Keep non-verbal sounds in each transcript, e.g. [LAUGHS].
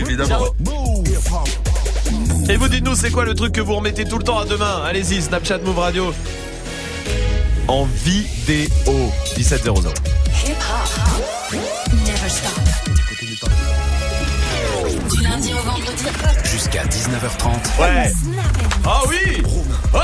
évidemment. Et vous dites-nous, c'est quoi le truc que vous remettez tout le temps à demain Allez-y, Snapchat Move Radio. En vidéo. 1700. Hip hop. Never stop. Du lundi au vendredi. Jusqu'à 19h30. Ouais. Ah oui Oh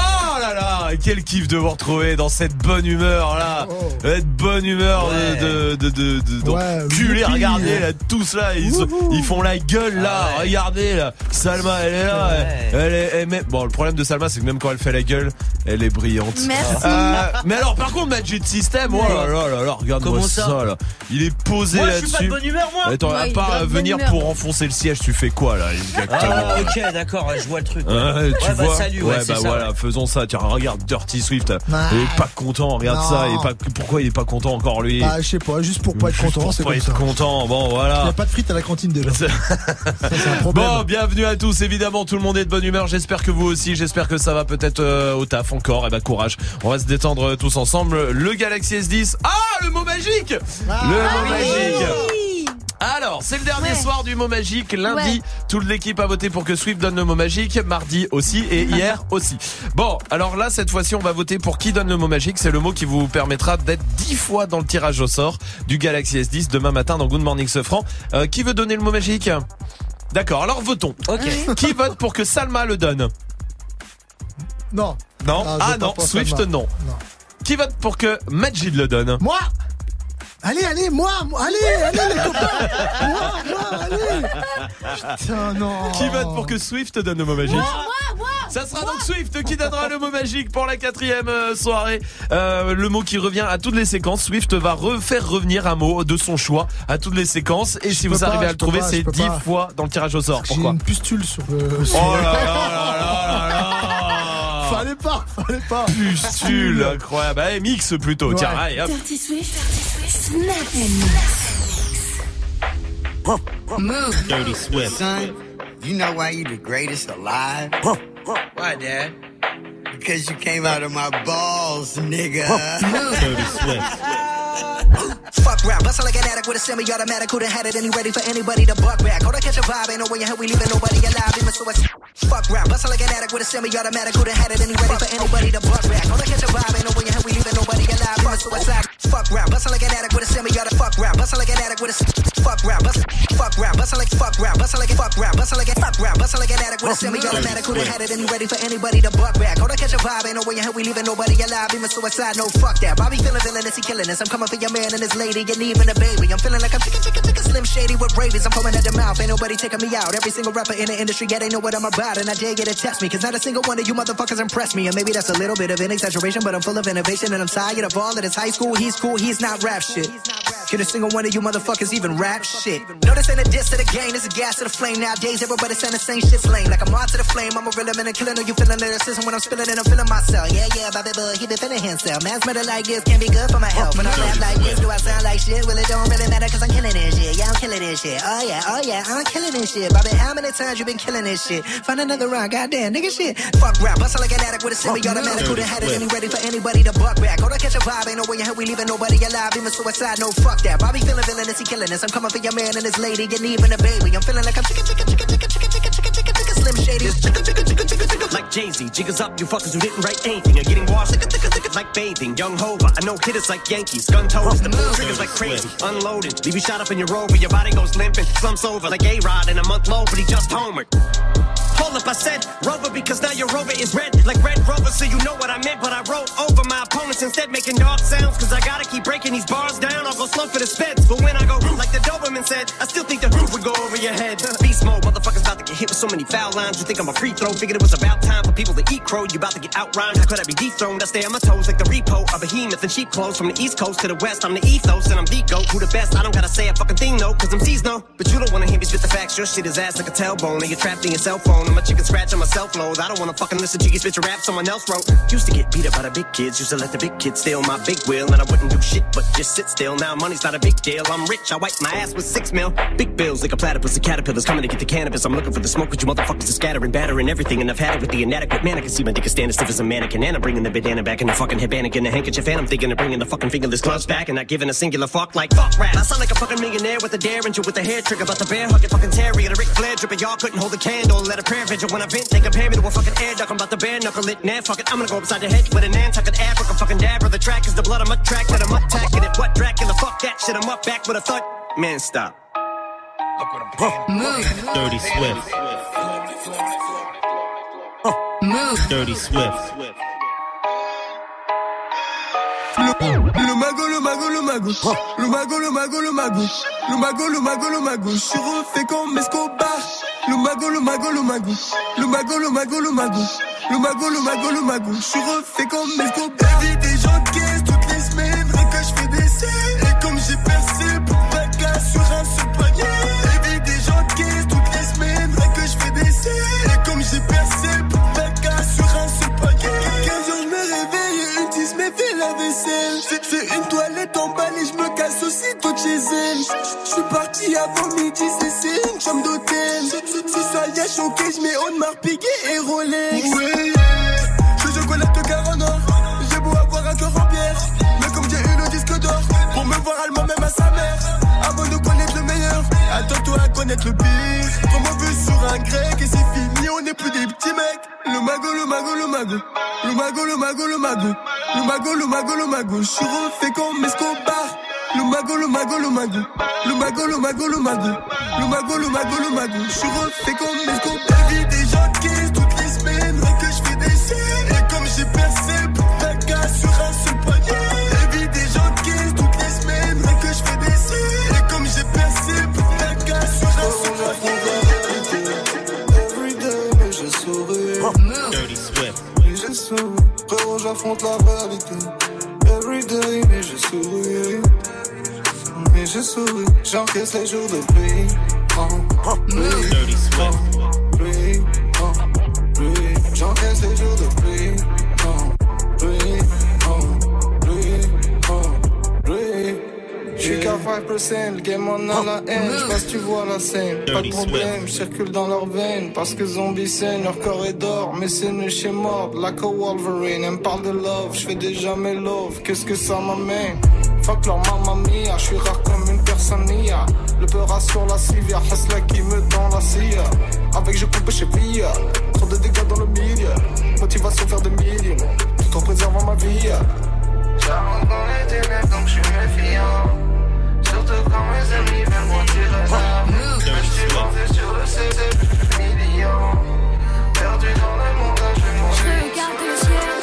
là Quel kiff de vous retrouver dans cette bonne humeur là Cette bonne humeur de de de de, de- Ouais. Regardez là tous là ils, sont- ils font la gueule là regardez là Salma elle est là elle, elle est elle met- bon le problème de Salma c'est que même quand elle fait la gueule elle est brillante Merci. Euh, mais alors par contre Magic System oh là là là là regarde-moi ça? ça là il est posé Moi, je suis pas de là-dessus bonne humeur, moi. Attends, Ouais, à part venir pour enfoncer le siège tu fais quoi là exactement? Ah, ok, d'accord, je vois le truc. Ouais, tu Ouais, bah, vois salut, ouais, bah ça, voilà, ouais. faisons ça. Tiens, regarde Dirty Swift. Ouais. Il est pas content, regarde Non. ça. Pas, pourquoi il est pas content encore lui? Bah, je sais pas, juste pour pas être Juste content, pour pas être ça. content. Bon, Il n'y voilà. a pas de frites à la cantine déjà. Ça, c'est un [LAUGHS] problème. Bon, bienvenue à tous. Évidemment, tout le monde est de bonne humeur. J'espère que vous aussi. J'espère que ça va peut-être euh, au taf encore. Et bah courage. On va se détendre euh, tous ensemble. Le Galaxy S10. Ah, le mot magique. Ah, le mot magique. Alors, c'est le dernier Ouais. soir du mot magique. Lundi, Ouais. toute l'équipe a voté pour que Swift donne le mot magique. Mardi aussi et hier [LAUGHS] aussi. Bon, alors là, cette fois-ci, on va voter pour qui donne le mot magique. C'est le mot qui vous permettra d'être 10 fois dans le tirage au sort du Galaxy S10 demain matin dans Good Morning Sofran. Euh, qui veut donner le mot magique? D'accord, alors votons. Ok. Qui vote pour que Salma le donne? Non. Non? Ah, Ah non, Swift non. Non. Qui vote pour que Majid le donne? Moi? Allez, allez, moi, moi, allez, allez, les copains Moi, moi, allez Putain, non Qui vote pour que Swift donne le mot magique Ça sera donc Swift qui donnera le mot magique pour la quatrième euh, soirée. Euh, le mot qui revient à toutes les séquences. Swift va refaire revenir un mot de son choix à toutes les séquences. Et si vous pas, arrivez à le trouver, c'est je peux 10 pas. fois dans le tirage au sort. J'ai une pustule sur le... Oh là là là là là là Fallait pas, fallait pas Pustule, incroyable. Allez, mix plutôt. Ouais. Tiens, allez, hop. Dirty Swift. Dirty Swift. Snap and Move. Dirty Swift. Son, you know why you the greatest alive? Why, Dad? Because you came out of my balls, nigga. Dirty Swift. Fuck rap, bustle like an addict with a semi-automatic. Who'da had it and he ready for anybody to buck back? Hold on, catch a vibe, ain't no way in hell we leaving nobody alive. Even so, it's fuck rap, bustle like an addict with a semi-automatic. Who'da had it and he ready for anybody to buck back? Hold on, catch a vibe, ain't no way in hell we leaving nobody alive. Even suicide. Fuck rap, bustle like an addict with a semi-automatic. Fuck rap, bustle like an addict with a fuck rap, bustle, fuck rap, bustle like fuck rap, bustle like a fuck rap, bustle like a fuck rap, bustle like an addict with a semi-automatic. Who'da had it and he ready for anybody to buck back? Hold on, catch a vibe, ain't no way in hell we leaving nobody alive. Even suicide, no fuck that. Bobby feeling villainous, he killing us. I'm coming for your man and his lady, and even a baby. I'm feeling like I'm chicken, chicken, chicken, slim shady with rabies. I'm foaming at the mouth, ain't nobody taking me out. Every single rapper in the industry, yeah, they know what I'm about, and I dare get to test me, cause not a single one of you motherfuckers impressed me. And maybe that's a little bit of an exaggeration, but I'm full of innovation, and I'm tired of all of this high school. He's cool, he's not rap shit. Can a single one of you motherfuckers even rap shit? No, this ain't a diss to the game, this a gas to the flame. Nowadays, everybody saying the same shit's lame. Like I'm on to the flame, I'm a real man and killing. Are you feeling lyricism when I'm spilling it? I'm feeling myself. Yeah, yeah, Bobby Bud, he been feeling himself. Man's better like this, can't be good for my health. When I rap like this? Do I sound like shit? Well, it don't really matter cause I'm killing this shit. Yeah, I'm killing this shit. Oh yeah, oh yeah, I'm killing this shit. Bobby, how many times you been killing this shit? Find another rhyme, goddamn, nigga shit. Fuck rap, bustle like an addict with a semi-automatic. Who the had it and he ready for anybody to buck back? Go to catch a vibe, ain't no way in hell we leaving nobody alive. Even suicide, no fuck that. Bobby feeling villainous, he killing us. I'm coming for your man and his lady and even a baby. I'm feeling like I'm chicken, chicken, chicken, chicken slim shady. Chicken, chicken, chicken, chicken, chicken. Like Jay-Z, jiggers up, you fuckers who didn't write anything You're getting washed like bathing. Young Hova, I know hitters like Yankees, gun toes, the move triggers like crazy. Unloaded, leave you shot up in your rover, your body goes limping, slumps over like A-Rod in a month low, but he just homered. Hold up, I said Rover because now your Rover is red like Red Rover, so you know what I meant. But I wrote over my opponents instead, making dog sounds. Cause I gotta keep breaking these bars down. I'll go slow for the speds. But when I go like the Doberman said, I still think the roof would go over your head. Beast mode, motherfuckers about to get hit with so many foul lines. You think I'm a free throw? Figured it was about time for people to eat crow. You about to get outrhymed. How could I be dethroned? I stay on my toes like the repo. A behemoth and sheep clothes from the east coast to the west. I'm the ethos and I'm the goat. Who the best? I don't gotta say a fucking thing, no. Cause I'm no. But you don't wanna hear me spit the facts. Your shit is ass like a tailbone. And you're trapped in your cell phone. I'm a chicken scratch on my self load. I don't wanna fucking listen to you your rap someone else wrote. Used to get beat up by the big kids. Used to let the big kids steal my big wheel. And I wouldn't do shit but just sit still. Now money's not a big deal. I'm rich. I wipe my ass with six mil. Big bills like a platypus. The caterpillars coming to get the cannabis. I'm looking for the smoke, but you motherfuckers are scattering, battering everything. And I've had it with the inadequate man. I can see my dick is standing stiff as a mannequin. And I'm bringing the bandana back in the fucking headband and the handkerchief. And I'm thinking of bringing the fucking fingerless gloves back. And not giving a singular fuck like fuck rap. I sound like a fucking millionaire with a derringer with a hair trigger. But the bear hugging fucking terrier. a Ric Flair dripping, y'all couldn't hold a candle. Let a prayer vigil when I vent, they compare me to a fucking air duck. I'm about to bare knuckle it, nah, fuck it. I'm gonna go upside your head with an Nantucket Africa fucking dab. The track is the blood, I'm a track that I'm attacking it. What Dracula, fuck that shit, I'm up back with a thud. Man, stop. Move. Dirty Swift. Move. Dirty Swift. Le mago, le mago, le mago. Le mago, le mago, le mago. Le mago, le mago, le mago. Je suis refait comme Escobar. Le mago, le mago, le mago. Le mago, le mago, le mago. Le mago, le mago, le mago. Je suis refait comme Escobar. Des gens de Balle et je me casse aussitôt de chez elle. Je suis parti avant midi, c'est une chambre d'hôtel. Si ça y a choqué, je mets Audemars Piguet et Rolex. Ouais, je chocolate caron or. J'ai beau avoir un cœur en pierre. Mais comme j'ai eu le disque d'or, pour me voir allemand même à sa mère. Avant de connaître le meilleur, attends-toi à connaître le pire. Comment vu sur un grec et c'est fini, on n'est plus des petits mecs. Le mago, le mago, le mago. Le mago, le mago, le mago. Le mago, le mago, le mago. Je suis refait comme Escobar. Le mago, le mago, le mago. Le mago, le mago, le mago. Le mago, le mago, le mago. Je suis refait comme Escobar. J'affronte la réalité. Everyday, mais je souris. Mais je souris, j'encaisse les jours de pluie. Oh, pluie, Swift. pluie, oh, pluie. J'encaisse les jours de pluie. 5%, le game en a la haine. J'passe, tu vois la scène. Pas de problème, circule dans leurs veines. Parce que zombies saignent, leur corps est d'or. Mais c'est nu chez mort, like a Wolverine. Elle me parle de love, j'fais déjà mes love. Qu'est-ce que ça m'amène? Fuck leur mamma mia, j'suis rare comme une personne nia. Le peur sur la civière, Hasla qui me tend la scie. Avec je coupe chez Via. Trop de dégâts dans le milieu. Motivation faire des millions. Tout en préservant ma vie. J'avance dans les ténèbres donc j'suis méfiant. Surtout quand mes amis viennent moi tirer l'arme. Dirty Je suis monté sur le CD, millions. Perdu dans le monde, je regarde le ciel,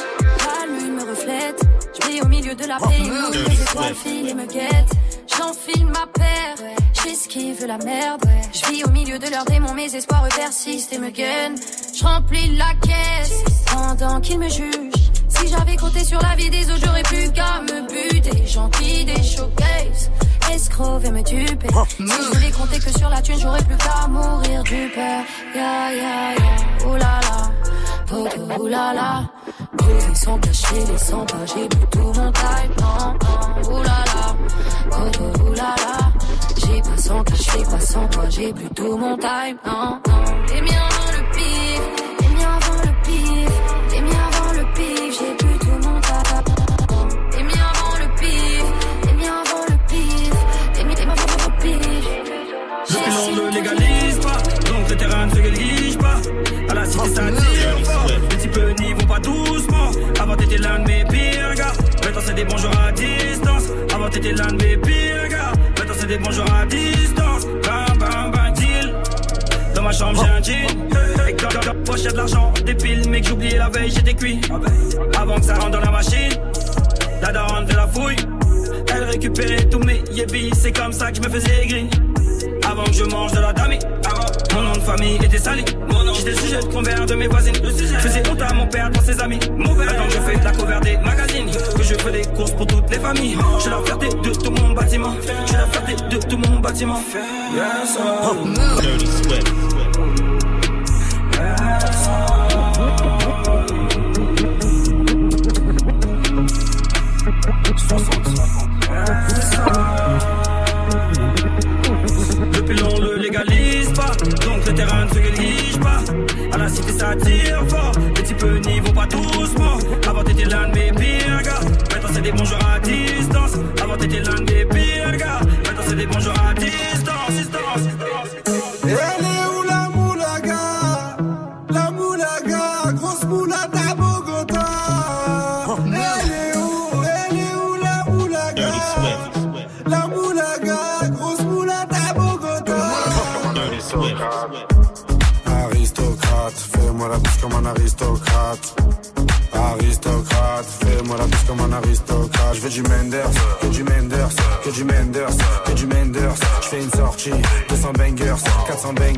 la lune me reflète. Je vis au milieu de la pénombre, Dirty les étoiles filent et me guettent. J'enfile ma paire, j'esquive la merde. Je vis au milieu de leurs démons, mes espoirs persistent et me gagnent. Je remplis la caisse pendant qu'ils me jugent. Si j'avais compté sur la vie des autres, j'aurais plus qu'à me buter. J'enquille des showcases, escrocs et me duper. Si je voulais compter que sur la thune, j'aurais plus qu'à mourir du peur. Ya ya ya, oulala, poto oulala. Posé sans cacher les 100 pas, j'ai plus tout mon time. Non, non, oulala, poto oulala. J'ai pas sans j'fais pas sans toi, j'ai plus tout mon time. Non, non, les miens des bonjours à distance. Avant t'étais l'un de mes pires gars, maintenant c'est des bonjours à distance. Bam bam bam deal, dans ma chambre j'ai un jean. Et quand dans la poche y'a de l'argent, des piles, mec j'oubliais la veille j'étais cuit. Avant que ça rentre dans la machine, la daronne fait la fouille. Elle récupérait tous mes yébis, c'est comme ça que je me faisais gris. Avant que je mange de la dami, mon nom de famille était sali. J'étais le sujet de convers de mes voisines. Je faisais honte à mon père devant ses amis. Maintenant que je fais de la cover des magazines, que je fais des courses pour toutes les familles. Je suis la fierté de tout mon bâtiment. Je suis la fierté de tout mon bâtiment. Yes. Dirty. Depuis l'on le légalise pas, donc le terrain ne se rédige pas. À la cité ça tire fort, les types n'y vont pas doucement. Avant t'étais l'un de mes pires gars, maintenant c'est des bonjours à distance. Avant t'étais l'un de mes pires gars, maintenant c'est des bonjours à distance.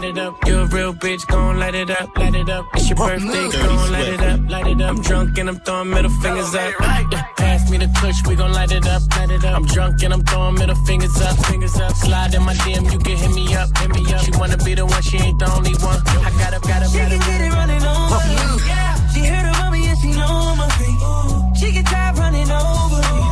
Light it up, light it up. You're a real bitch, gon' light it up, light it up. It's your birthday, gon' light it up, light it up. I'm drunk and I'm throwing middle fingers up. Pass me the kush, we gon' light it up, light it up. I'm drunk and I'm throwing middle fingers up, fingers up. Slide in my DM, you can hit me up, hit me up. She wanna be the one, she ain't the only one. I got up, got up, She can get it running over me. Yeah. She heard about me and she know my feet. She get tired running over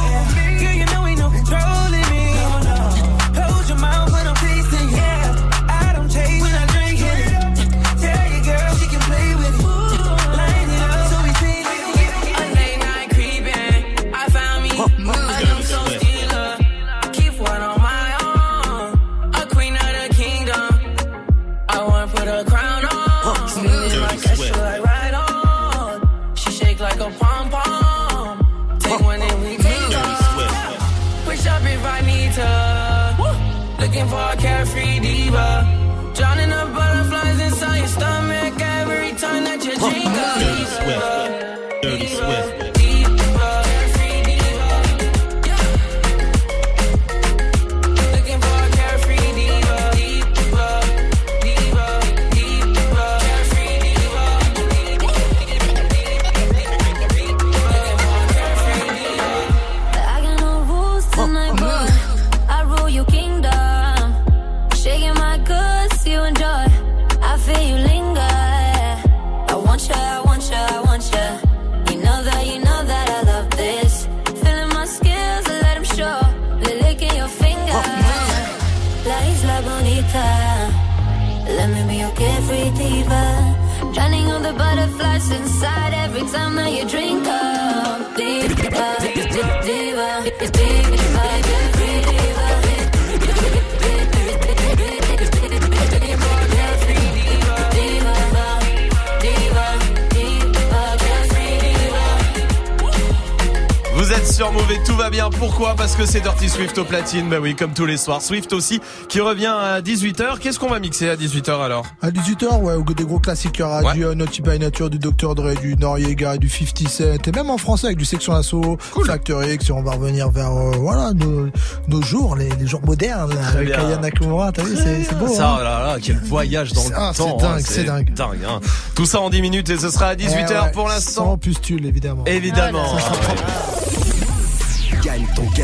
Mauvais, tout va bien. Pourquoi Parce que c'est Dirty Swift au platine. Bah oui, comme tous les soirs. Swift aussi, qui revient à 18h. Qu'est-ce qu'on va mixer à 18h alors? À 18h, ouais, ou des gros classiques, il y aura Ouais. du euh, Naughty by Nature, du Dr. Dre, du Noriega, du 50 Cent, et même en français avec du Section Assaut, Factor X, et on va revenir vers, euh, voilà, nos, nos jours, les, les jours modernes, Très avec. Aya Nakamura, t'as vu, c'est c'est beau, Ça, hein. oh là là, quel voyage dans le Ah, c'est temps. dingue, hein, c'est dingue. hein. Tout ça en 10 minutes et ce sera à 18h Eh ouais, pour l'instant. Sans pustule, évidemment. Évidemment. Ton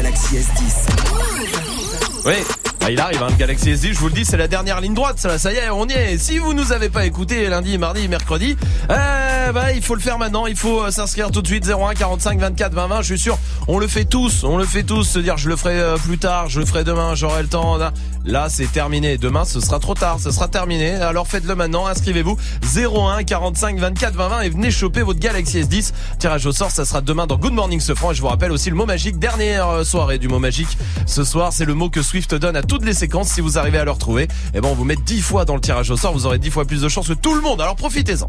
Galaxy S10. Oui. Bah, il arrive, hein, le Galaxy S10, je vous le dis, c'est la dernière ligne droite, ça, ça y est, on y est. Si vous nous avez pas écouté lundi, mardi, mercredi, euh, bah, il faut le faire maintenant, il faut euh, s'inscrire tout de suite 01 45 24 20 20, je suis sûr, on le fait tous, on le fait tous, se dire je le ferai euh, plus tard, je le ferai demain, j'aurai le temps. Là, c'est terminé, demain ce sera trop tard, ce sera terminé. Alors faites-le maintenant, inscrivez-vous 01 45 24 20 20 et venez choper votre Galaxy S10. Tirage au sort, ça sera demain dans Good Morning Sofran et je vous rappelle aussi le mot magique, dernière euh, soirée du mot magique. Ce soir, c'est le mot que Swift donne à toutes les séquences. Si vous arrivez à le retrouver, eh ben on vous met 10 fois dans le tirage au sort, vous aurez 10 fois plus de chance que tout le monde. Alors profitez-en.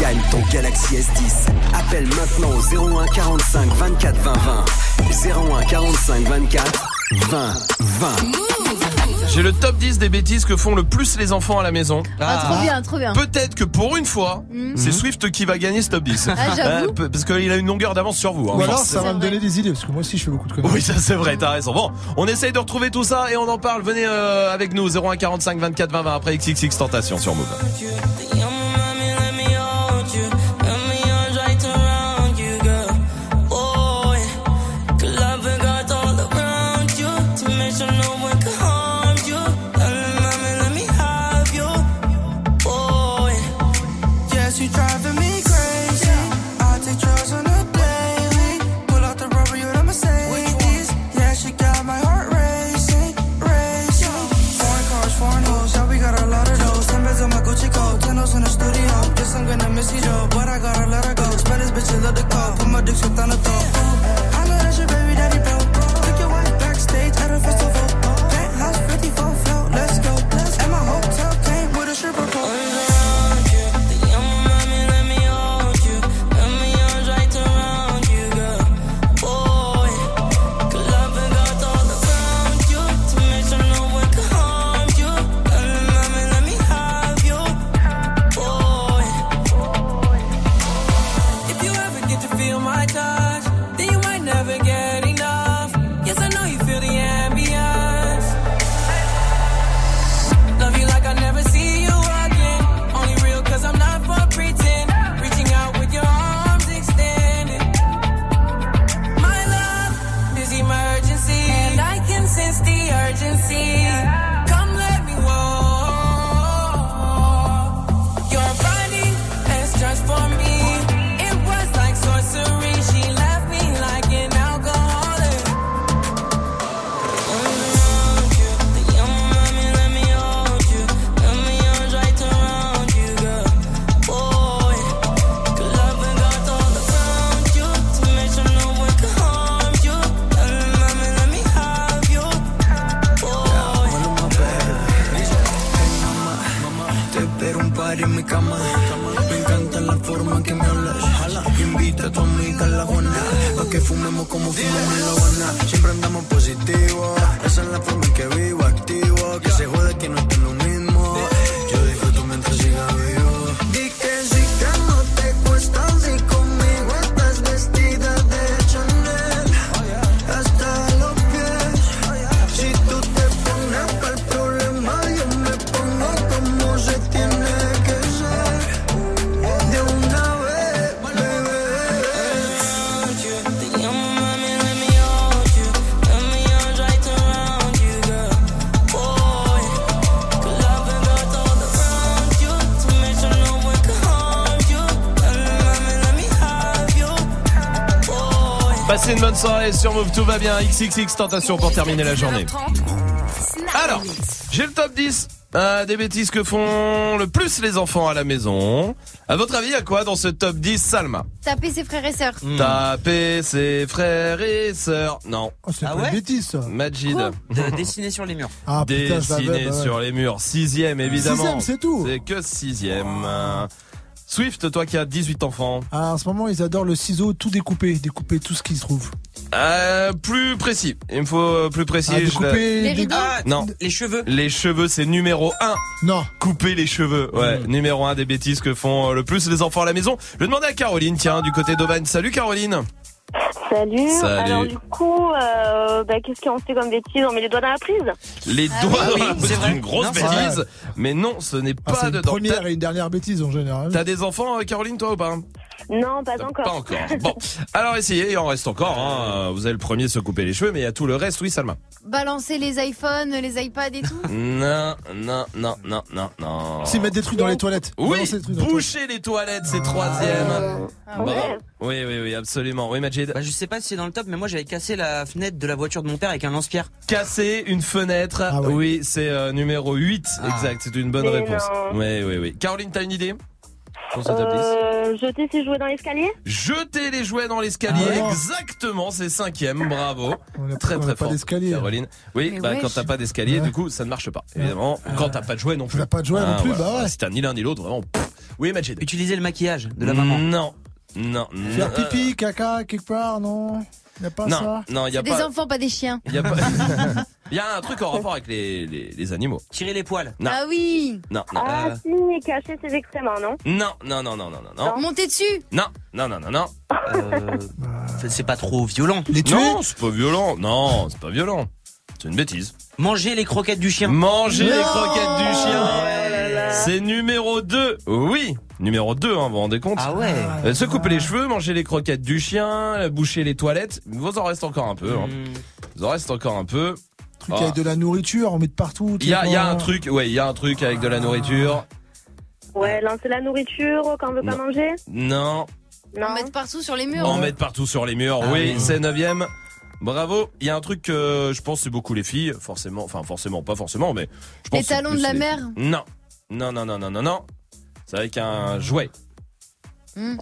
Gagne ton Galaxy S10. Appelle maintenant au 01 45 24 20 20. 01 45 24 20 20. J'ai le top 10 des bêtises que font le plus les enfants à la maison. Ah, trop bien, trop bien. Peut-être que pour une fois, Mhm. c'est Swift qui va gagner ce top 10. Ah, j'avoue. Euh, parce qu'il a une longueur d'avance sur vous. hein, Ou alors ça va me donner des idées, parce que moi aussi je fais beaucoup de conneries. Oui, ça c'est vrai, t'as raison. Bon, on essaye de retrouver tout ça et on en parle. Venez euh, avec nous 01 45 24 20 20 après XXX Tentation sur Move. Love the call, put my dick shit on the throat. Bonne soirée sur Move, tout va bien. XXX Tentation pour terminer la journée. Alors, j'ai le top 10 euh, des bêtises que font le plus les enfants à la maison. À votre avis, a quoi dans ce top 10, Salma Taper ses frères et sœurs. Taper ses frères et sœurs. Non. c'est pas une bêtise, ça. Majid. De dessiner sur les murs. Ah, putain, Dessiner bah ouais. sur les murs. Sixième, évidemment. Sixième, c'est tout. C'est que sixième. Swift, toi qui as 18 enfants. Ah, en ce moment, ils adorent le ciseau tout découpé, découper tout ce qui se trouve. Euh, plus précis. Il me faut euh, plus précis. Ah, découper Les rideaux Ah, Non. Les cheveux. Les cheveux, c'est numéro 1. Non. Couper les cheveux. Ouais, numéro 1 des bêtises que font euh, le plus les enfants à la maison. Je vais demander à Caroline, tiens, du côté d'Aubagne. Salut Caroline. Salut. Salut. Alors du coup, euh, bah, qu'est-ce qu'on fait comme bêtise On met les doigts dans la prise Les Ah doigts oui, dans la bouche, c'est une grosse Non, bêtise. Mais non, ce n'est Ah, pas c'est une dedans. première T'as- et une dernière bêtise en général. T'as des enfants, euh, Caroline, toi ou pas? Non, pas encore. Pas encore. Bon, alors essayez, il en reste encore. Hein. Vous avez le premier se couper les cheveux, mais il y a tout le reste. Oui, Salma. Balancer les iPhones, les iPads et tout. Non, non, non, non, non, non. Si, mettre des trucs dans les toilettes. Oui, trucs dans boucher les toilettes, c'est troisième. Ah Bon. ouais. Oui, oui, oui, absolument. Oui, Majid. Bah, je sais pas si c'est dans le top, mais moi j'avais cassé la fenêtre de la voiture de mon père avec un lance-pierre. Casser une fenêtre. Oui, c'est euh, numéro 8. Exact, c'est une bonne réponse. non. Oui, oui, oui. Caroline, t'as une idée? Pour ce top 10 Euh, jeter ses jouets dans l'escalier Jeter les jouets dans l'escalier, Ah exactement, c'est cinquième, bravo. a- très on a très pas fort. d'escalier. Caroline. Oui, Mais bah, wesh. quand t'as pas d'escalier, Ouais. du coup, ça ne marche pas. Évidemment, quand t'as pas de jouets non plus. T'as pas de jouets non plus, bah ouais. Si t'as ni l'un ni l'autre, vraiment. pff. Oui, Majid. Utiliser le maquillage de la maman. Non, non, non. Faire pipi, caca, quelque part, non? Y a pas Non, ça? Non, y a C'est des pas. enfants, pas des chiens. Y a pas, [LAUGHS] Il y a un truc en rapport avec les, les, les animaux. Tirer les poils. Non. Ah oui. Non, non. Ah, Euh. si, cacher ses excréments, non Non, non, non, non, non, non, non. Monter dessus. Non, non, non, non, non. Euh, c'est pas trop violent. Les tuer Non, c'est pas violent. Non, c'est pas violent. C'est une bêtise. Manger les croquettes du chien. Manger les croquettes du chien. C'est numéro 2. Oui, numéro 2, hein, vous vous rendez compte Ah ouais. Euh, Se couper les cheveux, manger les croquettes du chien, euh, boucher les toilettes. Vous en reste encore un peu. Hein. Hmm. Vous en reste encore un peu. Truc Ah. avec de la nourriture, on met de partout. Il y a, y pas. un truc, ouais, il y a un truc avec de la nourriture. Ouais, lancer la nourriture quand on veut pas Non. manger Non, Non. En mettre partout sur les murs. en mettre partout sur les murs. Ah oui, oui. c'est neuvième. Bravo. Il y a un truc que je pense c'est beaucoup les filles, forcément, enfin forcément, pas forcément, mais je pense Les que c'est talons plus de la les- mer. Non, non, non, non, non, non, non. C'est avec un jouet.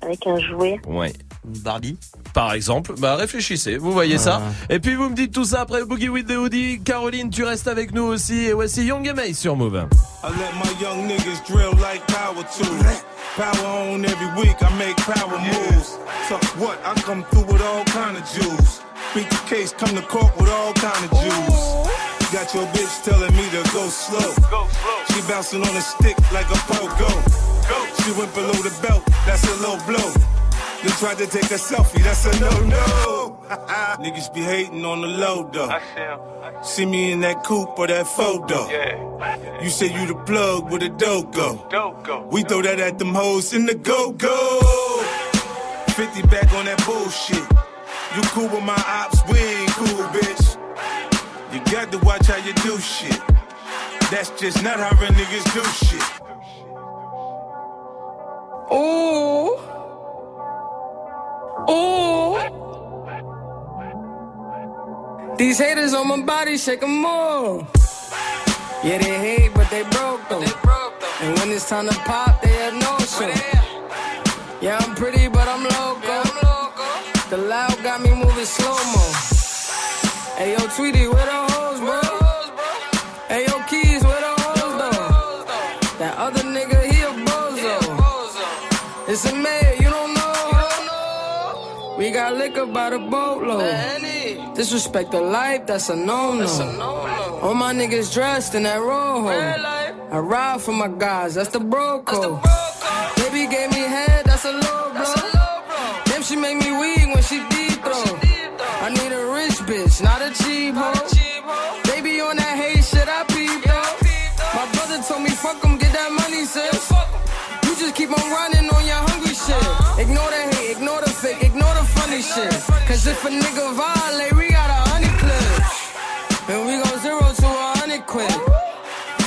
Avec un jouet. Ouais. Barbie. Par exemple, bah réfléchissez, vous voyez ça. Et puis vous me dites tout ça après Boogie with the Hoodie. Caroline, tu restes avec nous aussi. Et voici Young May sur Move. I let my young niggas drill like power tools. Power on every week, I make power moves. So what? I come through with all kind of jewels. Beat the case, come to court with all kind of jewels. Got your bitch telling me to go slow. She bouncing on a stick like a pogo. She went below the belt, that's a low blow. You tried to take a selfie, that's a no-no. [LAUGHS] Niggas be hating on the low though. I See me in that coupe or that photo. Yeah. You say you the plug with a dope go. We throw that at them hoes in the go-go. 50 back on that bullshit. You cool with my ops, we ain't cool, bitch. You got to watch how you do shit. That's just not how real niggas do shit. Ooh. Ooh. These haters on my body shake 'em all. Yeah, they hate, but they broke though. And when it's time to pop, they have no show. Yeah, I'm pretty, but I'm local. The loud got me moving slow mo. Hey, yo, Tweety, where the hoes, bro? Hey, yo, Keys, where the hoes, though? That other nigga, he a bozo. It's a got liquor by the boatload. Disrespect the life, that's a no-no. All my niggas dressed in that rojo. I ride for my guys, that's the bro code. Baby gave me head, that's a low blow. Damn, she make me weak when she deep throw. I need a rich bitch, not a cheap hoe. Baby on that hate shit, I peep though. My brother told me fuck 'em, get that money, sis. You just keep on running if a nigga violate, we got a honey clip. And we go zero to a hundred quick.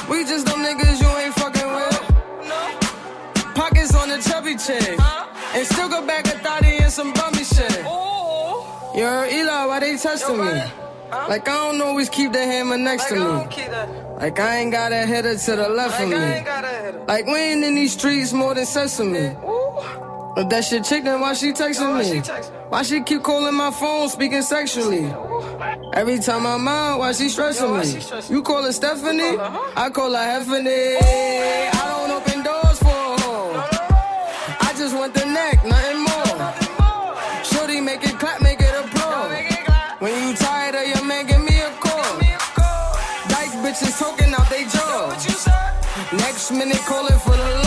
We just them niggas you ain't fucking with. Pockets on the chubby chick. And still go back a thotty and some bummy shit. Yo, Eli, why they testing me? Like I don't always keep the hammer next to me. Like I ain't got a header to the left of me. Like we ain't in these streets more than sesame. But that shit chick, then why she texting me? Why she keep calling my phone, speaking sexually? Every time I'm out, why she stressing me? You call her Stephanie? I call her Heffany. I don't open doors for a hoe. I just want the neck, nothing more. Shorty, make it clap, make it a applaud. When you tired of your man, give me a call. Dyke bitches talking out they jaw. Next minute calling for the law.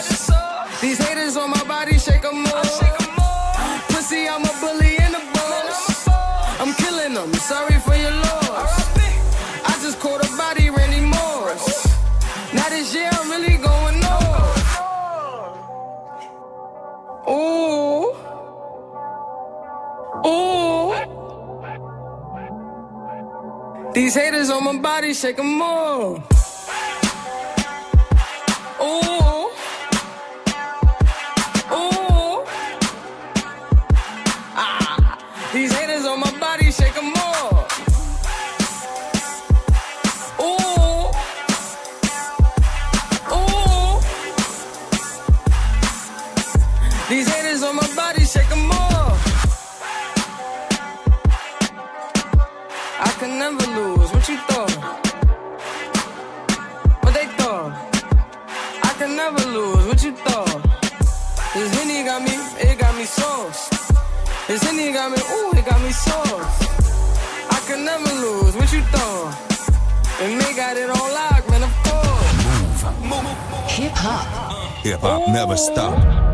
Sauce. These haters on my body shake 'em off. Pussy, I'm a bully in the boss. I'm killing them. Sorry for your loss. I just caught a body, Randy Moss. Now this year I'm really going off. Ooh. Ooh. These haters on my body shake 'em off. Ooh. body, shake them all. Ooh. Ooh. These haters on my body, shake them all. I can never lose. What you thought? What they thought? I can never lose. What you thought? This Henny got me, it got me sauce. This Henny got me, ooh, it got me sauce. I can never lose. What you thought? And me got it on lock, man, of course. Hip hop. Hip hop never stop.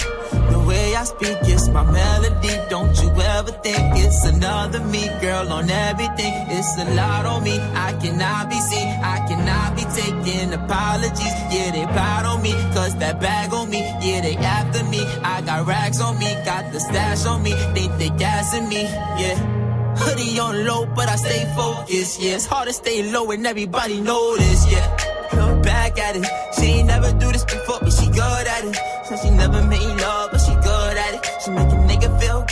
I speak it's my melody. Don't you ever think it's another me, girl, on everything. It's a lot on me. I cannot be seen. I cannot be taking apologies. Yeah, they proud on me. Cause that bag on me. Yeah, they after me. I got rags on me. Got the stash on me. They think they gassing me. Yeah. Hoodie on low, but I stay focused. Yeah, it's hard to stay low and everybody this. Yeah. Back at it. She ain't never do this before, but she good at it. Said she never made love,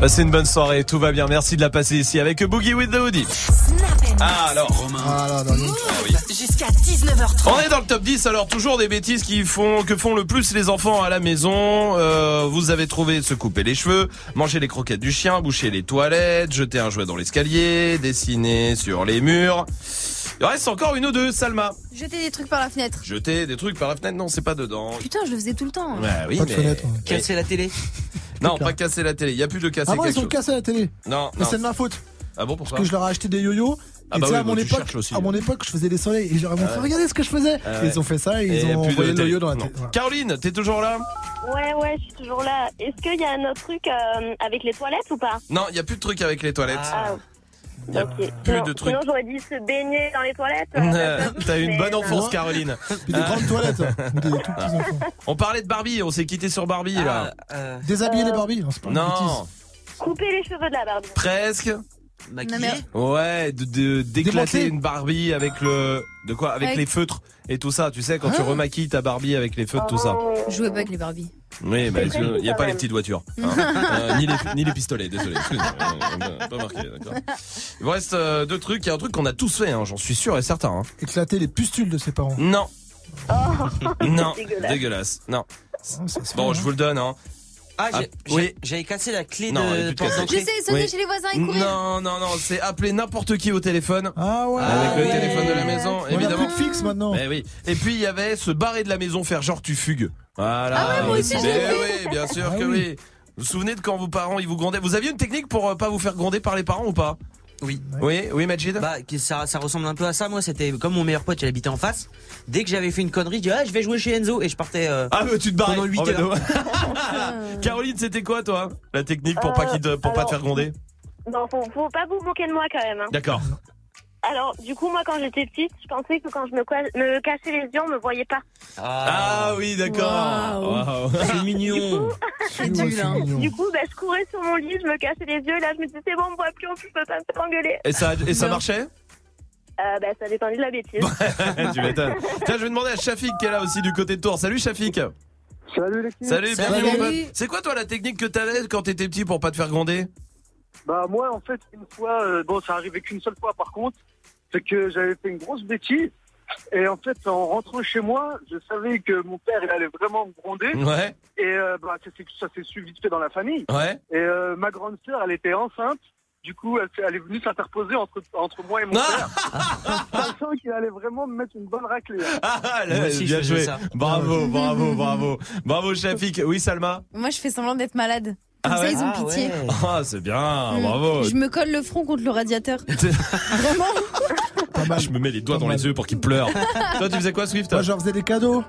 Passez une bonne soirée, tout va bien. Merci de la passer ici avec Boogie with the Hoodie. Ah alors Ah, non, non, non. Jusqu'à 19h30. On est dans le top 10, alors toujours des bêtises qui font que font le plus les enfants à la maison. Euh, vous avez trouvé se couper les cheveux, manger les croquettes du chien, boucher les toilettes, jeter un jouet dans l'escalier, dessiner sur les murs. Il reste encore une ou deux, Salma. Jeter des trucs par la fenêtre. Jeter des trucs par la fenêtre, non, c'est pas dedans. Putain, je le faisais tout le temps. Ouais, oui, Pas de mais- fenêtre, ouais. Casser la télé. Non, pas casser la télé. Il y a plus de casser Ah, moi, ils ont chose. cassé la télé. Non, Mais c'est de ma faute. Ah bon, pourquoi Parce que je leur ai acheté des yo-yo. Ah bah oui, à mon tu époque, aussi. à mon époque, je faisais des soleils et j'aurais montré, Ah ouais. regardez ce que je faisais. Ah ouais. ils ont fait ça et Et ils ont envoyé le yo-yo dans la tête. Voilà. Caroline, t'es toujours là? Ouais, ouais, je suis toujours là. Est-ce qu'il y a un autre truc euh, avec les toilettes ou pas? Non, il y a plus de trucs avec les toilettes. Ah, y a ok. plus sinon, de trucs. sinon, j'aurais dit se baigner dans les toilettes. [LAUGHS] [LAUGHS] euh, ça T'as eu une bonne non. enfance, Caroline. Puis des Ah. grandes toilettes. Ou des tout petits enfants. On parlait de Barbie, on s'est quitté sur Barbie là. Ah, euh, Déshabiller les Barbie. Non, c'est pas une bêtise. Non, Couper les cheveux de la Barbie. presque. maquillé. mais- Ouais, de de- d'éclater Démanteler. une Barbie avec le de quoi? Avec Avec- les feutres et tout ça, tu sais quand tu Hein remaquilles ta Barbie avec les feutres tout ça. Oh. Jouais pas avec les Barbie. Oui, bah, il y a pas les petites voitures, hein. [LAUGHS] Euh, ni les ni les pistolets, désolé. excusez-moi, pas marqué, d'accord. Il vous reste euh, deux trucs, il y a un truc qu'on a tous fait hein, j'en suis sûr et certain. hein. Éclater les pustules de ses parents. Non, non, [LAUGHS] Dégueulasse. dégueulasse. Non. Ah, Bon, je vous le donne hein. Ah, Ah, j'ai- oui. j'ai- j'avais cassé la clé Non, elle est de plus porte cassée. Je d'entrée. sais, sonner Oui. chez les voisins et courir. Non, non, non, c'est appeler n'importe qui au téléphone. Ah ouais. Avec le oui. téléphone de la maison, On a évidemment. plus de fixe maintenant. Eh oui. Et puis il y avait se barrer de la maison, faire genre tu fugues. Voilà. Ah ouais, moi aussi, je l'ai oui, bien sûr Ah que oui. oui. Vous vous souvenez de quand vos parents ils vous grondaient? Vous aviez une technique pour euh, pas vous faire gronder par les parents ou pas? Oui. Oui, oui, Majid Bah, ça, ça ressemble un peu à ça. Moi, c'était comme mon meilleur pote, il habitait en face. Dès que j'avais fait une connerie, je dis, ah, je vais jouer chez Enzo. Et je partais euh, Ah, mais tu te barrais. pendant 8 Oh, heures. [LAUGHS] Caroline, c'était quoi, toi La technique pour, pas, Euh, qu'il te- pour pas te faire gronder? Non, faut, faut pas vous moquer de moi quand même. hein. D'accord. Alors, du coup, moi, quand j'étais petite, je pensais que quand je me, me cachais les yeux, on me voyait pas. Ah, oui, d'accord. [LAUGHS] C'est mignon. Hein. Du [LAUGHS] coup, bah, je courais sur mon lit, je me cachais les yeux, et là, je me disais, c'est bon, on me voit plus, en plus, je peux pas me faire engueuler. Et ça, et ça marchait? Euh, bah, ça dépendait de la bêtise. [LAUGHS] Tu m'étonnes. Tiens, je vais demander à Shafik qui est là aussi du côté de Tours. Salut Shafik. Salut l'équipe. Salut, Salut. bienvenue mon Salut. pote. C'est quoi toi la technique que t'avais quand t'étais petit pour pas te faire gronder? Bah moi en fait une fois, euh, bon ça arrivait qu'une seule fois par contre, c'est que j'avais fait une grosse bêtise et en fait en rentrant chez moi, je savais que mon père il allait vraiment me gronder Ouais, et euh, bah ça s'est ça s'est su vite fait dans la famille ouais. et euh, ma grande sœur elle était enceinte. Du coup, elle, est venue s'interposer entre, entre moi et mon Ah père. [LAUGHS] Sachant qu'il allait vraiment me mettre une bonne raclée. hein. Ah, là, Moi aussi, bien joué. [LAUGHS] Bravo, bravo, bravo. Bravo Shafik. Oui, Salma. Moi, je fais semblant d'être malade. Comme Ah ça, ouais ils ont Ah pitié. ouais. Ah, c'est bien, Mm. bravo. Je me colle le front contre le radiateur. [LAUGHS] Vraiment Pas mal. Je me mets les doigts Pas dans mal. les yeux pour qu'ils pleurent. [LAUGHS] Toi, tu faisais quoi, Swift Moi, je leur faisais des cadeaux.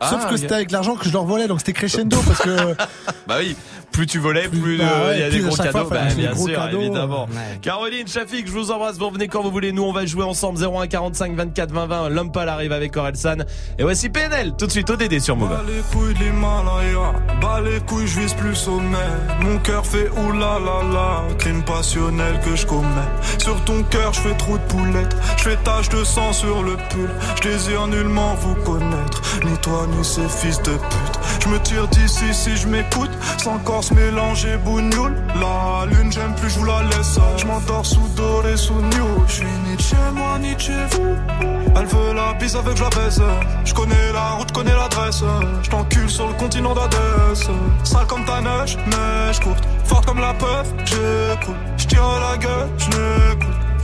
Ah, Sauf que ok. c'était avec l'argent que je leur volais, donc c'était crescendo parce que [LAUGHS] Bah oui, plus tu volais, plus Bah euh, ouais, il y a plus des gros cadeaux. fois, Bah, bien gros sûr, cadeaux. évidemment. Ouais. Caroline, Shafik, je vous embrasse. Vous revenez quand vous voulez. Nous, on va jouer ensemble 01 45 24 20 20. L'homme pâle arrive avec Orelsan. Et voici PNL, tout de suite au DD sur Move. Bas les couilles de l'Himalaya, bas les couilles, je vise plus sommet. Mon cœur fait oulala, crime passionnel que je commets. Sur ton cœur, je fais trop de poulettes, je fais tache de sang sur le pull. Je désire nullement vous connaître, ni toi ni ces fils de pute. Je me tire d'ici si je m'écoute, sans corps se mélanger bougnoule. La lune, j'aime plus, je vous la laisse. Je m'endors sous doré, sous new. Je suis ni chez moi, ni chez vous. Elle veut la bise avec je la baise. Je connais la route, connais l'adresse. Je t'encule sur le continent d'Adès. Sale comme ta neige, neige courte. Forte comme la peur, j'écoute. Je tire la gueule, je.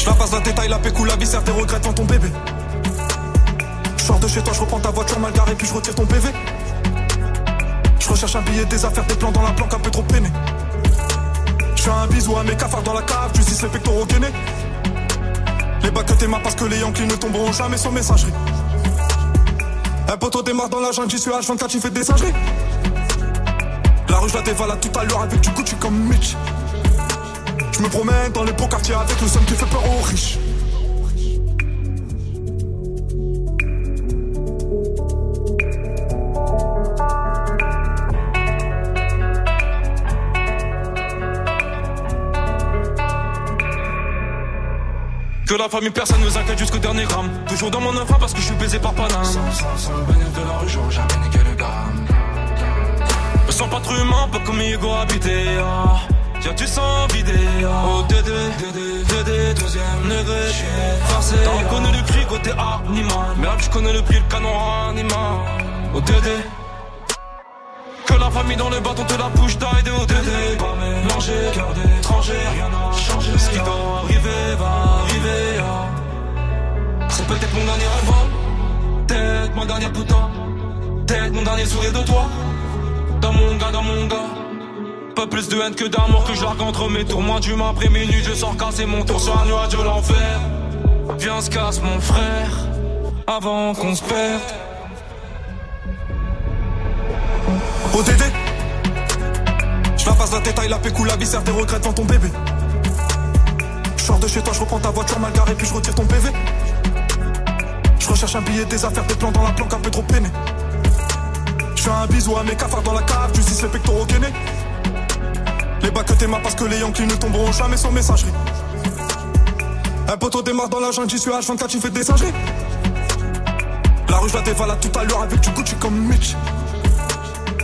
Je la passe la détail, la pécou, la viscère, tes regrets devant ton bébé. Je sors de chez toi, je reprends ta voiture mal garée, puis je retire ton PV. Je recherche un billet, des affaires, des plans dans la planque, un peu trop peiné. Je fais un bisou à mes cafards dans la cave, tu dis les pectoraux gainés. Les bacs que t'es parce que les Yankees ne tomberont jamais sans messagerie. Un poteau démarre dans la jungle, j'y suis H24, tu fais des singeries. La rue, je la dévalade tout à l'heure avec du Gucci comme Mitch. Je me promène dans les beaux quartiers avec le seum qui fait peur aux riches. Que la famille, personne ne nous inquiète jusqu'au dernier gramme. Toujours dans mon enfant parce que je suis baisé par Paname. Sans, sans, sans le bénéfice de la rue, j'aurais jamais niqué le gramme. Me sens pas trop humain, pas comme Hugo habité. Ah. Y'a du sang vidé. Oh, Dédé, Dédé, Dédé, deuxième degré. J'suis forcé. T'en connais le cri côté animal. Merde, je connais le prix, le canon animal. Oh, Dédé. Que la famille dans le bâton te la bouche d'aide au Dédé. Pas mélanger, cœur d'étranger, rien n'a changé. Ce qui doit arriver va arriver. ah. C'est peut-être mon dernier album. Peut-être mon dernier putain. Peut-être mon dernier sourire de toi. Dans mon gars, dans mon gars. Pas plus de haine que d'amour que je entre mes tours. Moins d'humain après minuit, je sors casser mon tour sur un nuage de l'enfer. Viens, se casse mon frère. Avant qu'on se perde. ODD Je la passe la détail, la pécou, la viscère, tes regrets devant ton bébé. Je sors de chez toi, je reprends ta voiture mal garée, puis je retire ton PV. Je recherche un billet, des affaires, des plans dans la planque, un peu trop peiné. Je fais un bisou à mes cafards dans la cave, tu dis les pectoraux gainés. Les bacs que t'es parce que les Yankees ne tomberont jamais sans messagerie. Un poteau démarre dans la jungle, j'y suis H24, tu fais des singeries. La rue, je la dévalade tout à l'heure avec du Gucci comme Mitch.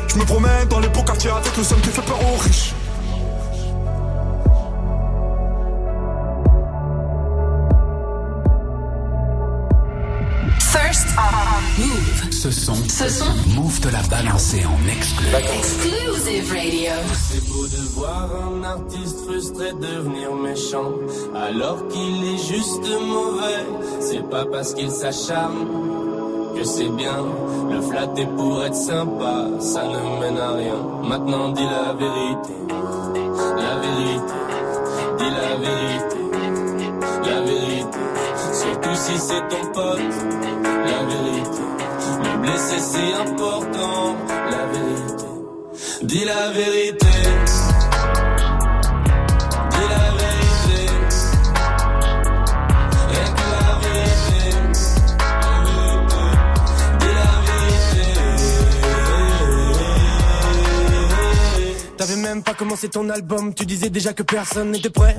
Je me promène dans les beaux quartiers avec le seum qui fait peur aux riches. Ce son, Ce son. Move te l'a balancé en exclu. Exclusive Radio. C'est beau de voir un artiste frustré devenir méchant, alors qu'il est juste mauvais. C'est pas parce qu'il s'acharne que c'est bien. Le flatter pour être sympa, ça ne mène à rien. Maintenant dis la vérité, la vérité, dis la vérité, la vérité. Surtout si c'est ton pote, la vérité. Le blesser c'est important, la vérité. Dis la vérité. Dis la vérité. Que la vérité. Dis la vérité. T'avais même pas commencé ton album, tu disais déjà que personne n'était prêt.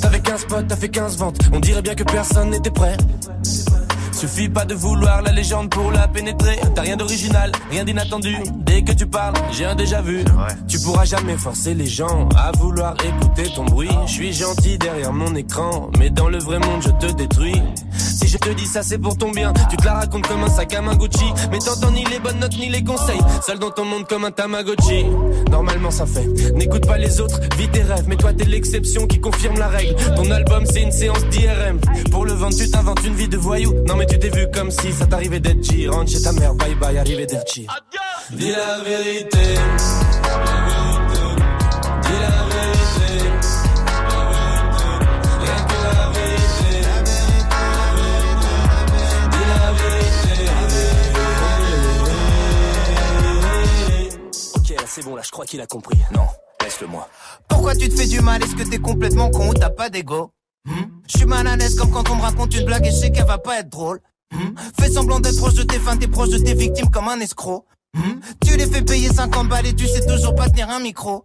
T'avais 15 potes, t'as fait 15 ventes, on dirait bien que personne n'était prêt. Suffit pas de vouloir la légende pour la pénétrer. T'as rien d'original, rien d'inattendu. Dès que tu parles, j'ai un déjà vu. Tu pourras jamais forcer les gens à vouloir écouter ton bruit. Je suis gentil derrière mon écran, mais dans le vrai monde je te détruis. Je te dis ça c'est pour ton bien, tu te la racontes comme un sac à main. Mais t'entends ni les bonnes notes ni les conseils. Seul dans ton monde comme un Tamagotchi. Normalement ça fait. N'écoute pas les autres, vis tes rêves. Mais toi t'es l'exception qui confirme la règle. Ton album c'est une séance d'IRM. Pour le vendre tu t'inventes une vie de voyou. Non mais tu t'es vu comme si ça t'arrivait d'être G. Rentre chez ta mère, bye bye, arrivé d'être. Dis la vérité. C'est bon, là je crois qu'il a compris. Non, laisse-le moi. Pourquoi tu te fais du mal? Est-ce que t'es complètement con ou t'as pas d'ego? Hmm? Je suis mal à l'aise comme quand on me raconte une blague et je sais qu'elle va pas être drôle. Hmm? Fais semblant d'être proche de tes fans, t'es proche de tes victimes comme un escroc. Hmm? Tu les fais payer 50 balles et tu sais toujours pas tenir un micro.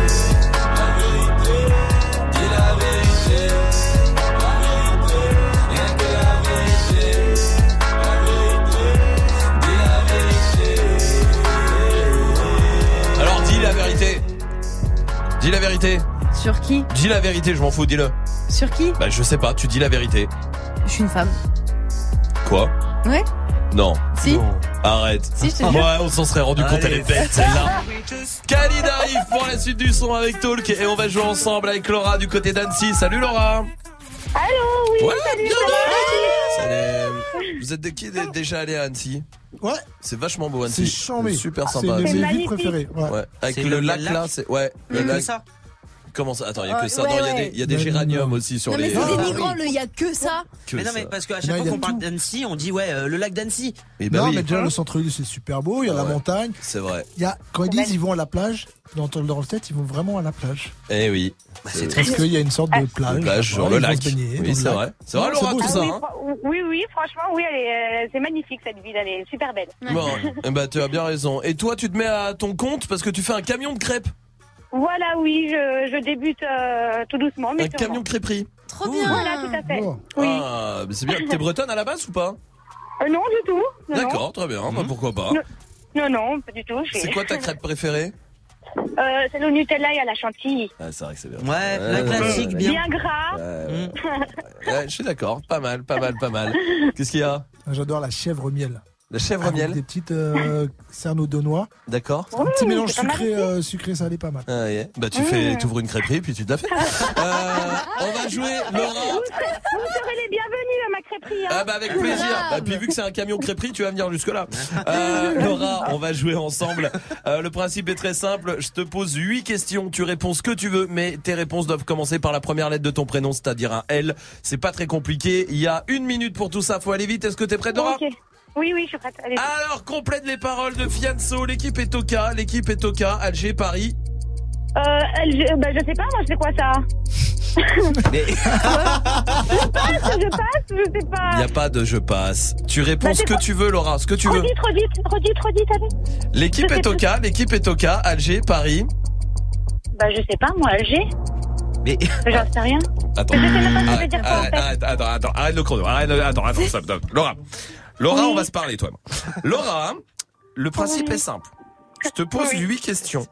Dis la vérité. Sur qui Dis la vérité, je m'en fous, dis-le. Sur qui Bah je sais pas, tu dis la vérité. Je suis une femme. Quoi Ouais Non. Si Arrête. Si, je te jure. Ouais, on s'en serait rendu compte, elle est bête celle-là. Khalid arrive pour la suite du son avec Talk et on va jouer ensemble avec Laura du côté d'Annecy. Salut Laura. Allô, oui, Ouais, salut, Salut. Vous êtes de qui déjà allé à Annecy? Ouais. C'est vachement beau Annecy. C'est chambé. Super C'est sympa. une de C'est mes villes préférées. Ouais. Ouais, avec le, lac là, c'est ouais, le lac. ça. Comment ça? Attends, il y a que Euh, ça. ouais, non, il y a ouais. des il y a des géraniums non. aussi sur Non mais les c'est Ah, dénigrant, le y a que ça. que Mais non, ça. mais parce qu'à chaque il fois a qu'on parle tout. d'Annecy, on dit ouais, euh, le lac d'Annecy. Eh ben non, oui, mais déjà, le centre-ville, c'est super beau. Il y a Ah la ouais. montagne. c'est vrai. Il y a, quand ils disent ils vont à la plage, dans, dans le tête, ils vont vraiment à la plage. Eh oui. c'est Parce qu'il y a une sorte de plage. Le plage sur Voilà, le ils vont lac. se baigner dans Oui, le c'est lac. vrai. C'est vrai Laura beau, tout ça. ça oui, hein fr- oui, oui, franchement, oui, elle est, euh, c'est magnifique cette ville, elle est super belle. Bon, eh ben tu as bien raison. Et toi, tu te mets à ton compte parce que tu fais un camion de crêpes. Voilà, oui, je, je débute euh, tout doucement, mais Un sûrement. camion crêperie. Trop bien. Voilà, tout à fait. Oh. Oui. Ah, mais c'est bien. T'es bretonne à la base ou pas? Euh, non, du tout. Non, non. D'accord, très bien. Bah, pourquoi pas Non. Non, non, pas du tout. je C'est quoi ta crêpe préférée? Euh, C'est le Nutella et à la chantilly. ah, C'est vrai que c'est bien. Ouais, la ouais, classique, bien. Bien gras. Ouais, ouais. Ouais, je suis d'accord. Pas mal, pas mal, pas mal. Qu'est-ce qu'il y a? J'adore la chèvre miel. La chèvre Avec miel Des petites euh, cerneaux de noix. D'accord. Un petit mélange sucré, euh, sucré salé, pas mal. Ah, yeah. Bah tu fais, t'ouvres une crêperie puis tu te la fais. [LAUGHS] Euh, on va jouer Laura. Vous serez, vous serez les bienvenus à ma crêperie. Hein. Ah bah avec plaisir. Et puis vu que c'est un camion crêperie, tu vas venir jusque là. [LAUGHS] Euh, Laura, on va jouer ensemble. Euh, le principe est très simple. Je te pose huit questions. Tu réponds ce que tu veux, mais tes réponses doivent commencer par la première lettre de ton prénom, c'est-à-dire un L. C'est pas très compliqué. Il y a une minute pour tout ça. Faut aller vite. Est-ce que t'es prête, Laura? Ok. Oui, oui, je suis prête. Allez. Alors complète les paroles de Fianso. L'équipe est au cas. L'équipe est au cas. Alger, Paris. Euh, je, bah, je sais pas, moi, je sais quoi ça? [LAUGHS] Mais Je passe, je passe, je sais il pas. y a pas de je passe. Tu réponds Bah, ce c'est que pas- tu veux, Laura. Ce que tu veux. Redites, redites, redites, allez. L'équipe est cas. L'équipe est au cas. Alger, Paris. Bah, je sais pas, moi, Alger. Mais J'en sais rien. Attends. Mais je sais même pas ce que je vais Arrête, dire quoi, en arrête, fait. arrête, attends, attends, arrête le chrono. Arrête, attends, attends, stop, stop. Laura. Laura, on va se parler, toi. et moi. Laura, le principe est simple. Je te pose huit questions.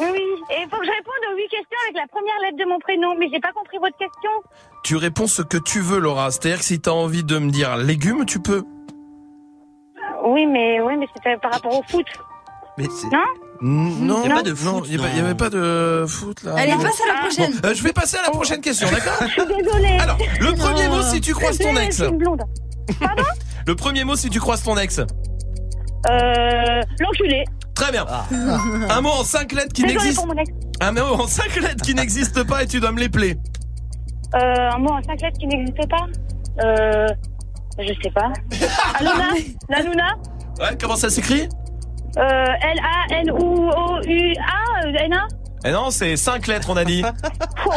Oui. Et il faut que je réponde aux huit questions avec la première lettre de mon prénom. Mais j'ai pas compris votre question. Tu réponds ce que tu veux, Laura. C'est-à-dire que si t'as envie de me dire légumes, tu peux. Oui, mais, oui, mais c'était par rapport au foot. Mais Non Non, Y a pas de non, foot, il y a pas- avait pas de foot là. Allez, passe à la prochaine. Bon, euh, je vais passer à la prochaine question, d'accord [LAUGHS] Je suis désolée. Alors, le premier mot si tu croises ton Je ex. suis une blonde. Pardon Le premier mot si tu croises ton ex. Euh, l'enculé. Très bien. Un mot en cinq lettres qui Désolée n'existe. pour mon ex. Un mot en cinq lettres qui n'existe pas et tu dois me les plaire. Euh, un mot en cinq lettres qui n'existe pas. Euh, je sais pas. Aluna La Luna Ouais, comment ça s'écrit? Euh, L-A-N-O-U-A N-A Eh non, c'est cinq lettres, on a dit. [LAUGHS]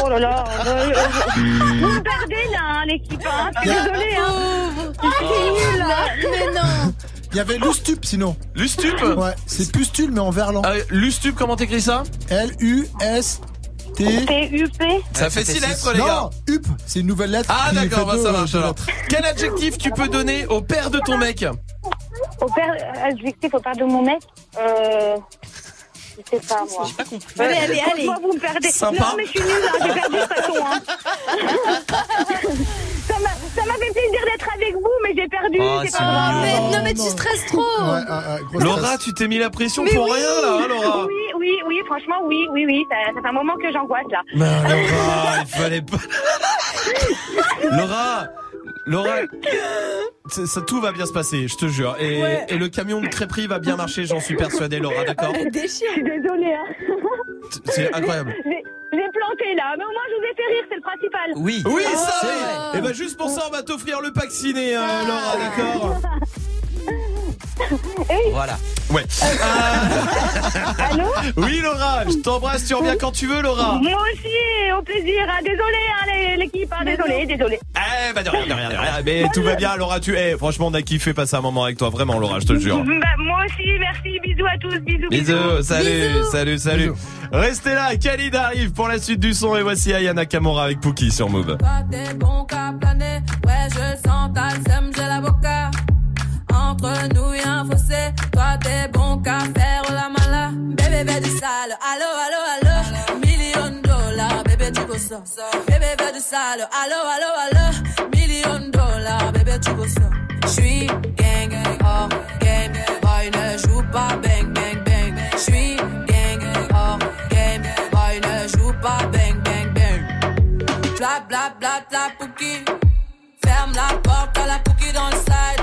Oh là là. euh, euh, vous me perdez là, hein, l'équipe. Hein. Je suis désolée. Hein. Ah, nul là. Mais non. [LAUGHS] Il y avait Lustup sinon. Lustup Ouais, c'est pustule mais en verlan. Ah, Lustup, comment t'écris ça? L-U-S-T. P-U-P. Ça fait six lettres, les gars. Non, UP, c'est une nouvelle lettre. Ah d'accord, bah, ça euh, marche alors. Quel adjectif tu peux donner au père de ton mec? Au père, adjectif au père de mon mec. Euh, je sais pas moi. J'ai pas compris. Allez, allez, allez. Vous me perdez. Sympa. Non, mais je suis nulle, hein, j'ai perdu de toute façon. Hein. [LAUGHS] ça m'a ça m'a fait plaisir d'être avec vous, mais j'ai perdu. Oh, c'est pas grave. Mais, non, non, mais tu stresses trop. Ouais, ouais, gros Laura, stress. tu t'es mis la pression Mais pour oui. rien là, hein, Laura? Oui, oui, oui, franchement, oui, oui, oui. Ça, ça fait un moment que j'angoisse là. Mais Laura, [LAUGHS] il fallait pas. [LAUGHS] Laura, Laura, c'est- ça, tout va bien se passer, je te jure. Et, Ouais. et le camion de crêperie va bien marcher, j'en suis persuadé, Laura, d'accord Elle Je déchire. suis désolée. Hein. C'est incroyable. J'ai planté là, mais au moins je vous ai fait rire, c'est le principal. Oui. Oui, Oh. ça, C'est oui. vrai. Et ben juste pour ça, on va t'offrir le pack ciné, euh, Laura, d'accord [LAUGHS] Voilà. Ouais. [LAUGHS] Allô Oui, Laura, je t'embrasse, tu reviens quand tu veux, Laura. Moi aussi, au plaisir. Hein. Désolée, hein, les- l'équipe. Hein. Désolée, désolée. Eh, bah de rien, de rien, de rien. Mais tout va bien, Laura, tu es. franchement, on a kiffé passer un moment avec toi, vraiment, Laura, je te le jure. Bah, moi aussi, merci. Bisous à tous. Bisous, bisous. Bisous, salut, Bisous. salut, salut. Restez là, Khalid arrive pour la suite du son et voici Ayana Kamora avec Pookie sur Move. Ouais je sens ta sème, bon qu'à faire la mala. Bébé du sale, allo allo allo. Million dollars, bébé tu go ça. Bébé fais du sale, allo allo allo. Million dollars, bébé tu go ça. J'suis gang, hors game, boy ne joue pas bang bang bang. J'suis gang, hors game, boy ne joue pas bang bang bang. Bla bla bla bla pouki. Ferme la porte à la pouki dans le side.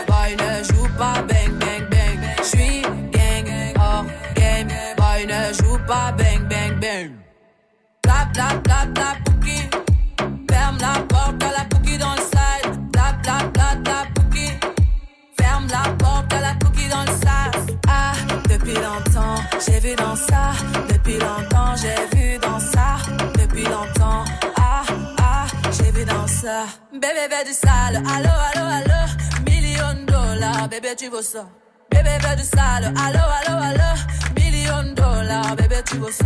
Boy ne joue pas bang bang bang. J'suis gang, hors game. Boy ne joue pas bang bang bang. Bla bla bla bla pouki. Ferme la porte à la pouki dans le side. Bla bla bla bla pouki. Ferme la porte à la pouki dans le sas. Ah, depuis longtemps, j'ai vu dans ça. Depuis longtemps, j'ai vu dans ça. Depuis longtemps, ah, ah, j'ai vu dans ça. Bébé, Bébé du sale, allo, allo, allo. Bébé, tu veux ça. Bébé veut du sale, allo, allo, allo. Million de dollars, bébé, tu veux ça.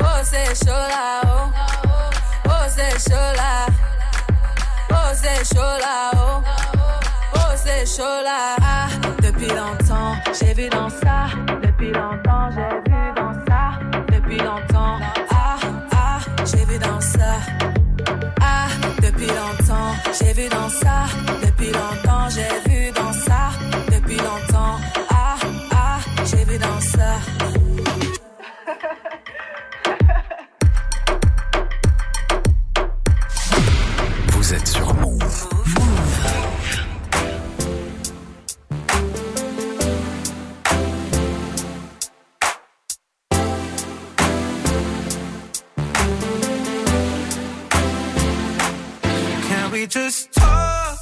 Oh, c'est chaud là, oh. Oh, c'est chaud là. Oh, c'est chaud là, oh. Oh, c'est chaud là. Ah, depuis longtemps, j'ai vu dans ça. Depuis longtemps, j'ai vu dans ça. Depuis longtemps, ah, ah, j'ai vu dans ça. Depuis longtemps, j'ai vu dans ça. Depuis longtemps, j'ai vu dans ça. Depuis longtemps, ah, ah, j'ai vu dans ça. We just talk?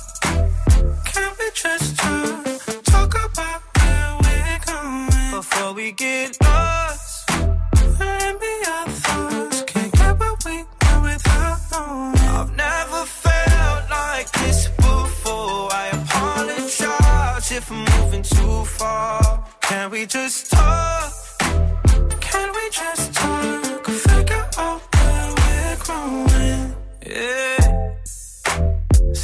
Can we just talk? Talk about where we're going before we get lost. Let me our thoughts. Can't get what we want without knowing. I've never felt like this before. I apologize if I'm moving too far. Can we just talk? Can we just talk? Figure out where we're growing. Yeah.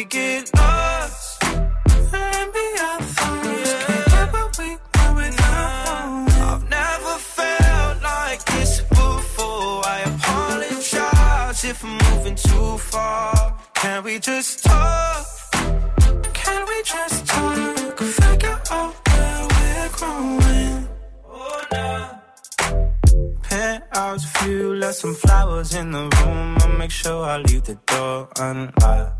we get lost. And be our thoughts. Can't get what we want. I've never felt like this before. I apologize if I'm moving too far. Can we just talk? Can we just talk? Figure out where we're growing. Oh, no. Penthouse view, left some flowers in the room. I'll make sure I leave the door unlocked.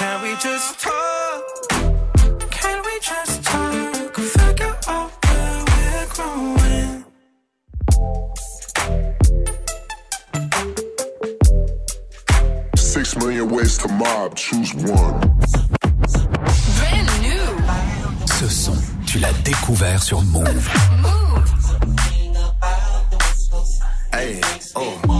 Can we just talk? Can we just talk? Figure out where we're growing. Six million ways to mob, choose one. Brand new. Ce son, tu l'as découvert sur Move. Hey, oh.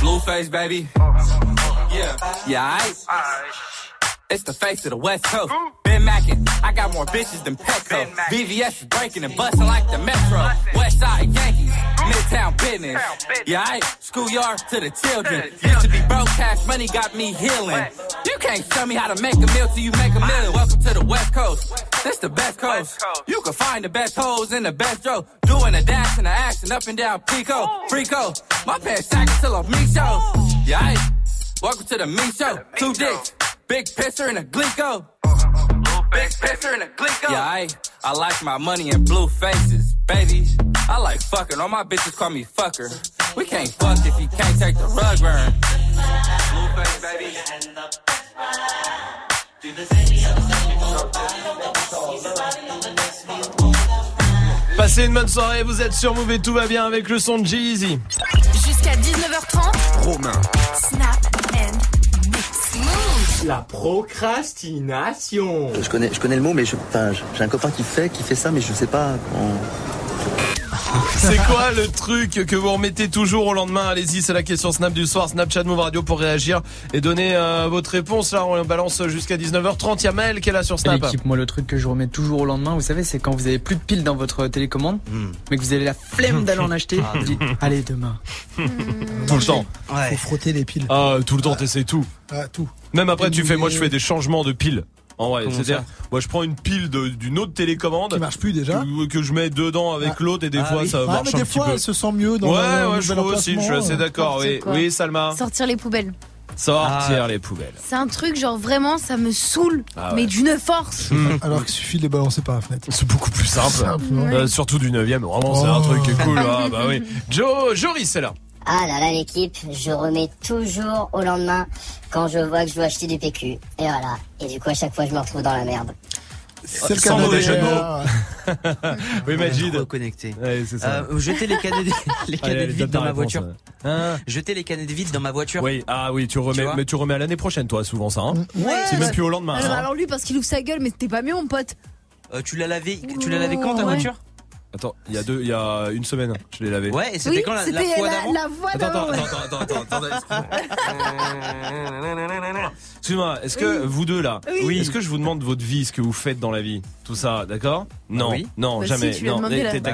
Blueface, baby. Yeah. Yeah, I. It's the face of the West Coast. Ben Mackin, I got more bitches than Petco. VVS is breaking and busting like the Metro. West Side Yankees, Midtown business. Yeah, I schoolyard to the children. Used to be broke, cash money got me healing. You can't tell me how to make a meal till you make a million. Welcome to the West Coast. This the best coast. You can find the best hoes in the best row. Doing a dash and a action up and down Pico. Frico. My pants sagging till I'm me show. Yeah, aight. Welcome to the me show. Two dicks. Big pisser and a glico. Big pisser and a glico. Yeah, I, I like my money in blue faces, baby. I like fucking. All my bitches call me fucker. We can't fuck if you can't take the rug burn. Blue face, baby. Passez une bonne soirée, vous êtes sur Move et tout va bien avec le son de Jeezy. Jusqu'à 19h30. Romain. Snap and. La procrastination. Je connais, je connais le mot, mais je- j'ai un copain qui fait, qui fait ça, mais je sais pas. comment- C'est quoi le truc que vous remettez toujours au lendemain? Allez-y, c'est la question Snap du soir, Snapchat Move Radio pour réagir et donner euh, votre réponse. Là, on balance jusqu'à 19h30. Il y a Maël qui est là sur Snap. L'équipe, moi, le truc que je remets toujours au lendemain, vous savez, c'est quand vous avez plus de piles dans votre télécommande, mais que vous avez la flemme d'aller en acheter, Ah. vous dites, allez, demain. Tout le temps. Faut frotter les piles. Ah, tout le temps, t'essaies tout. Ah, tout. Même après, tu fais, moi, je fais des changements de piles. En vrai, c'est-à-dire, moi, je prends une pile d'une autre télécommande. Qui marche plus déjà. Que, que je mets dedans avec Ah. l'autre et des Ah fois, oui. ça Ah, marche mais un des petit fois, peu. elle se sent mieux dans ouais, ouais, je trouve aussi, je suis assez d'accord. Oui, oui, Salma. Sortir les poubelles. Sortir les poubelles. C'est un truc, genre vraiment, ça me saoule, Ah ouais. mais d'une force. [LAUGHS] Alors qu'il suffit de les balancer par la fenêtre. C'est beaucoup plus simple. Simple, ouais. Euh, surtout du 9 vraiment, c'est un Oh. truc qui est cool. Ah, bah oui. [LAUGHS] Joe, Joris, c'est là. Ah là là l'équipe, je remets toujours au lendemain quand je vois que je dois acheter du PQ. Et voilà. Et du coup à chaque fois je me retrouve dans la merde. C'est le Sans mauvais de jeu de mots. oui, Majid. Reconnecté. Ouais. Euh, jeter les canettes, [LAUGHS] les canettes allez, vides dans ma réponse, voiture. ouais. Hein Jeter les canettes vides dans ma voiture. Oui, ah oui, tu remets, mais tu remets à l'année prochaine, toi, souvent ça. Hein Ouais. c'est même plus au lendemain. Alors, hein. alors lui, parce qu'il ouvre sa gueule, mais c'était pas mieux, mon pote. Euh, tu l'as lavé, tu l'as lavé quand ta Ouais. voiture Attends, il y a deux, il y a une semaine, je l'ai lavé. Ouais, et c'était Oui, quand la, la fois la, d'avant la voix Attends, d'avant. attends, attends, attends, attends, [LAUGHS] attends. Excuse-moi, est-ce que Oui. vous deux là, Oui. est-ce que je vous demande votre vie, ce que vous faites dans la vie, tout ça, d'accord? Non, oui. non, Bah jamais. si, non, là. ta Bah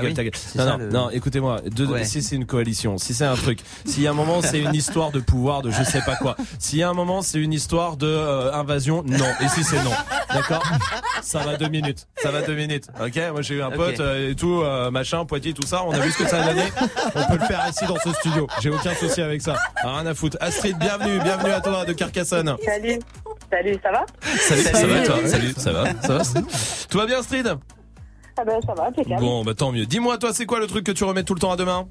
Non, non, le- non, écoutez-moi. Ouais. Si c'est une coalition, si c'est un truc, s'il y a un moment c'est une histoire de pouvoir, de je sais pas quoi. S'il y a un moment c'est une histoire de euh, invasion, non. Et si c'est non, d'accord? Ça va deux minutes. Ça va deux minutes. Ok? Moi j'ai eu un pote euh, et tout, euh, machin, Poitiers, tout ça. On a vu ce que ça a donné. On peut le faire ici dans ce studio. J'ai aucun souci avec ça. Ah, Rien à foutre. Astrid, bienvenue, bienvenue à toi de Carcassonne. Salut. Salut, ça va Salut, ça va toi Salut, ça va Ça va Tout va bien Astrid Ah ben ça va, impeccable. Bon, bah tant mieux. Dis-moi toi, c'est quoi le truc que tu remets tout le temps à demain?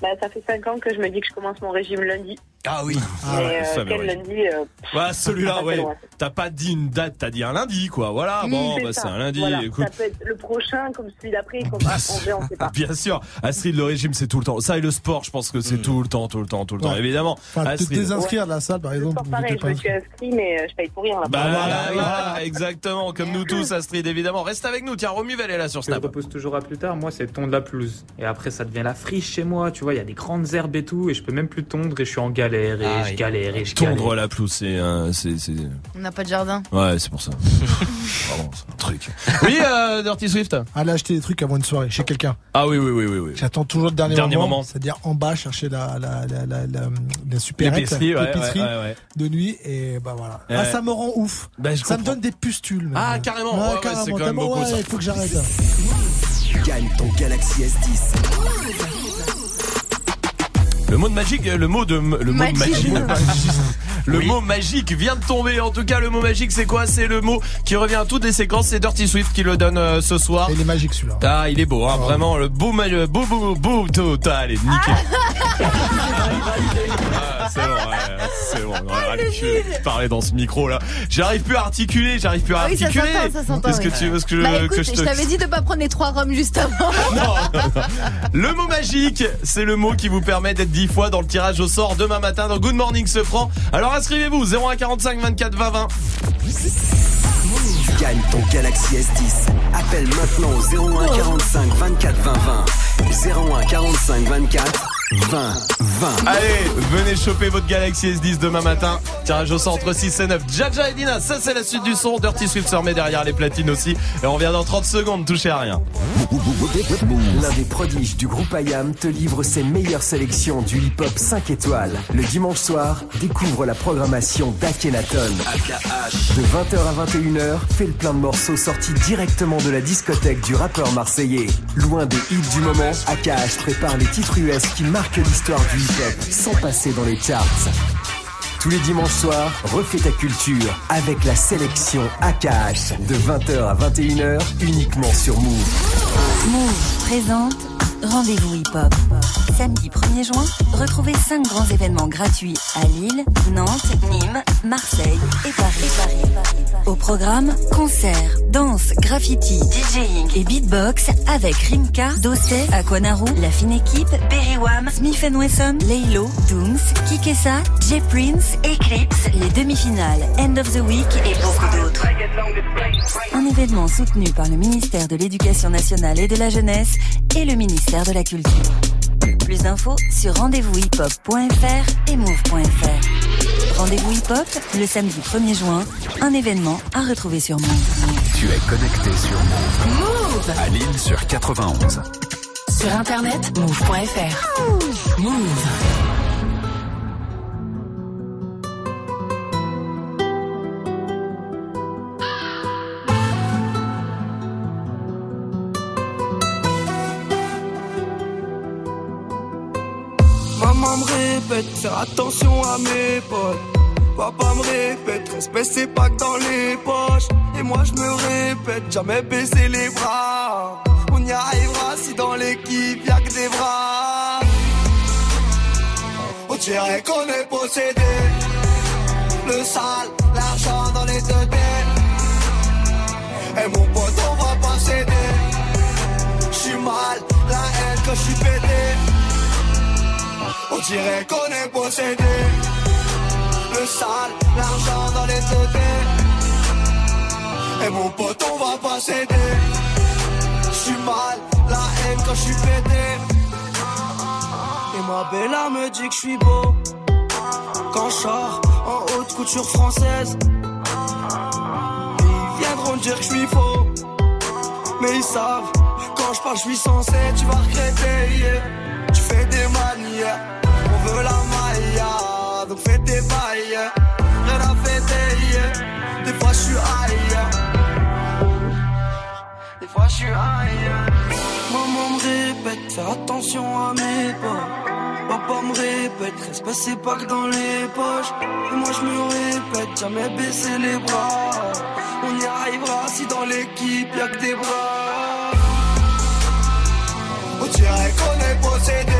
Bah ça fait 5 ans que je me dis que je commence mon régime lundi. Ah oui. Mais euh, fameux quel régime. lundi euh, Bah celui-là, Ça fait ouais. T'as pas dit une date, t'as dit un lundi, quoi. Voilà, bon, bah ça. c'est un lundi. Voilà. Écoute. Ça peut être le prochain, comme celui d'après, comme sûr. congé, on sait pas. Bien sûr, Astrid, le régime c'est tout le temps. Ça et le sport, je pense que c'est tout le temps, tout le temps, tout le temps. Ouais. Évidemment. Enfin, te Astrid. désinscrire de la salle, par exemple. Sport pareil, je me suis inscrit, mais euh, je paye pour rien là. Bah voilà, voilà, exactement, comme nous tous, Astrid, évidemment. Reste avec nous, tiens, Romuvel est là sur que je Snap. repousse toujours à plus tard, moi, c'est tondre la pelouse. Et après, ça devient la friche chez moi, tu vois, il y a des grandes herbes et tout, et je peux même plus tondre, et je suis en galère, et Ah je et je galère. Tondre la pelouse, c'est un, c'est, c'est, On n'a pas de jardin. ouais, c'est pour ça. [LAUGHS] Pardon, c'est un truc. Oui, euh, Dirty Swift. Aller acheter des trucs avant une soirée chez quelqu'un. Ah oui, oui, oui, oui, oui. J'attends toujours le dernier, Dernier moment, moment. c'est-à-dire en bas chercher la la la la, la, la supérette, L'épicerie, ouais, l'épicerie ouais, ouais, ouais. de nuit et bah voilà. Ouais. Ah, ça me rend ouf. Bah, ça me donne des pustules. même. Ah, carrément. Ouais, ouais, c'est quand même beaucoup, ouais, ça. Il faut que j'arrête. Gagne ton Galaxy S10. Le mot de magique, le mot de, le mot de Magique. [LAUGHS] mot vient de tomber. En tout cas, le mot magique, c'est quoi? C'est le mot qui revient à toutes les séquences. C'est Dirty Swift qui le donne euh, ce soir. Il est magique celui-là. Ah, il est beau, hein, vraiment le beau, beau, beau, beau, total, est nickel. Ah, [LAUGHS] c'est bon, ouais, c'est bon. Ah, Ouais, je, je parlais dans ce micro là. J'arrive plus à articuler, j'arrive plus à Ah oui, ça articuler. s'entend, ça s'entend. Est-ce que tu veux que je, Bah écoute, que je te je t'avais dit de pas prendre les trois rhums juste avant. non, [LAUGHS] non, non. Le mot magique, c'est le mot qui vous permet d'être 10 fois dans le tirage au sort demain matin dans Good Morning Sofran. Alors inscrivez-vous 0145 24 20 20. Gagne ton Galaxy S10. Appelle maintenant au 01 45 24 20 20. 01 45 24 20 20. Allez, venez choper votre Galaxy S10 demain matin. Tirage au sort entre 6 et 9. Jaja et Dina, ça c'est la suite du son. Dirty Swift se remet derrière les platines aussi. Et on revient dans 30 secondes, touchez à rien. L'un des prodiges du groupe IAM te livre ses meilleures sélections du hip-hop 5 étoiles. Le dimanche soir, découvre la programmation d'Akhenaton. De 20h à 21h, fais le plein de morceaux sortis directement de la discothèque du rappeur marseillais. Loin des hits du moment, AKH prépare les titres US qui marquent l'histoire du hip-hop sans passer dans les charts. Tous les dimanches soirs, refais ta culture avec la sélection AKH de 20h à 21h uniquement sur Move. Move présente Rendez-vous Hip Hop. Samedi 1er juin, retrouvez 5 grands événements gratuits à Lille, Nantes, Nîmes, Marseille et Paris. Au programme, concerts, danse, graffiti, DJing et beatbox avec Rimka, Dossé, Aquanaru, La Fine Équipe, Perry Wam, Smith Wesson, Laylo, Dooms, Kikessa, J Prince, Eclipse, les demi-finales, End of the Week et beaucoup d'autres. Un événement soutenu par le ministère de l'Éducation nationale et de la jeunesse et le ministère de la Culture. Plus d'infos sur rendez-vous-hip-hop.fr et move.fr. Rendez-vous hip-hop le samedi 1er juin, un événement à retrouver sur Move. Tu es connecté sur Move. Move À Lille sur 91. Sur internet, move.fr. Move. Maman répète, faire attention à mes potes. Papa me répète, respect c'est pas que dans les poches. Et moi je me répète, jamais baisser les bras. On y arrivera si dans l'équipe y'a que des bras. On dirait qu'on est possédé. Le sale, l'argent dans les deux têtes. Et mon pote, on va pas céder. J'suis mal, la haine quand j'suis pété. Dirait qu'on est possédé. Le sale, l'argent dans les côtés. Et mon pote, on va pas céder. J'suis mal, la haine quand j'suis pété. Et ma bella me dit que j'suis beau. Quand j'sors en haute couture française. Ils viendront dire que j'suis faux. Mais ils savent, quand je parle, je suis censé, tu vas regretter. yeah. Tu fais des manières, la maille, donc fais tes bails. Rien à fêter, des fois je suis ailleurs. Des fois je suis ailleurs. Maman me répète, faire attention à mes pas. Papa me répète, respect c'est pas que dans les poches. Et moi je me répète, jamais baisser les bras. On y arrivera si dans l'équipe y'a que des bras. On dirait qu'on est possédé.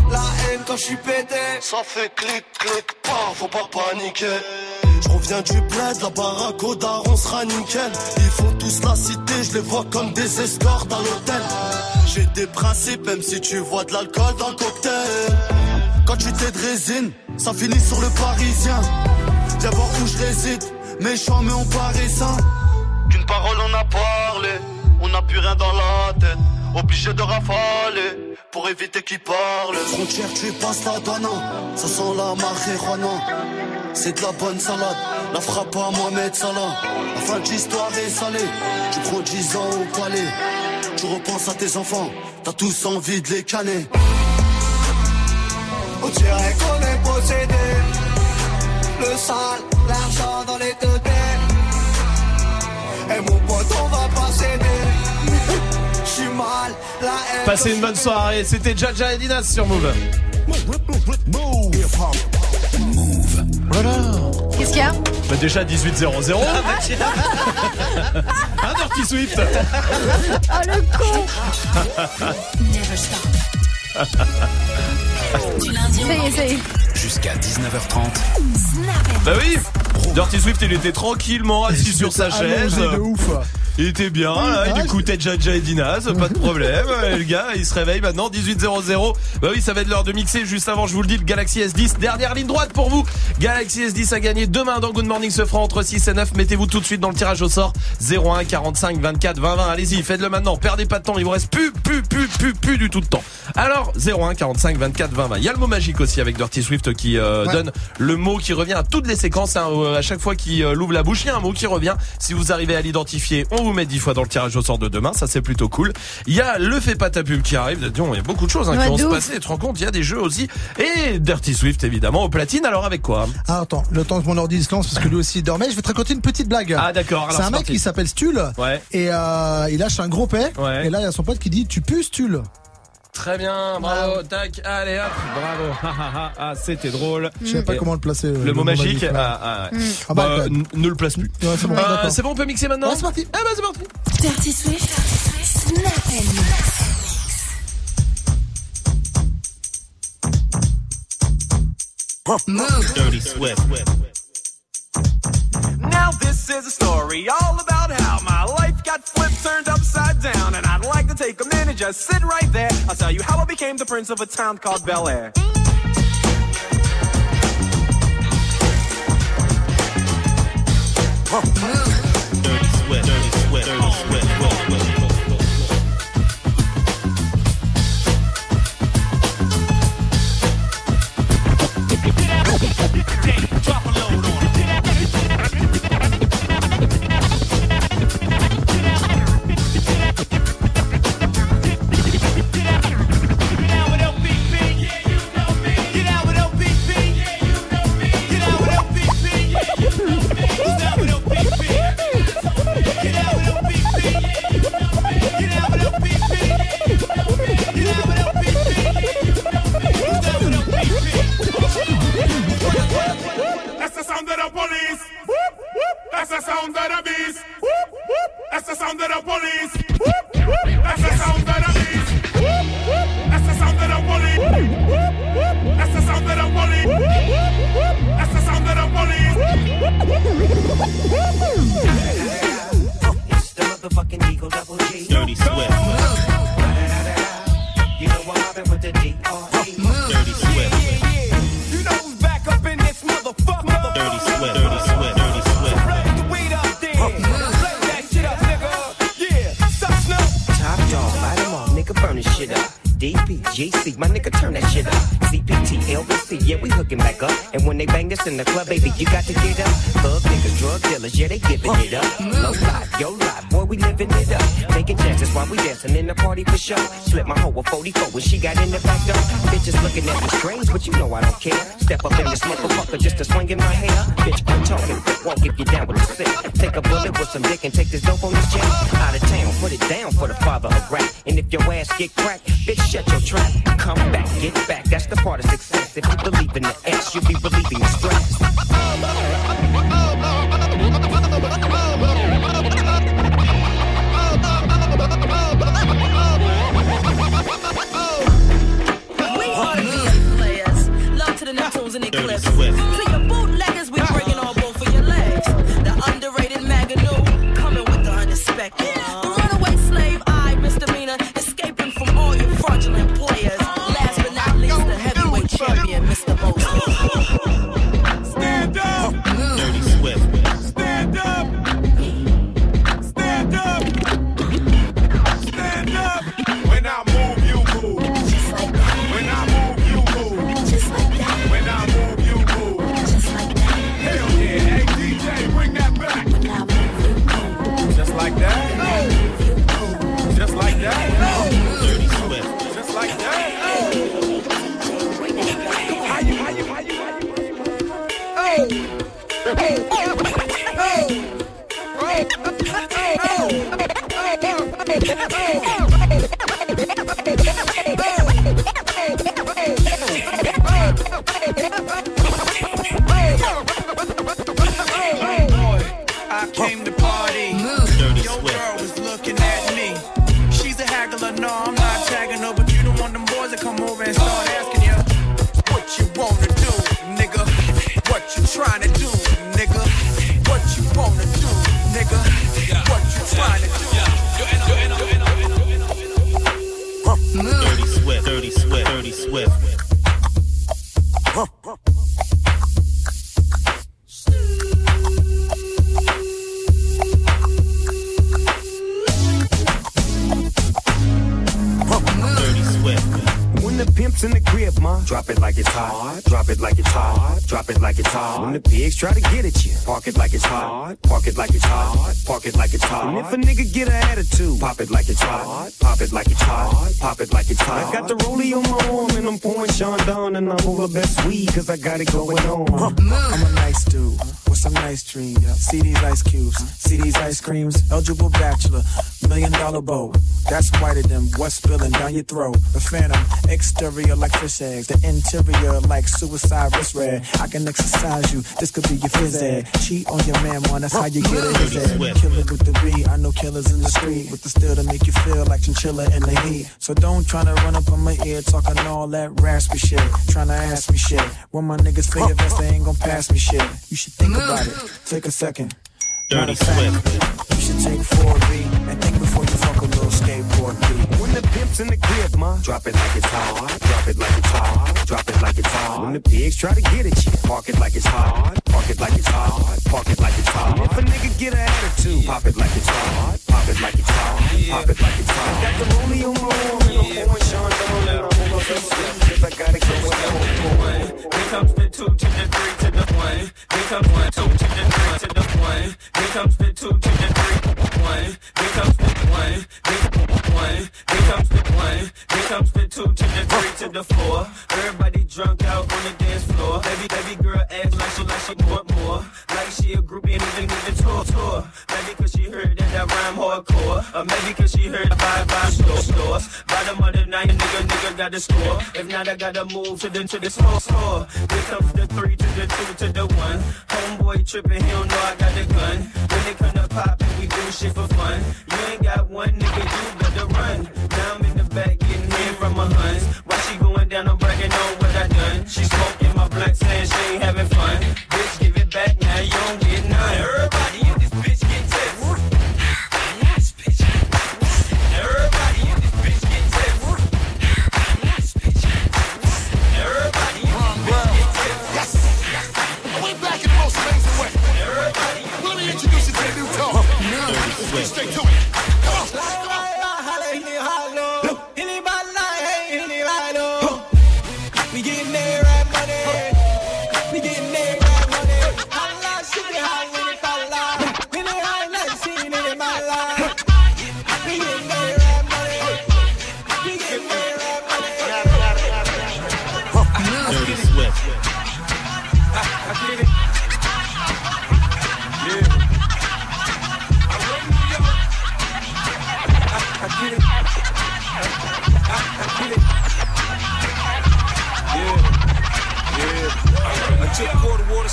la haine quand j'suis pété. Ça fait clic, clic, pas, faut pas paniquer. Je reviens du bled, la baraque au daron sera nickel. Ils font tous la cité, je les vois comme des escortes à l'hôtel. J'ai des principes, même si tu vois de l'alcool dans le cocktail. Quand tu t'es de résine, ça finit sur le parisien. Viens voir où je réside, méchant mais on paraît sain. Qu'une parole on a parlé, on n'a plus rien dans la tête. Obligé de rafaler pour éviter qu'ils parlent. Frontière, tu passes la douane, ça sent la marijuana. C'est de la bonne salade, la frappe à Mohamed Salah. La fin de l'histoire est salée, tu prends 10 ans au palais. Tu repenses à tes enfants, t'as tous envie de les canner. On dirait qu'on est possédé. Le sale, l'argent dans les deux têtes. Et mon pote, on va pas céder. La haine. Passez une bonne soirée, c'était Jaja et Dinas sur Move. Voilà. Qu'est-ce qu'il y a Bah déjà 18-0-0. [LAUGHS] Un Dirty Swift. Oh le con Never stop. Du lundi au. Jusqu'à 19h30. Snap Bah oui, Dirty Swift, il était tranquillement assis sur sa chaise. de ouf. Il était bien, là, il ah, écoutait Jaja et Dinaz, pas de problème. Et le gars, il se réveille maintenant, 18.00. Bah oui, ça va être l'heure de mixer. Juste avant, je vous le dis, le Galaxy S10, dernière ligne droite pour vous. Galaxy S10 à gagner demain dans Good Morning se fera entre 6 et 9. Mettez-vous tout de suite dans le tirage au sort. 01 45 24 20 20. Allez-y, faites-le maintenant. Perdez pas de temps, il vous reste plus, plus, plus, plus, plus du tout de temps. Alors, 01 45 24 20 20. Il y a le mot magique aussi avec Dirty Swift qui euh, Ouais. donne le mot qui revient à toutes les séquences. hein, à chaque fois qu'il euh, l'ouvre la bouche, il y a un mot qui revient. Si vous arrivez à l'identifier, on vous met 10 fois dans le tirage au sort de demain. Ça, c'est plutôt cool. Il y a le fait pas ta pub qui arrive. Il y a beaucoup de choses hein, Ouais, qui vont se passer. Tu te rends compte, il y a des jeux aussi. Et Dirty Swift, évidemment, au platine. Alors, avec quoi? Ah, attends, le temps que mon ordi se lance parce que lui aussi il dormait, je vais te raconter une petite blague. Ah, d'accord. C'est un mec parti. qui s'appelle Stul Ouais. et euh, il lâche un gros paix. Ouais. Et là il y a son pote qui dit Tu pues Stul Très bien, bravo, tac, allez hop, bravo, [LAUGHS] ah, ah, ah, ah, c'était drôle. Je savais pas Et comment le placer. euh, Le, mot magique, ouais. ah, ah, ouais. Mm. Ah Bah, bah, euh, ne le place plus. Ouais, c'est bon, Euh, bon, on peut mixer maintenant Ouais, c'est parti. Ah bah c'est parti. Dirty Swift, Snap. Move. Dirty Swift. Now this is a story all take a minute, just sit right there. I'll tell you how I became the prince of a town called Bel Air. Dirty Swift. Dirty Swift. Dirty Swift. That's weed cause creams. Eligible bachelor, million dollar bow. That's whiter than what's spilling down your throat. The phantom, exterior like fish eggs, the interior like suicide wrist red. I can exercise you, this could be your phys ed. Cheat on your man, man, that's how you get it. his head. Killer with the B, I know killers in the street with the steel to make you feel like chinchilla in the heat. So don't try to run up on my ear talking all that raspy shit, trying to ask me shit. When my niggas figure vest, they ain't gonna pass me shit. You should think about it. Take a second. Matter of fact, You should take 4B and think before you fuck a little skateboard beat. When the pimp's in the crib, ma, drop it like it's hot. Drop it like it's hot. Drop it like it's hot. When the pigs try to get at you, park it like it's hot. Park it like it's hot. Park it like it's hot. If a nigga get an attitude, pop it like it's hot. Pop it like it's hot. Pop it like it's hot. I got the rollie on my arm and I'm pouring Sean down and I'm I got it going on. Here comes the two to to the one. One, to the three to the one. To the. One. One. One. One. To the three to the four. Everybody drunk out on the dance floor. Girl more. Like she a groupie even tour. Maybe cause she heard that rhyme hardcore. Or maybe cause she heard store night, nigga nigga got the score. If not, I gotta move to the to the small score. Here comes the three to the two to the one. Homeboy tripping, he don't know I got the gun. When it come to poppin', we do shit for fun. You ain't got one nigga, you better run. Now I'm in the back getting hit from my huns. While she going down, I'm bragging on what I done. She smoking my blunt, saying she ain't having fun. Bitch, give it back now, you don't Stay tuned.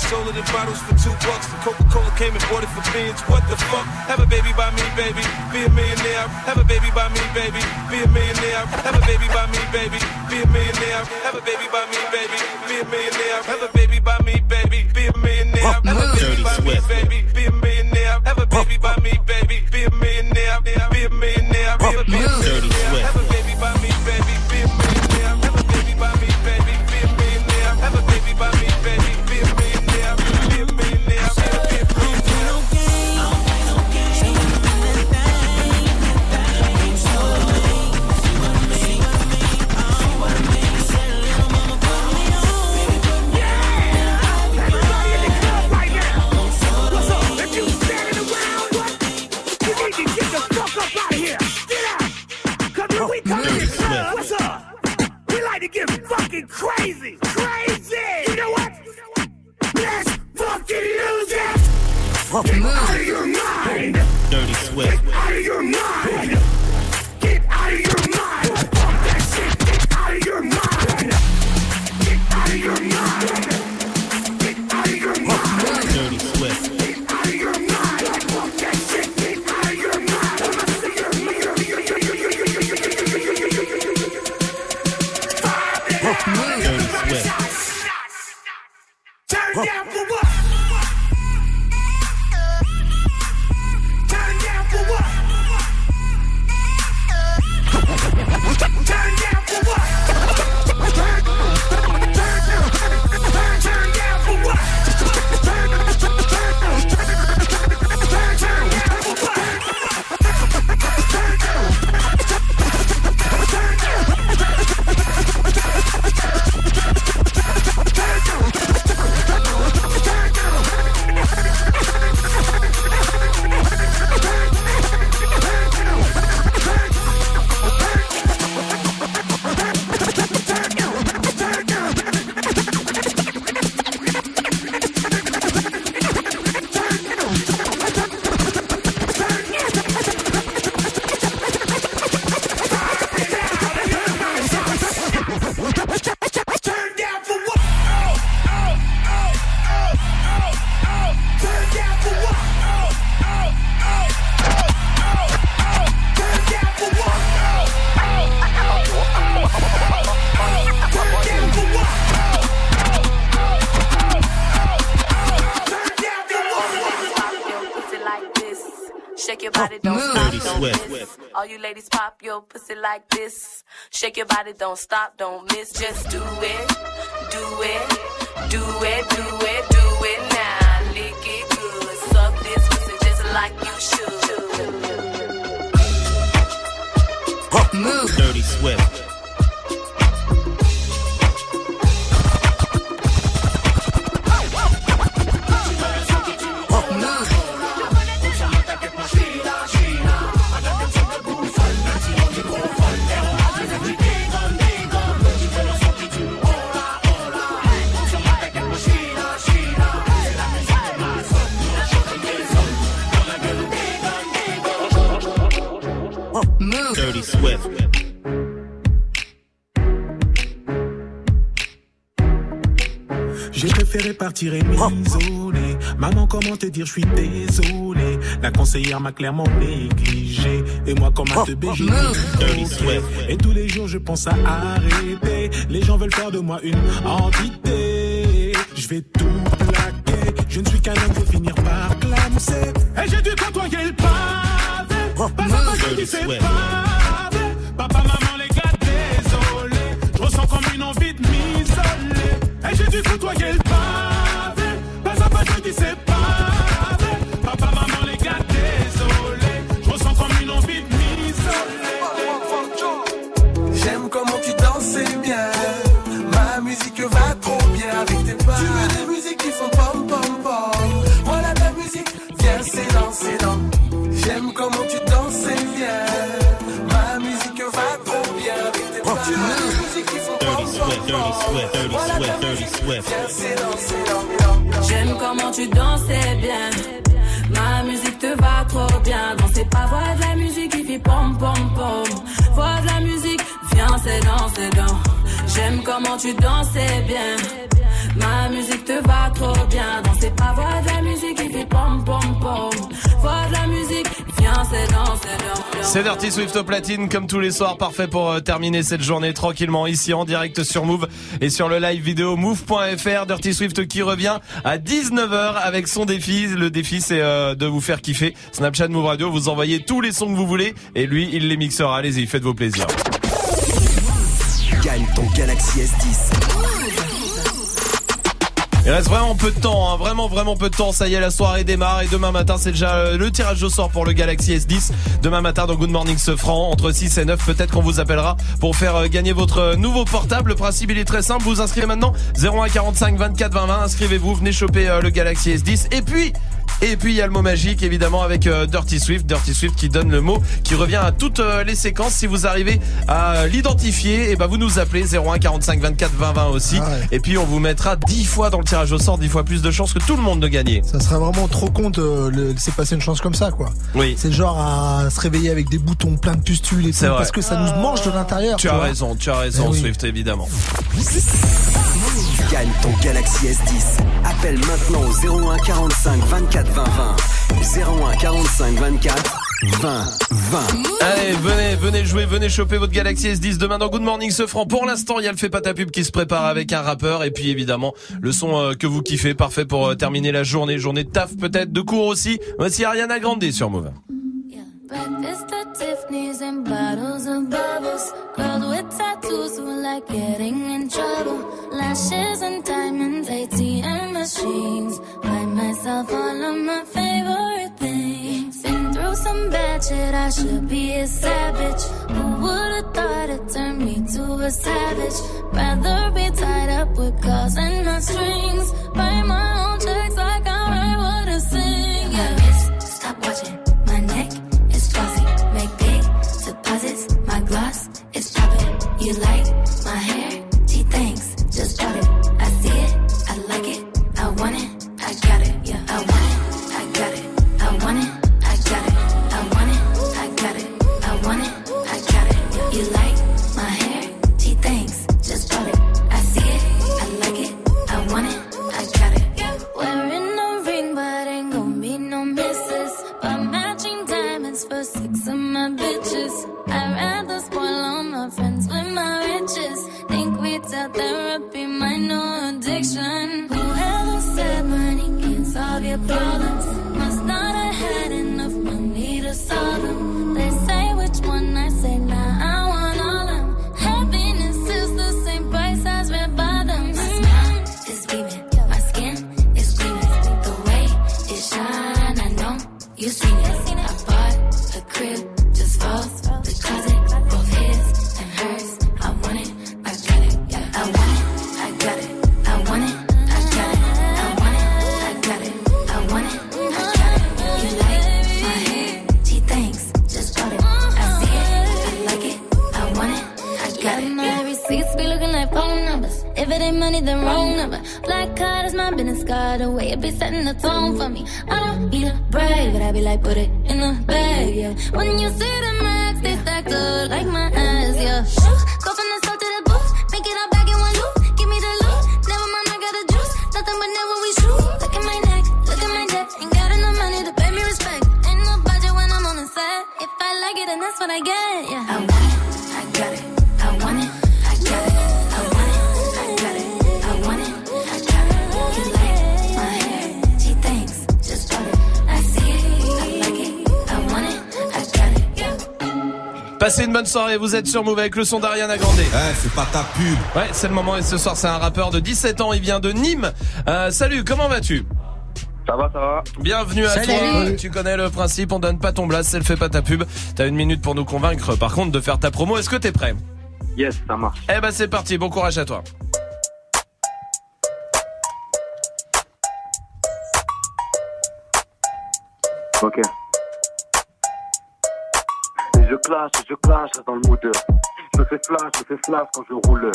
Sold it in bottles for two bucks. The Coca-Cola came and bought it for beans. What the fuck? Have a baby by me, baby. Be a millionaire. Have a baby by me, baby. Be a millionaire. Have a baby by me, baby. Be a millionaire. Have a baby by me, baby. Be a millionaire. Have a baby by me, baby. Be a millionaire. Have a baby by me, baby. Be a millionaire. Have a baby by me, baby. fucking, crazy. Crazy! You know what? Let's fucking use it! Fucking out of your mind! Dirty Swift. Out of your mind! You ladies pop your pussy like this. Shake your body, don't stop, don't miss. Just do it, do it, do it, do it, Maman, comment te dire, je suis désolé. La conseillère m'a clairement négligé. Et moi, comme un teubé, Swift. Et tous les jours, je pense à arrêter. Les gens veulent faire de moi une entité. Je vais tout plaquer. Je ne suis qu'un homme, je vais finir par clamser. Et j'ai dû côtoyer le pavé. Pas à pas, je Dirty Swift au platine comme tous les soirs, parfait pour euh, terminer cette journée tranquillement ici en direct sur Move et sur le live vidéo move.fr. Dirty Swift qui revient à 19h avec son défi. Le défi c'est euh, de vous faire kiffer. Snapchat Move Radio, vous envoyez tous les sons que vous voulez et lui il les mixera. Allez-y, faites vos plaisirs. Gagne ton Galaxy S10. Reste vraiment peu de temps, hein, vraiment vraiment peu de temps. Ça y est, la soirée démarre et demain matin c'est déjà euh, le tirage au sort pour le Galaxy S10. Demain matin dans Good Morning Sofran entre 6 et 9, peut-être qu'on vous appellera pour faire euh, gagner votre euh, nouveau portable. Le principe il est très simple, vous inscrivez maintenant 01 45 24 20 20. Inscrivez-vous, venez choper le Galaxy S10 et puis et puis il y a le mot magique évidemment avec euh, Dirty Swift, Dirty Swift qui donne le mot qui revient à toutes euh, les séquences. Si vous arrivez à l'identifier, et ben vous nous appelez 01 45 24 20 20 aussi. Et puis on vous mettra 10 fois dans le tirage au sort, 10 fois plus de chances que tout le monde de gagner. Ça serait vraiment trop con de laisser passer une chance comme ça, quoi. Oui. C'est le genre à se réveiller avec des boutons plein de pustules et tout, vrai. parce que ça nous mange de l'intérieur. Tu as vois. raison, tu as raison Eh oui. Swift évidemment. Gagne ton Galaxy S10. Appelle maintenant au 01 45 24 20 20. 01 45 24 20 20. Allez, venez, venez jouer, venez choper votre Galaxy S10 demain dans Good Morning Sofran. Pour l'instant, il y a le fait pas ta pub qui se prépare avec un rappeur et puis évidemment le son euh, que vous kiffez, parfait pour euh, terminer la journée, journée de taf peut-être, de cours aussi. Voici Ariana Grande sur Move. Like getting in trouble. Lashes and diamonds, ATM machines. Buy myself all of my favorite things. Been through some bad shit, I should be a savage. Who would've thought it turned me to a savage? Rather be tied up with calls and my strings. Write my own checks like I write what I sing. Yeah. Stop watching Soirée, vous êtes sur Move avec le son d'Ariana Grande. Eh, c'est pas ta pub. Ouais, c'est le moment et ce soir c'est un rappeur de 17 ans, il vient de Nîmes. Euh, salut, comment vas-tu? Ça va, ça va. Bienvenue à Salut. toi. Tu connais le principe, on donne pas ton blast, elle fait pas ta pub. T'as une minute pour nous convaincre, par contre, de faire ta promo. Est-ce que t'es prêt? Yes, ça marche. Eh ben c'est parti, bon courage à toi. Clash, et je clash dans le mood. Je fais flash, je fais flash quand je roule.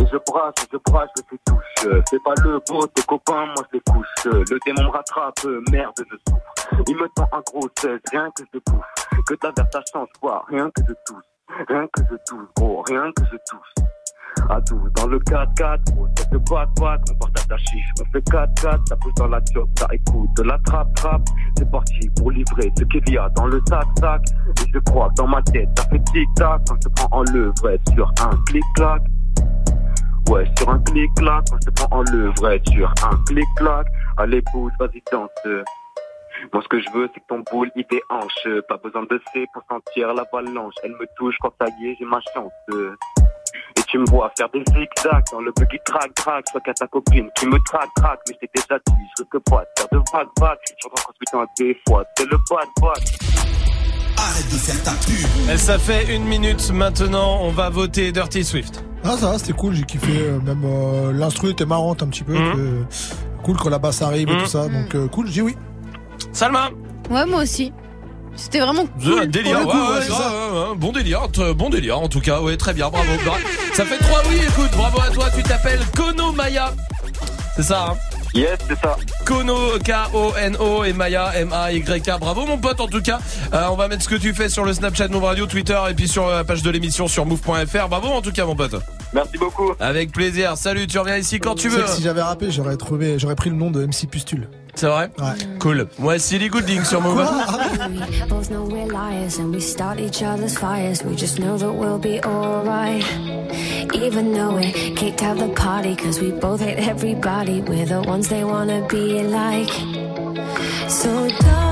Et je brasse, je brasse, je fais touche. C'est pas le beau, tes copains, moi je les couche. Le démon me rattrape, merde, je souffre. Il me tend un gros 16, rien que je bouffe. Que ta verre, ça change pas, rien que je touche. Rien que je touche, gros, rien que je touche. À 12 dans le 4-4, gros, ça te bat, bat, on partage ta chiche. On fait 4-4, ça pousse dans la job, ça écoute de la trappe, trappe. C'est parti pour livrer ce qu'il y a dans le sac, sac. Et je crois que dans ma tête, ça fait tic-tac je te prends en levrette sur un clic-clac. Ouais, sur un clic-clac, je te prends en levrette sur un clic-clac. Allez, pousse, vas-y, danse. Moi, ce que je veux, c'est que ton boule, il déhanche. Pas besoin de C pour sentir l'avalanche. Elle me touche quand ça y est, j'ai ma chance. Et tu me vois faire des zigzags dans le buggy track track. Soit qu'à ta copine qui me traque traque. Mais je t'ai déjà dit, je risque pas de faire de vague vague. J'entends quand putain des fois, c'est le bad bad. Arrête de faire ta pub. Et ça fait une minute maintenant, on va voter Dirty Swift. Ah ça va, c'était cool, j'ai kiffé. euh, Même euh, l'instru était marrante un petit peu. Que- cool quand la basse arrive et Mhm. tout ça. Donc euh, cool, j'ai oui. Salma Ouais, moi aussi. C'était vraiment cool. Un délire, Ouais, ouais, ça. ouais, ouais, bon délire, t- bon délire en tout cas, ouais, très bien, bravo. Bra- Ça fait trois oui, écoute, bravo à toi, tu t'appelles Kono Maya. C'est ça, hein Yes, c'est ça. Kono, K-O-N-O et Maya, M-A-Y-K. Bravo mon pote en tout cas. Euh, on va mettre ce que tu fais sur le Snapchat Move Radio, Twitter et puis sur la page de l'émission sur move.fr. Bravo en tout cas mon pote. Merci beaucoup. Avec plaisir. Salut, tu reviens ici quand tu veux. que si j'avais rappé, j'aurais trouvé, j'aurais pris le nom de MC Pustule. C'est vrai Ouais. Cool. Moi, Silly Gooding sur Move. We both know we're liars and we start each other's fires. We just know that we'll be alright. Even though we kicked out the party, cause we both hate everybody. We're the ones they wanna be like. So don't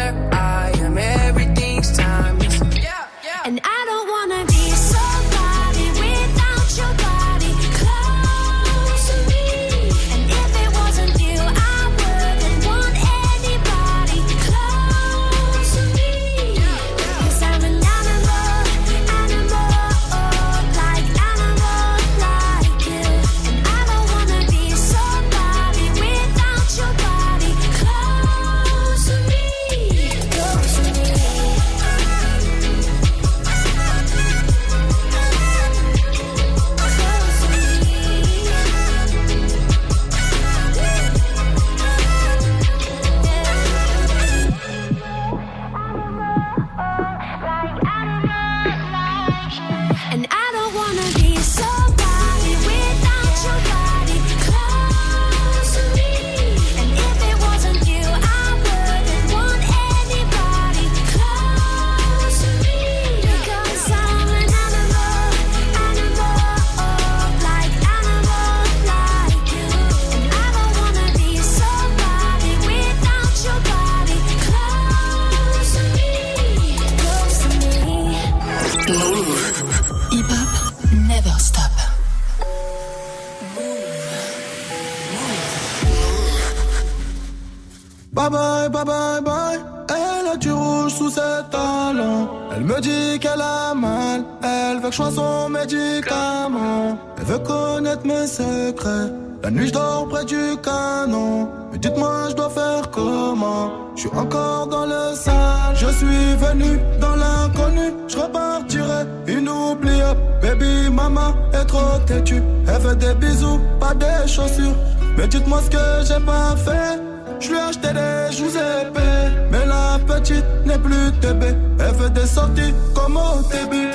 veut que je son médicament. Elle veut connaître mes secrets. La nuit je dors près du canon. Mais dites-moi je dois faire comment? Je suis encore dans le sale. Je suis venu dans l'inconnu. Je repartirai inoubliable. Baby mama est trop têtue. Elle fait des bisous, pas des chaussures. Mais dites-moi ce que j'ai pas fait. Je lui ai acheté des joues épais. Mais la petite n'est plus TB. Elle fait des sorties comme au début.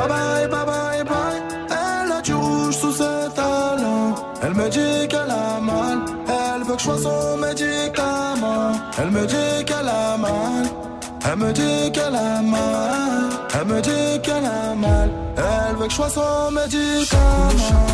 Bye bye, bye bye, bye. Elle a du rouge sous ses talons. Elle me dit qu'elle a mal. Elle veut que je sois son médicament. Elle me dit qu'elle a mal. Elle me dit qu'elle a mal. Elle me dit qu'elle a mal. Elle veut que je sois son médicament.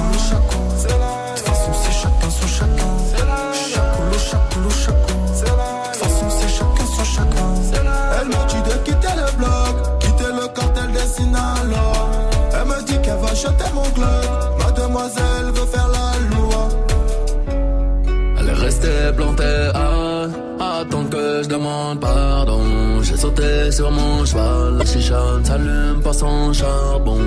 Jeter mon club. Mademoiselle veut faire la loi. Elle est restée plantée à attendre que je demande pardon. J'ai sauté sur mon cheval, la chicha ne s'allume pas sans charbon.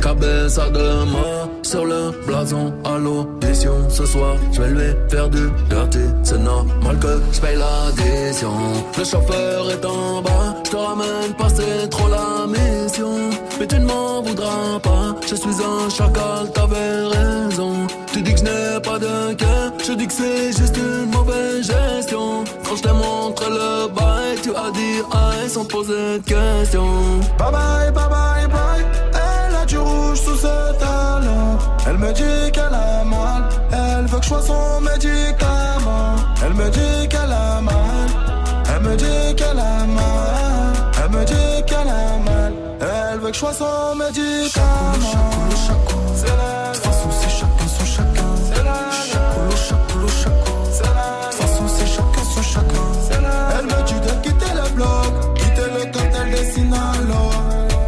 Cabeza de mort sur le blason à l'audition. Ce soir, je vais lui faire du dirty. C'est normal que je paye l'addition. Le chauffeur est en bas, je te ramène pas, c'est trop la mission. Mais tu ne m'en voudras pas, je suis un chacal, t'avais raison. Tu dis que je n'ai pas de cœur, je dis que c'est juste une mauvaise gestion. Quand je t'ai montré le bail, tu as dit aïe sans poser de questions. Bye bye, bye bye, bye. Elle a du rouge sous ses talons. Elle me dit qu'elle a mal. Elle veut que je sois son médicament. Elle me dit qu'elle a mal. Elle me dit qu'elle a mal. Elle veut que je sois son médicament. C'est la façon, c'est chacun son chacun. C'est la Chacoulou, chacoulou, chacun. C'est la façon, c'est chacun son chacun. Elle me dit de quitter le bloc. Quitter le cartel des Sinaloa.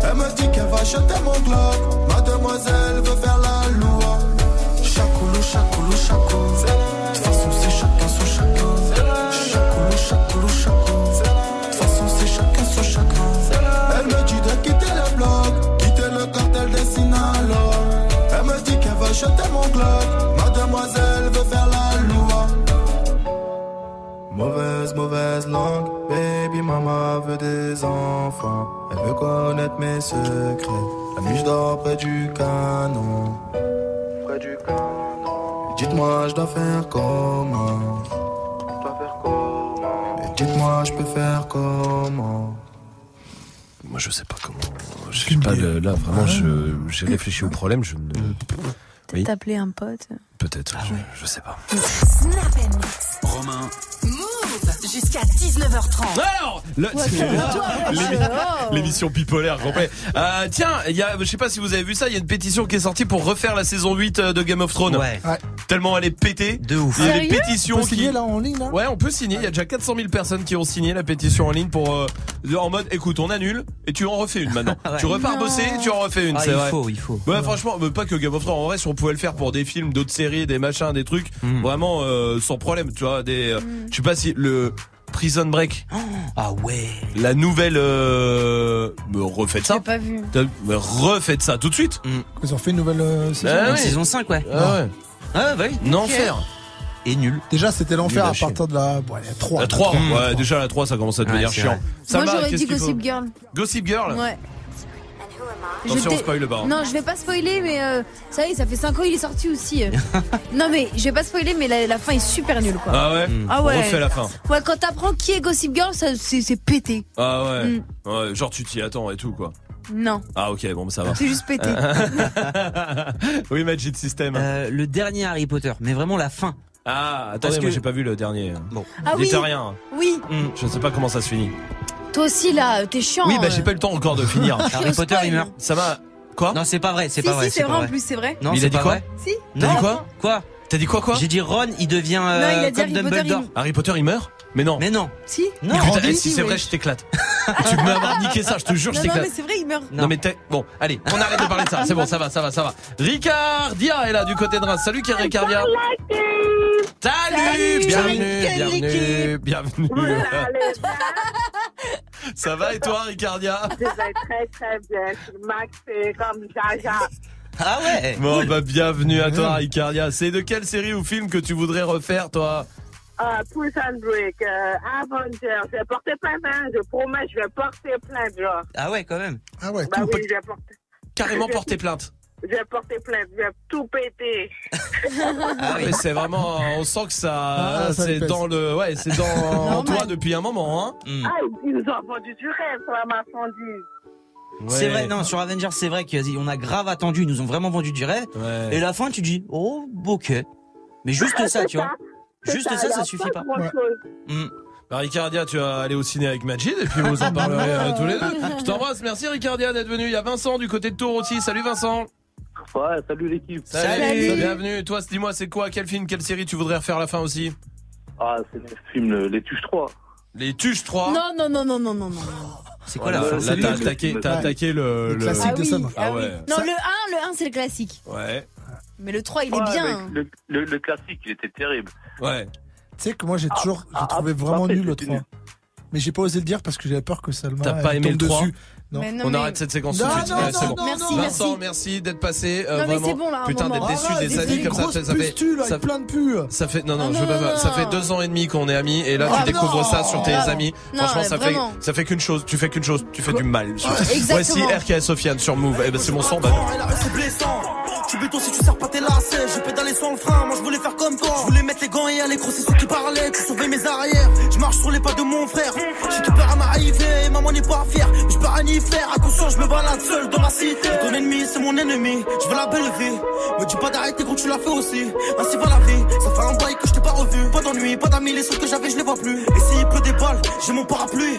Elle me dit qu'elle va jeter mon globe. Mademoiselle jeter mon globe. Mademoiselle veut faire la loi. Mauvaise, mauvaise langue, baby mama veut des enfants. Elle veut connaître mes secrets. La nuit je dors près du canon. Près du canon. Dites-moi je dois faire comment? Je dois faire comment? Dites-moi je peux faire comment? Moi, je sais pas comment. Je sais pas, là, vraiment, je- j'ai réfléchi au problème. Je ne. Peut-être Oui. t'appeler un pote. Peut-être, je, je sais pas. Snap and mix. Romain. Jusqu'à 19h30. Alors, [LAUGHS] l'émission bipolaire complet. Euh, tiens, il y a, je sais pas si vous avez vu ça, il y a une pétition qui est sortie pour refaire la saison 8 de Game of Thrones. Ouais. Ouais. Tellement elle est pétée. De ouf. Il y a des pétitions On peut qui. signer, là, en ligne, là? Ouais, on peut signer. Il y a déjà 400 000 personnes qui ont signé la pétition en ligne pour euh, en mode, écoute, on annule et tu en refais une maintenant. [LAUGHS] Ouais. Tu repars Non. bosser, tu en refais une. Ah, c'est il vrai. faut, il faut. Ouais, franchement, mais pas que Game of Thrones. En vrai, si on pouvait le faire pour des films, d'autres séries, des machins, des trucs, Hmm. vraiment euh, sans problème. Tu vois, des. euh, Je sais pas si le Prison Break. Ah ouais. La nouvelle. Euh... Me refaites ça. J'ai pas vu. Refaites ça tout de suite. Ils ont fait une nouvelle euh, saison. Ah Une oui. saison 5, ouais. Ah ouais. Ah bah oui. Un enfer. Et nul. Déjà, c'était l'enfer à partir de la, bon, la 3. La 3, Mmh. ouais, déjà la 3 ça commence à devenir Ouais, c'est chiant. vrai. Salma, Moi j'aurais dit Gossip Girl. Gossip Girl Ouais. Attention, on spoil. Non, je vais pas spoiler, mais euh, ça y est, ça fait 5 ans, il est sorti aussi. euh. [LAUGHS] non, mais je vais pas spoiler, mais la, la fin est super nulle, quoi. Ah ouais Ah On ouais. refait la fin. Ouais, quand t'apprends qui est Gossip Girl, ça, c'est, c'est pété. Ah ouais. Mm. ouais. Genre tu t'y attends et tout quoi. Non, Ah ok, bon bah, ça va. c'est juste pété. [LAUGHS] oui, Magic System. Euh, le dernier Harry Potter, mais vraiment la fin. Ah, attendez, Parce moi que- j'ai pas vu le dernier. Bon. Ah Dites oui. rien. Oui, Je sais pas comment ça se finit. Toi aussi là, t'es chiant. oui, bah j'ai euh. pas eu le temps encore de finir. [LAUGHS] Harry Potter, il meurt. Ça va Quoi Non, c'est pas vrai, c'est Si, pas si, vrai. c'est vrai en plus, c'est vrai. Non, Il a dit quoi. Si T'as Non. dit quoi Quoi T'as dit quoi quoi J'ai dit Ron, il devient euh, Non, il a dit comme Harry Potter, Dumbledore. il- Harry Potter il meurt Mais non. Mais non. Si Non. Putain, eh, si c'est vrai, je t'éclate. tu peux m'avoir niqué ça, je te jure, je Non, non, t'éclate. mais c'est vrai, il meurt. Non mais t'es... Bon, allez, on arrête de parler de ça. C'est bon, ça va, ça va, ça va. Ricard Dia est là du côté de Reims. Salut Ricard Salut, bienvenue, bienvenue, bienvenue. [LAUGHS] Ça va et toi, Ricardia Je vais très très bien. Je suis Max et comme Jaja. Ah ouais Bon, bah bienvenue à toi, Ricardia. C'est de quelle série ou film que tu voudrais refaire, toi Euh, Prison Break, euh, Avenger, je vais porter plainte, hein. je promets, je vais porter plainte, genre. Ah ouais, quand même. Ah ouais, Bah oui, je vais porter. Carrément porter plainte. Je vais porter plainte, je vais tout péter. Ah oui, c'est vraiment, on sent que ça, Ah, ça c'est dans le, ouais, c'est dans [LAUGHS] toi depuis un moment, hein. Hmm. Ah, ils nous ont vendu du rêve sur la marchandise. C'est vrai, non, sur Avengers, c'est vrai qu'on a grave attendu, ils nous ont vraiment vendu du rêve. Et la fin, tu dis, oh, ok. Mais juste [LAUGHS] Ah, ça, tu vois. Juste ça, ça, ça suffit pas. Hmm. Bah Ricardia, tu vas aller au ciné avec Majid et puis vous en parlerez euh, tous les deux. Je t'embrasse, merci Ricardia d'être venu. Il y a Vincent du côté de Tours aussi. Salut Vincent. Ouais, salut l'équipe. Salut. Bienvenue. Toi, dis-moi, c'est quoi, quel film, quelle série tu voudrais refaire la fin aussi? Ah, c'est le film le- Les Tuches 3. Les Tuches 3. Non, non, non, non, non, non, non. C'est quoi la fin Là, t'as attaqué, t'as attaqué le, Le classique Ah de oui, Sam. Ah oui. ouais. Non, le 1, le 1, c'est le classique. Ouais. Mais le 3, il est Ouais, bien. Le, le- le classique, il était terrible. Ouais. Tu sais que moi j'ai toujours j'ai trouvé vraiment nul le 3. Mais j'ai pas osé le dire parce que j'avais peur que Salma T'as pas aimé le tombe 3 dessus. Non. Mais non, On mais- arrête cette séquence Non, tout de suite. non, Ouais, c'est non, bon. non, Merci, Vincent, merci. merci d'être passé. euh, vraiment. bon, là, Putain, d'être déçu Ah, des des- amis comme ça. Ça fait, ça plein de. Ça fait non non, Ah, je veux pas. Ça fait deux ans et demi qu'on est amis et là Ah, tu découvres non. ça sur tes Ah, amis. non, Franchement, ça fait ça fait qu'une chose. Tu fais qu'une chose. Tu fais du mal. Voici RKS Sofiane sur Move. Eh ben c'est mon son. bah, Tu béton si tu sers pas tes lacets. J'ai pédalé sans le frein. Moi je voulais faire comme toi. Je voulais mettre les gants et aller crosser ceux qui parlaient. Tu sauvais mes arrières. Je marche sur les pas de mon frère. J'ai tout peur à m'arriver. Maman n'est pas fière. Mais je peux rien y faire. Attention, je me balade seul dans la cité. Ton ennemi, c'est mon ennemi. Je veux la belle vie. Me dis pas d'arrêter quand tu l'as fait aussi. Ainsi va la vie. Ça fait un bail que je t'ai pas revu. Pas d'ennui, pas d'amis. Les seuls que j'avais, je les vois plus. Et s'il pleut des balles, j'ai mon parapluie.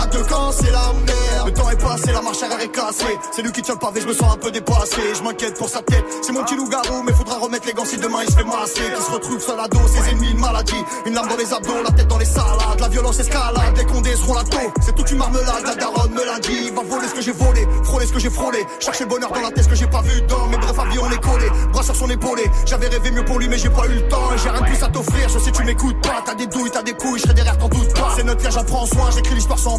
À deux camps, c'est la merde. Le temps est passé, la marche arrière est cassée. C'est lui qui tient le pavé, je me sens un peu dépassé. Je m'inquiète pour sa tête. C'est mon petit loup-garou, mais faudra remettre les gants si demain il se fait masser. Qui se retrouve seul à dos, ses ennemis, une maladie. Une lame dans les abdos, la tête dans les salades. La violence escalade, les condés seront la taux. C'est toute une marmelade, la daronne me l'a dit. Va voler ce que j'ai volé, frôler ce que j'ai frôlé. Chercher le bonheur dans la tête, ce que j'ai pas vu dans. Mais bref, avion on est collé, bras sur son épaulé. J'avais rêvé mieux pour lui, mais j'ai pas eu le temps. J'ai rien de plus à t'offrir, je sais tu m'écoutes pas. T'as des douilles, t'as des couilles, je serai derrière, t'en doute pas. C'est notre lien, j'en soin, j'écris l'histoire sans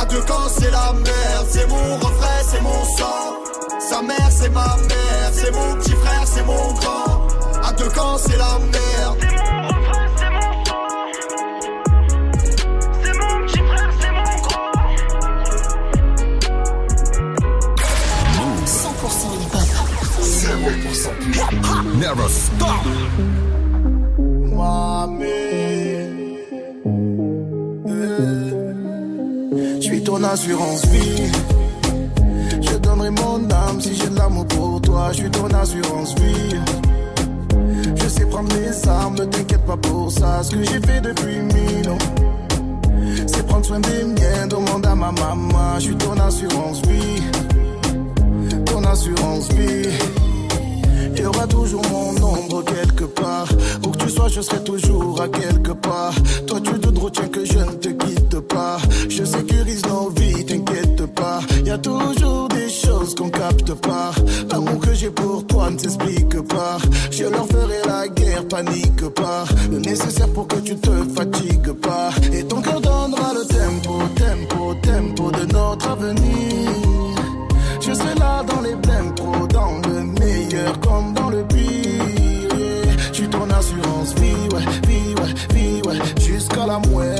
À deux camps, c'est la merde. C'est mon refrain, c'est mon sang. Sa mère, c'est ma mère. C'est mon petit frère, c'est mon grand. À deux camps, c'est la merde. C'est mon refrain, ton assurance vie. Je donnerai mon âme si j'ai de l'amour pour toi. Je suis ton assurance vie. Je sais prendre mes armes, ne t'inquiète pas pour ça. Ce que j'ai fait depuis mille ans, c'est prendre soin des miens. Demande à ma maman. Je suis ton assurance vie. Ton assurance vie. Il y aura toujours mon ombre quelque part. Où que tu sois, je serai toujours à quelque part. Toi, tu te retiens que je ne te Je sécurise nos vies, t'inquiète pas. Y a toujours des choses qu'on capte pas. L'amour que j'ai pour toi ne s'explique pas. Je leur ferai la guerre, panique pas. Le nécessaire pour que tu te fatigues pas. Et ton cœur donnera le tempo, tempo, tempo de notre avenir. Je serai là dans les blèmes pro, dans le meilleur comme dans le pire. Je suis ton assurance vie, ouais, vie, ouais, vie, ouais, jusqu'à la muerte.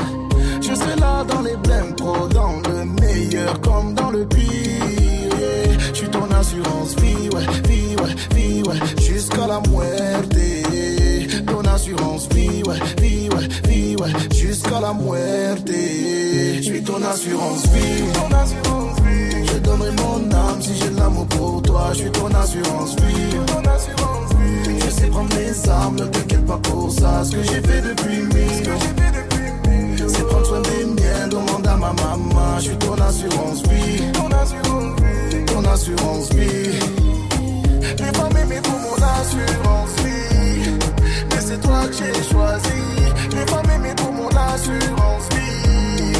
Je serai là dans les blèmes pro, dans le meilleur comme dans le pire. Je suis ton assurance vie, ouais, vie, ouais, vie, ouais, jusqu'à la muerte. Ton assurance vie, ouais, vie, ouais, vie, ouais, jusqu'à la muerte. Je suis ton assurance vie. Je donnerai mon âme si j'ai l'amour pour toi. Je suis ton assurance vie. Je sais prendre les armes, ne t'inquiète pas pour ça. Ce que j'ai fait depuis mille. C'est ma maman. Je suis ton assurance vie. Ton assurance vie. Les femmes aimées pour mon assurance vie. Mais c'est toi que j'ai choisi. Les femmes aimées pour mon assurance vie.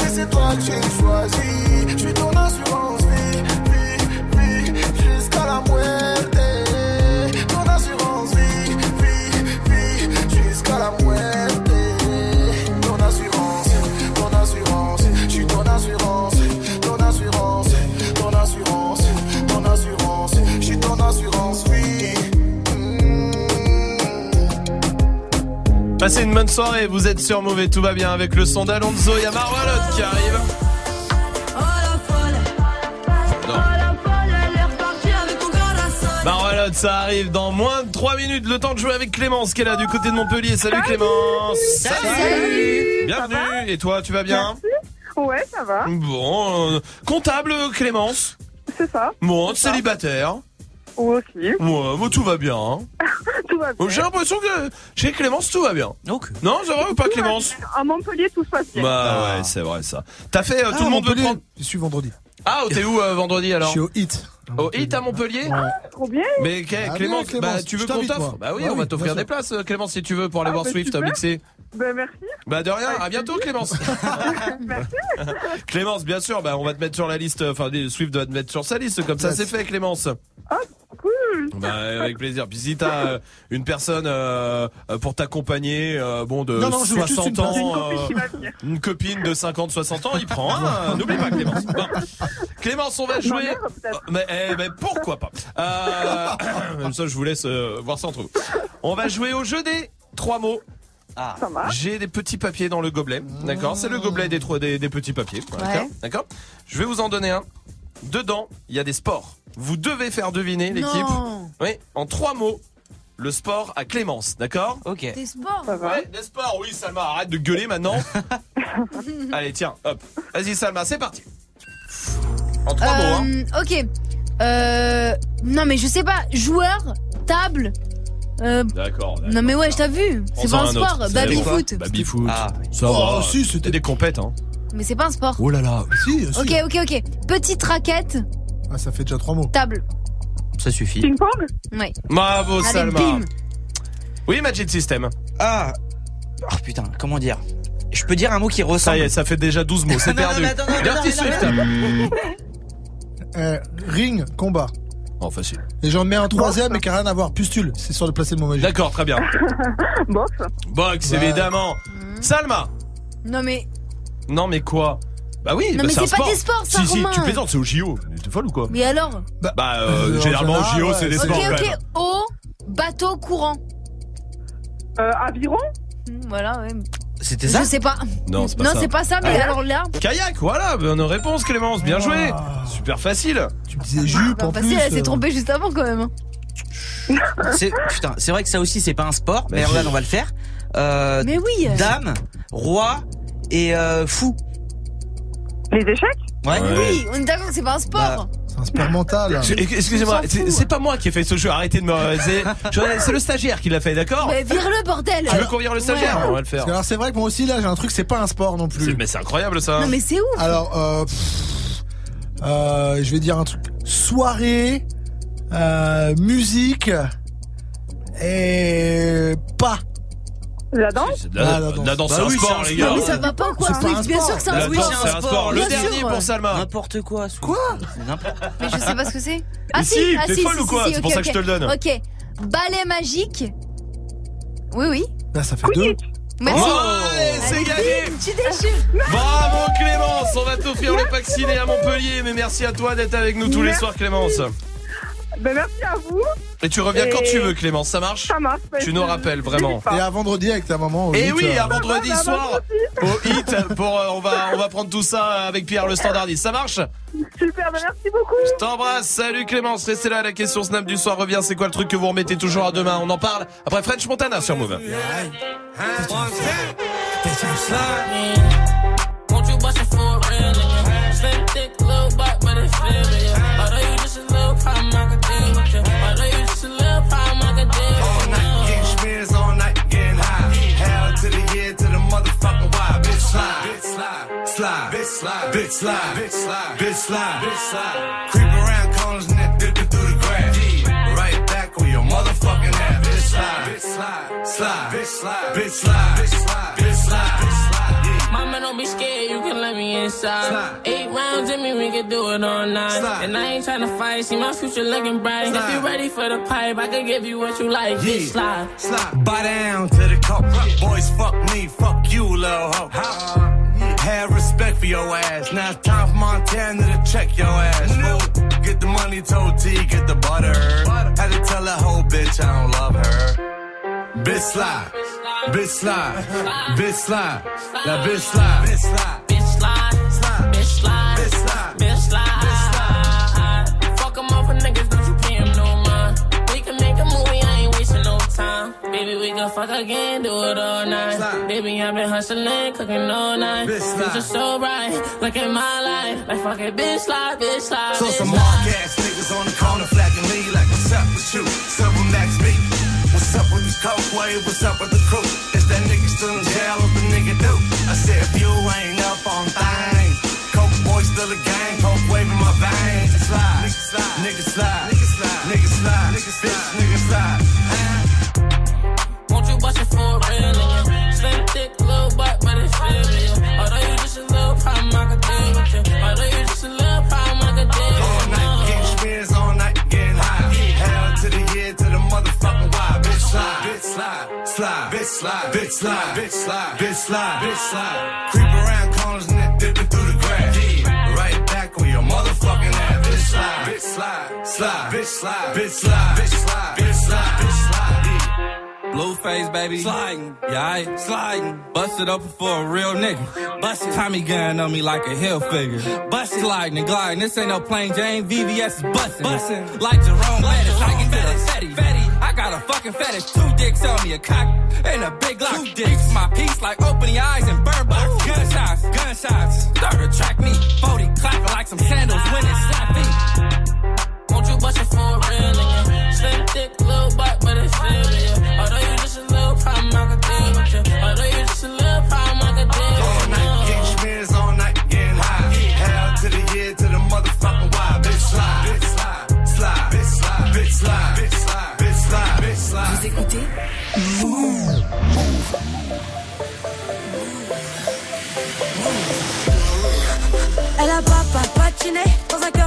Mais c'est toi que j'ai choisi. Je suis ton assurance vie. Vie, vie, jusqu'à la muerte. Passez une bonne soirée, vous êtes sur Mauvais, tout va bien avec le son d'Alonso, il y a Marvalotte qui arrive. Marvalotte, ça arrive dans moins de 3 minutes, le temps de jouer avec Clémence qui est là du côté de Montpellier. Salut, Clémence Salut. Bienvenue, et toi tu vas bien Ouais, ça va. Bon, euh, comptable Clémence C'est ça. Bon, célibataire Moi aussi. Ouais, bon, tout va bien. hein. [LAUGHS] Tout va bien. J'ai l'impression que chez Clémence tout va bien. Non, c'est vrai ou pas Clémence. À Montpellier, tout se passe bien. Bah ouais, c'est vrai ça. T'as fait euh, tout Ah, le monde veut Montpellier, prendre. Je suis vendredi. Ah, t'es où euh, vendredi alors Je suis au hit. Au hit à Montpellier Trop bien. Mais Ah, Clémence, bien, Clémence, bah, tu veux qu'on t'offre moi. Bah oui, Bah on va oui, t'offrir des places, euh, Clémence, si tu veux, pour aller Ah, voir bah, Swift super. Ben merci. Bah de rien, à bientôt Clémence. [LAUGHS] [LAUGHS] Clémence, bien sûr, bah on va te mettre sur la liste. Enfin, Swift va te mettre sur sa liste, comme ça c'est fait, Clémence. Ah, cool. Bah avec plaisir. Puis si t'as euh, une personne euh, euh, pour t'accompagner, euh, bon de Non, non, je veux juste 60 une personne. ans, Une copine euh, une de 50-60 ans, il prend un. [LAUGHS] N'oublie pas Clémence. Bon. Clémence, on va jouer. mère. Mais, eh, ben, pourquoi pas euh, Comme [COUGHS] ça, je vous laisse euh, voir ça entre vous. On va jouer au jeu des trois mots. Ah. J'ai des petits papiers dans le gobelet, d'accord C'est le gobelet des, trois- des, des petits papiers, d'accord Ouais. D'accord Je vais vous en donner un. Dedans, il y a des sports. Vous devez faire deviner l'équipe. Non. Oui, en trois mots, le sport à Clémence, d'accord Ok. Des sports. Ouais, des sports, oui, Salma, arrête de gueuler maintenant. [LAUGHS] Allez, tiens, hop. Vas-y, Salma, c'est parti. En trois mots, hein. Euh, ok. Euh, non mais je sais pas. Joueur, table. Euh, D'accord. non mais ouais, je t'as vu. C'est pas un sport. Baby foot. Baby foot. Ah, Ça Oh, va. si, c'était- des compètes, hein. Mais c'est pas un sport. Oh là là. Si, si. Ok, ok, ok. Petite raquette, Ah, ça fait déjà trois mots. table. ça suffit. Ping-pong? Ouais. Bravo, Allez, Salma. bim. Oui, Magic System. Ah. Oh putain, comment dire? Je peux dire un mot qui Ça ressemble. y est, ça fait déjà 12 mots, c'est perdu. Dirty Swift. Euh, ring, combat. Oh, facile. Et j'en mets un troisième mais qui n'a rien à voir. Pustule. C'est sur le placé de mon magique. D'accord, très bien. [LAUGHS] Box Box, Ouais. évidemment. Mm. Salma. Non mais. Non, mais quoi? Bah oui, Non, bah, mais c'est un c'est pas sport. des sports, ça, Si, si, Romain. tu plaisantes, c'est au JO. T'es folle ou quoi? Mais alors? Bah, euh, en généralement, au général, JO, ouais, c'est des Ok, sports quand ok. même. Eau, bateau, courant. Euh, aviron? Voilà, ouais. C'était ça Je sais pas. Non, c'est pas non, ça. c'est pas ça, mais Ah. alors là. Kayak, voilà, bonne réponse Clémence, bien joué. Super facile. Tu me disais jupe Bah, facile, elle s'est trompée juste avant quand même. hein. [LAUGHS] C'est putain, c'est vrai que ça aussi c'est pas un sport, mais regarde, on va le faire. Euh, Mais oui. Dame, roi et euh, fou. Les échecs? Ouais. Oui, on est d'accord que c'est pas un sport. C'est un sport mental. Excusez-moi, c'est pas moi qui ai fait ce jeu, arrêtez de me... C'est je- c'est le stagiaire qui l'a fait, d'accord Mais vire-le, bordel. Tu veux qu'on vire le stagiaire Ouais. On va le faire. Parce que alors c'est vrai que moi aussi là j'ai un truc c'est pas un sport non plus. Mais c'est incroyable ça. Non, mais c'est ouf. Alors euh, pff, euh, je vais dire un truc soirée, euh, musique et pas. La danse la, Ah, la danse. Bah c'est un oui, sport, les gars. Non, mais ça va pas quoi. C'est pas Oui, un bien sport. sûr que c'est un sport. c'est un sport. Le Bien dernier sûr. pour Salma. N'importe quoi. Quoi Mais je sais pas ce que c'est. Mais Ah si, si, ah t'es si, folle si, ou quoi si, C'est pour ça que je te le donne. Ok. Ballet magique. Oui, oui. Là ça fait deux. Merci. Oh, c'est gagné. Tu déchires. Bravo Clémence, on va t'offrir le pack ciné à Montpellier, mais merci à toi d'être avec nous tous les soirs Clémence. Ben, merci à vous. Et tu reviens Et- quand tu veux Clémence, ça marche Ça marche. Tu nous rappelles vraiment. Et à vendredi avec ta maman. au Et huit, oui, euh, à vendredi Ah, bah, soir au hit pour euh, on va on va prendre tout ça avec Pierre le standardiste. Ça marche Super, ben, merci beaucoup. Je t'embrasse. Salut Clémence, restez là. La question Snap du soir revient. C'est quoi le truc que vous remettez toujours à demain On en parle après French Montana sur Move. Motherfucking why. Bitch slide, slide, slide, bitch slide, bitch slide, bitch slide, bitch slide, bitch slide. Creep around corners and then dip it through the grass. Right back on your motherfucking ass. Bitch slide, bitch slide, slide, bitch slide, bitch slide, bitch slide. Mama, don't be scared, you can let me inside. Slide. Eight rounds in me, we can do it all night. Slide. And I ain't tryna fight, see my future looking bright. If Slide. you ready for the pipe, I can give you what you like. Yeah. Bitch, slide. Slide. Buy down to the coke. Boys, fuck me, fuck you, little hoe. Have respect for your ass. Now it's time for Montana to check your ass. fool. Get the money, told T, get the butter. Had to tell that whole bitch I don't love her. Bitch slide, bitch slide, bitch slide, that bitch slide, bitch slide, Bitch, slide. slide, Bitch, slide. bitch slide, Bitch, slide. Fuck 'em off for niggas, don't you pay 'em no mind. We can make a movie, I ain't wasting no time. Baby, we can fuck again, do it all night. Slide. Baby, I've been hustling, cooking all night. Bitch, slide. Future so bright, look at my life. Like fuck it, bitch, slide, bitch, slide. So bitch, some mark ass niggas on the corner flagging me like what's up with you? Silver Max B. What's up with the coke wave? What's up with the crew? Is that nigga still in jail? What the nigga do? I said if you ain't up on things, coke boy still a gang, coke wave in my veins. Slide, nigga slide, nigga slide, nigga slide, nigga slide, nigga slide, nigga slide. Won't you bust it for real slide, bitch slide, bitch slide, bitch slide, bitch slide, bitch slide, bitch slide. Creep around corners and then dip it through the grass. Right back on your motherfucking ass. Bitch slide, bitch slide, slide, bitch slide, bitch slide, bitch slide, bitch slide, bitch slide. Yeah. Blueface, baby. Sliding. Yeah, I sliding. Busted open for a real nigga. Busted. Tommy gun on me like a hill figure. Busted. Sliding and gliding. This ain't no plain Jane. VVS is busting. Busting. Like Jerome Bettis. I can fetty. Fetty. I got a fucking fetish. Two dicks on me. A cock and a big lock. Two dicks. My piece like open your eyes and bird box. Gunshots. Gunshots. Start to track me. 40 clapping like some sandals when it's snappy. Won't you bust it for a real nigga? Slim, thick, little butt, but it feel yeah. Although you just a little problem, I could deal with you. Although you just a little problem, I could deal with you. All night, getting spins all night, getting high. Hell to the year, to the motherfucking why. Bitch slide, bitch slide, slide, bitch slide, bitch slide, bitch slide, Elle a pas patiné dans un cœur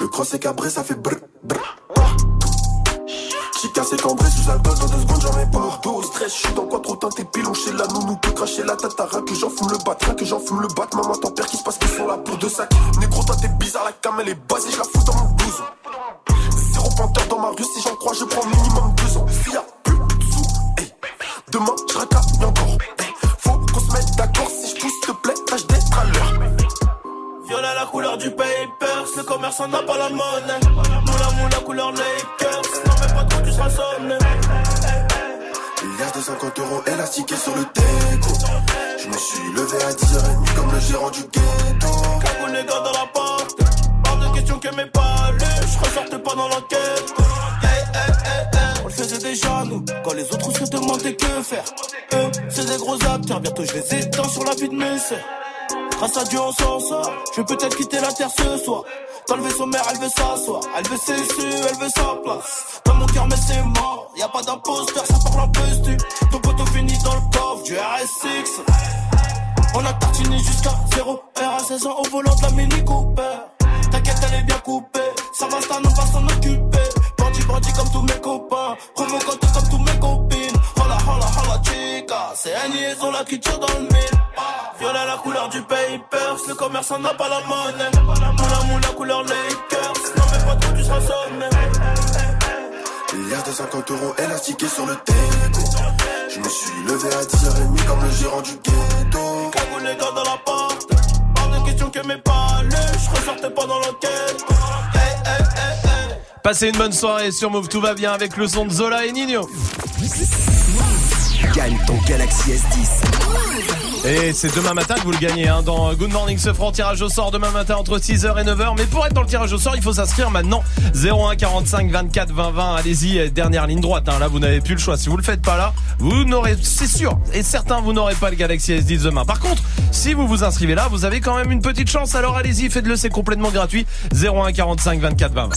Le cross est cabré, ça fait brrr. Je vais peut-être quitter la terre ce soir. Dans le vaisseau mère, elle veut s'asseoir. Elle veut ses su, elle veut sa place. Dans mon cœur, mais c'est mort. Y a pas d'imposteur, ça parle un peu Passez une bonne soirée sur Move, tout va bien avec le son de Zola et Nino. Gagne ton Galaxy S10. Et c'est demain matin que vous le gagnez hein, dans Good Morning ce franc tirage au sort demain matin entre 6h et 9h. Mais pour être dans le tirage au sort, il faut s'inscrire maintenant 01 45 24 20 Allez-y, euh, dernière ligne droite. Hein. Là, vous n'avez plus le choix. Si vous le faites pas là, vous n'aurez, c'est sûr et certain, vous n'aurez pas le Galaxy S10 demain. Par contre, si vous vous inscrivez là, vous avez quand même une petite chance. Alors allez-y, faites-le, c'est complètement gratuit. 01 45 24 20.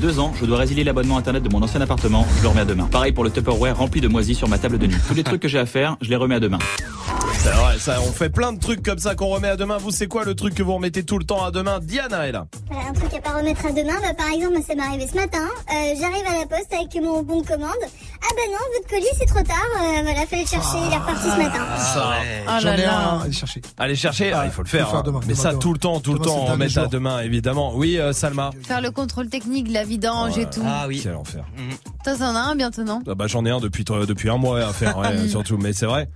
Deux ans, je dois résilier l'abonnement internet de mon ancien appartement. Je le remets à demain. Pareil pour le Tupperware rempli de moisies sur ma table de nuit. Tous les trucs que j'ai à faire, je les remets à demain. C'est vrai, ça, on fait plein de trucs comme ça qu'on remet à demain. Vous, c'est quoi le truc que vous remettez tout le temps à demain? Diana est là. Voilà, un truc à pas remettre à demain, bah, par exemple, moi, ça m'est arrivé ce matin. Euh, J'arrive à la poste avec mon bon de commande. Ah bah non, votre colis c'est trop tard. Euh, voilà, fallait le chercher, il est reparti ce matin. Ça. J'en ai un, allez chercher. Allez chercher, ah, il faut le faire. Faut le faire hein. demain, Mais demain, ça, demain. tout le temps, tout le temps, on dernier met à demain, évidemment. Oui, euh, Salma. Faire le contrôle technique, la vidange et tout. Ah oui. Quel enfer. Toi, t'en as un bientôt, non? Ah bah, j'en ai un depuis, depuis un mois à faire, ouais, [LAUGHS] surtout. Mais c'est vrai.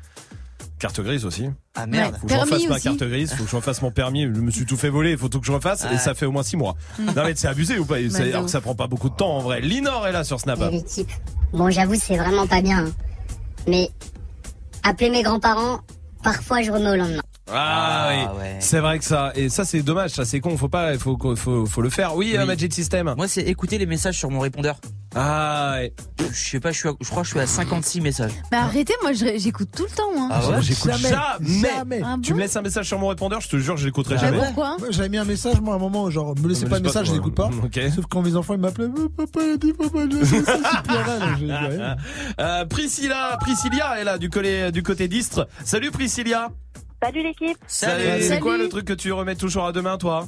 Carte grise aussi. Ah merde. Faut que je refasse ma carte grise, faut que je refasse mon permis. Je me suis tout fait voler, il faut tout que je refasse. Et ça fait au moins 6 mois. Mm. Non mais c'est abusé ou pas [LAUGHS] Bah, Alors que ouf. ça prend pas beaucoup de temps en vrai. Linor est là sur Snap. Bon, j'avoue, c'est vraiment pas bien. hein. Mais appeler mes grands-parents, parfois je remets au lendemain. Ah, oui, c'est vrai que ça. Et ça c'est dommage, ça c'est con. Faut pas, faut, faut, faut le faire. Oui, euh, Magic System. Moi, c'est écouter les messages sur mon répondeur. Ah ouais. Je sais pas, je, suis à- je crois que je suis à 56 messages. Mais arrêtez, moi, j'écoute tout le temps, moi. Ah ouais J'écoute jamais. jamais. Ah Tu me laisses un message sur mon répondeur, je te jure, je l'écouterai Ah jamais. Moi, J'avais mis un message, moi, à un moment, genre, me laissez pas de message, je l'écoute pas. [LAUGHS] Ok. Sauf quand mes enfants, ils m'appelaient, Euh, papa, il a dit, papa, Priscilla, Priscilla est là du côté, du côté d'Istre. Salut Priscilla. Salut l'équipe. C'est quoi le truc que tu remets toujours à demain, toi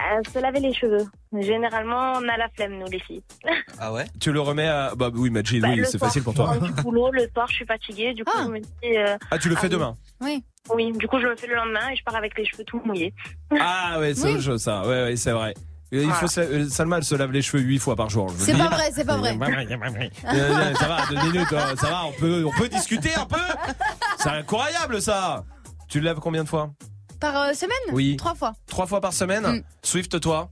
Euh, Se laver les cheveux. Généralement, on a la flemme, nous, les filles. [LAUGHS] Ah ouais Tu le remets à. Bah oui, Magic, Bah, oui, c'est facile pour je toi. du [LAUGHS] boulot, le soir, je suis fatiguée. Du coup, je me dis. euh, Ah, tu le fais demain Oui. Oui, du coup, je le fais le lendemain et je pars avec les cheveux tout mouillés. [LAUGHS] Ah ouais, c'est Oui. autre chose, ça. Ouais, ouais, c'est vrai. Il Voilà. faut se, euh, Salma, elle se lave les cheveux huit fois par jour. C'est pas vrai, c'est pas vrai. Ça va, deux minutes, hein, ça va, on peut, on peut discuter un peu. C'est incroyable ça. Tu le laves combien de fois Par euh, semaine Oui. Trois fois. Trois fois par semaine Mm. Swift, toi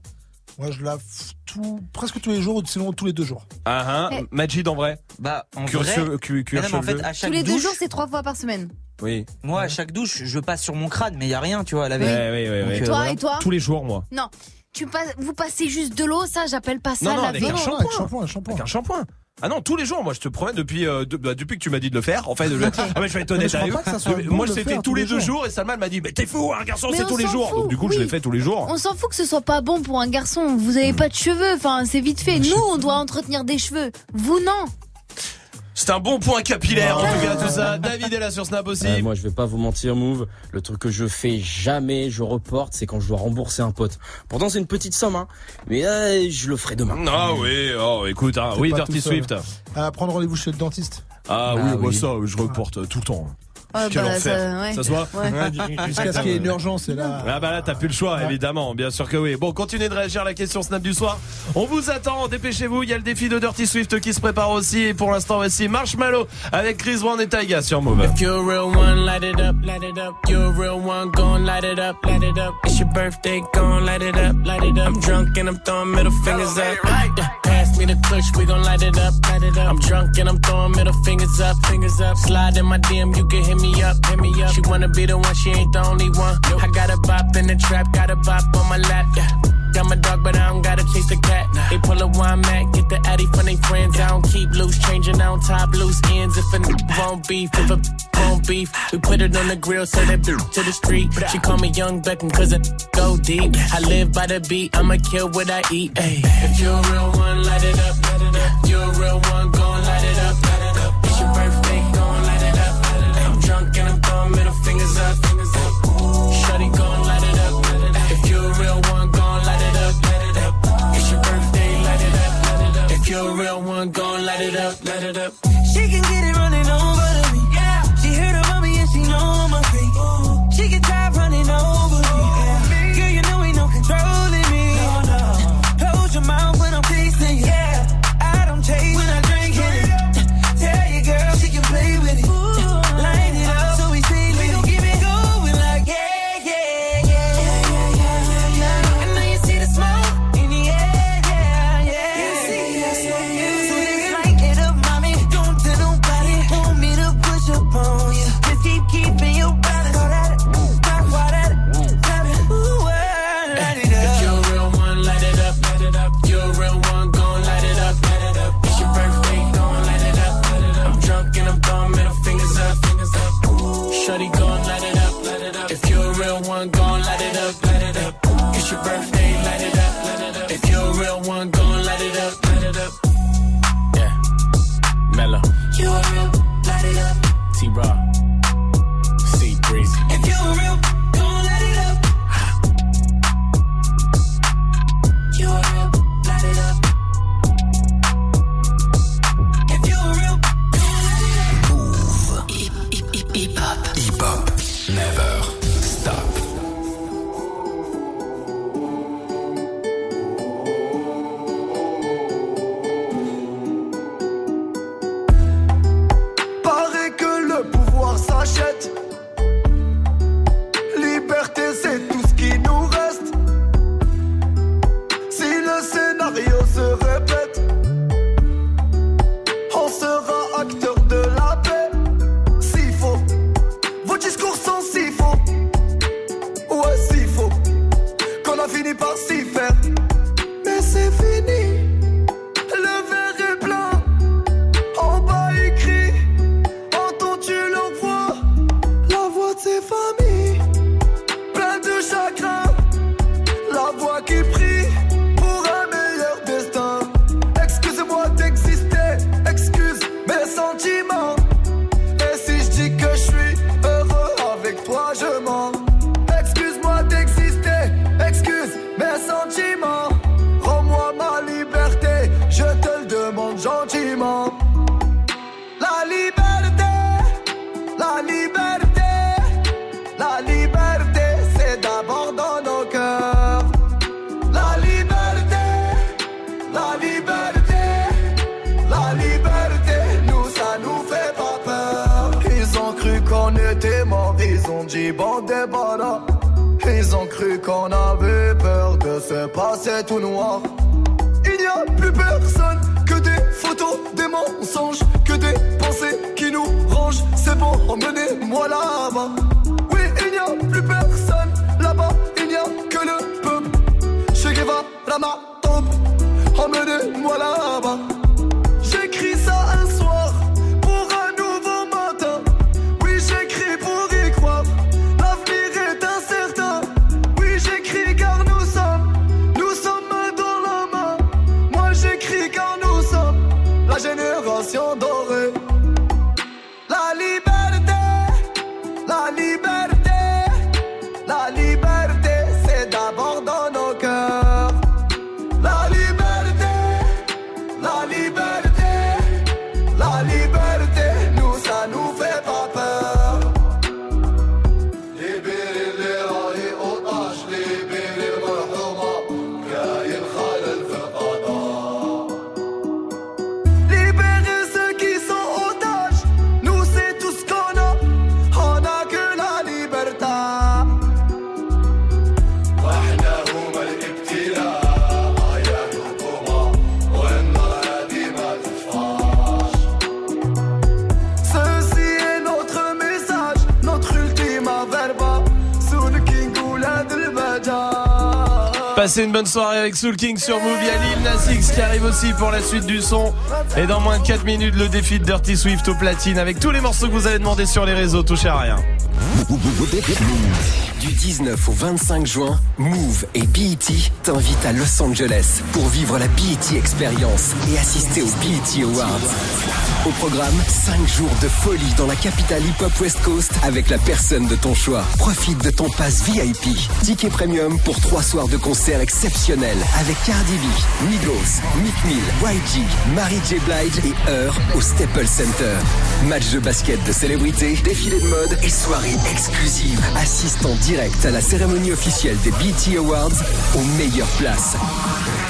Moi, je lave tout, presque tous les jours, sinon tous les deux jours. Ah hein Eh. Majid en vrai Bah, en vrai. cheveux- non, en fait, à chaque Tous les deux jours, c'est trois fois par semaine. Oui. moi, à chaque douche, je passe sur mon crâne, mais il y a rien, tu vois, à Donc, ouais. euh, Toi voilà. et toi Tous les jours, moi. Non. Tu passes, vous passez juste de l'eau, ça, j'appelle pas ça Non, non, laver. avec un avec shampoing. shampoing, shampoing. Avec un shampoing. Ah non, tous les jours, moi je te promets, depuis, euh, de- bah, depuis que tu m'as dit de le faire, en fait, je, [LAUGHS] ah, mais je vais être Non, mais honnête je pas que ça soit Depuis- bon moi de je le l'ai fait faire tous les deux jours. jours et Salma elle m'a dit, mais t'es fou, un garçon c'est tous les jours. fout, Donc du coup je l'ai fait tous les jours. On s'en fout que ce soit pas bon pour un garçon. Vous avez pas de cheveux, enfin c'est vite fait. Nous, on doit entretenir des cheveux. Vous non. C'est un bon point capillaire en tout cas tout ça. David est là sur Snap aussi. Euh, moi, je vais pas vous mentir, Move. Le truc que je fais jamais, je reporte, c'est quand je dois rembourser un pote. Pourtant, c'est une petite somme, hein. Mais euh, je le ferai demain. Ah oui, oh écoute, hein, oui Dirty. Swift. À prendre rendez-vous chez le dentiste. Ah, oui, Ah moi oui. ça je reporte euh, tout le temps. Ah, Quel bah, enfer. ça, ouais. Ça se voit Ouais. [LAUGHS] Jusqu'à ce qu'il y ait une urgence, et là. Ah bah là t'as plus le choix évidemment, bien sûr que oui. Bon continuez de réagir à la question Snap du soir. On vous attend, dépêchez-vous, il y a le défi de Dirty Swift qui se prépare aussi et pour l'instant voici Marshmallow avec Chris Brown et Taiga sur Move. If you're a real one, light it up, light it up. You're a real one, gon' light it up, light it up. It's your birthday, gon' light it up, light it up. I'm drunk and I'm throwing middle fingers up. Yeah, pass me the push, we gon' light it up, light it up. I'm drunk and I'm throwing middle fingers up, fingers up. Slide in my DM, you can hit me up, hit me up. She wanna be the one, she ain't the only one. I got a bop in the trap, got a bop on my lap, yeah. Got my dog, but I don't gotta chase the cat. They pull a wine mat, get the addy from they friends. I don't keep loose, changing on top loose ends. If a n- won't beef, if a won't beef, we put it on the grill, so that bitch to the street. She call me Young Beckham, cause I go deep. I live by the beat, I'ma kill what I eat. Ay. If you're a real one, light it up. Light it up. You're a real one, gon' it. Light it up. Real one, gon' light it up. Light it up. She can Passez une bonne soirée avec Soul King sur Move. Il y a qui arrive aussi pour la suite du son. Et dans moins de 4 minutes, le défi de Dirty Swift au platine avec tous les morceaux que vous avez demandé sur les réseaux. Touchez à rien. Du 19 au 25 juin, Move et BET t'invitent à Los Angeles pour vivre la BET Experience et assister aux BET Awards. Au programme, 5 jours de folie dans la capitale hip-hop West Coast avec la personne de ton choix. Profite de ton pass VIP. Ticket premium pour 3 soirs de concert exceptionnels avec Cardi B, Migos, Meek Mill, YG, Mary J. Blige et Heur au Staples Center. Match de basket de célébrités, défilé de mode et soirée exclusive. Assiste en direct à la cérémonie officielle des BET Awards aux meilleures places.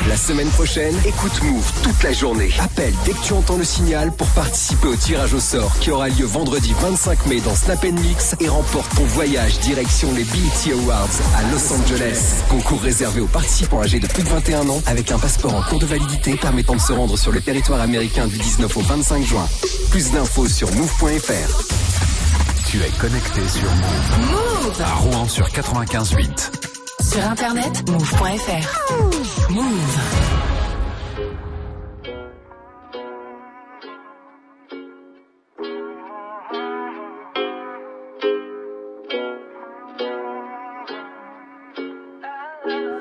La semaine prochaine, écoute Move toute la journée. Appelle dès que tu entends le signal pour participer au tirage au sort qui aura lieu vendredi 25 mai dans Snap Mix et remporte ton voyage direction les BET Awards à Los Angeles. Concours réservé aux participants âgés de plus de 21 ans avec un passeport en cours de validité permettant de se rendre sur le territoire américain du 19 au 25 juin. Plus d'infos sur move.fr. Tu es connecté sur Move. Move À Rouen sur 95.8. Sur internet, move.fr. Move.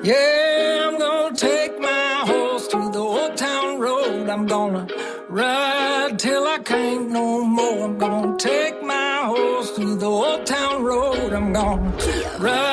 Yeah, I'm gonna take my horse to the old town road. I'm gonna ride till I can't no more. I'm gonna take my horse to the old town road. I'm gonna ride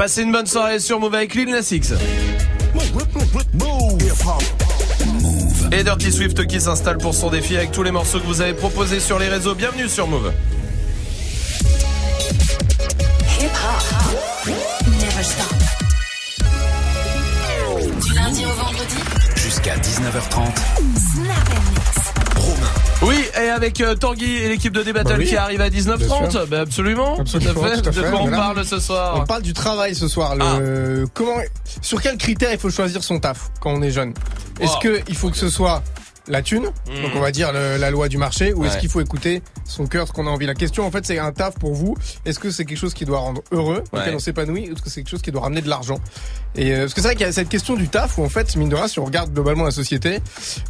Passez une bonne soirée sur Move avec Lil Nas X. Et Dirty Swift qui s'installe pour son défi avec tous les morceaux que vous avez proposés sur les réseaux. Bienvenue sur Move. Avec euh, Tanguy et l'équipe de Débattle Bah oui. qui arrive à Bien 19h30. sûr. Bah absolument. Absolument, Tout à fait. tout à De quoi on voilà. parle ce soir On parle du travail ce soir. Le... Comment, sur quels critères il faut choisir son taf quand on est jeune? Est-ce Wow. que il faut que ce soit la thune, donc on va dire le- la loi du marché, ou est-ce qu'il faut écouter son cœur, ce qu'on a envie La question en fait c'est un taf pour vous. Est-ce que c'est quelque chose qui doit rendre heureux, Ouais. auquel on s'épanouit, ou est-ce que c'est quelque chose qui doit ramener de l'argent? Et euh, parce que c'est vrai qu'il y a cette question du taf où en fait mine de rien, si on regarde globalement la société,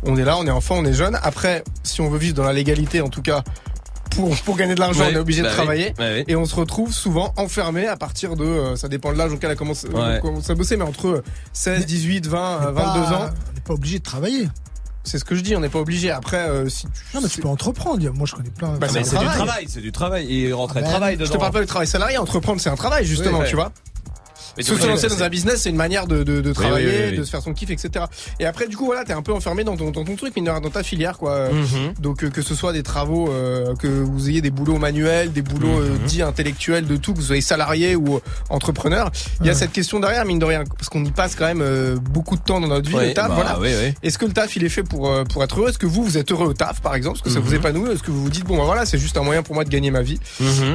on est là, on est enfant, on est jeune. Après, si on veut vivre dans la légalité, en tout cas. Pour, pour gagner de l'argent, Ouais, on est obligé bah de oui, travailler bah oui. et on se retrouve souvent enfermé à partir de euh, ça dépend de l'âge auquel elle commence, Ouais. on commence à bosser mais entre 16, 18, 20, euh, 22 ans. On n'est pas obligé de travailler. C'est ce que je dis, on n'est pas obligé. Après, euh, si tu, Non, mais tu peux entreprendre. Moi, je connais plein. Bah, c'est du travail, c'est du travail. Et rentrer Ah, travail ben, dedans. je te parle pas du travail salarié, entreprendre c'est un travail justement, Oui, ouais. tu vois. Mais Se lancer dans un business, c'est une manière de, de, de travailler, oui, oui, oui. de se faire son kiff, etc. Et après, du coup, voilà, t'es un peu enfermé dans ton, dans ton truc, mais dans ta filière, quoi. Mhm. Donc, euh, que ce soit des travaux, euh, que vous ayez des boulots manuels, des boulots euh, Mhm. dits intellectuels, de tout, que vous soyez salarié ou euh, entrepreneur. Il y a cette question derrière, mine de rien, parce qu'on y passe quand même euh, beaucoup de temps dans notre vie, le taf, bah, voilà. Est-ce que le taf il est fait pour euh, pour être heureux? Est-ce que vous vous êtes heureux au taf par exemple? Est-ce que ça vous Mhm. épanouit? Est-ce que vous vous dites bon bah voilà c'est juste un moyen pour moi de gagner ma vie?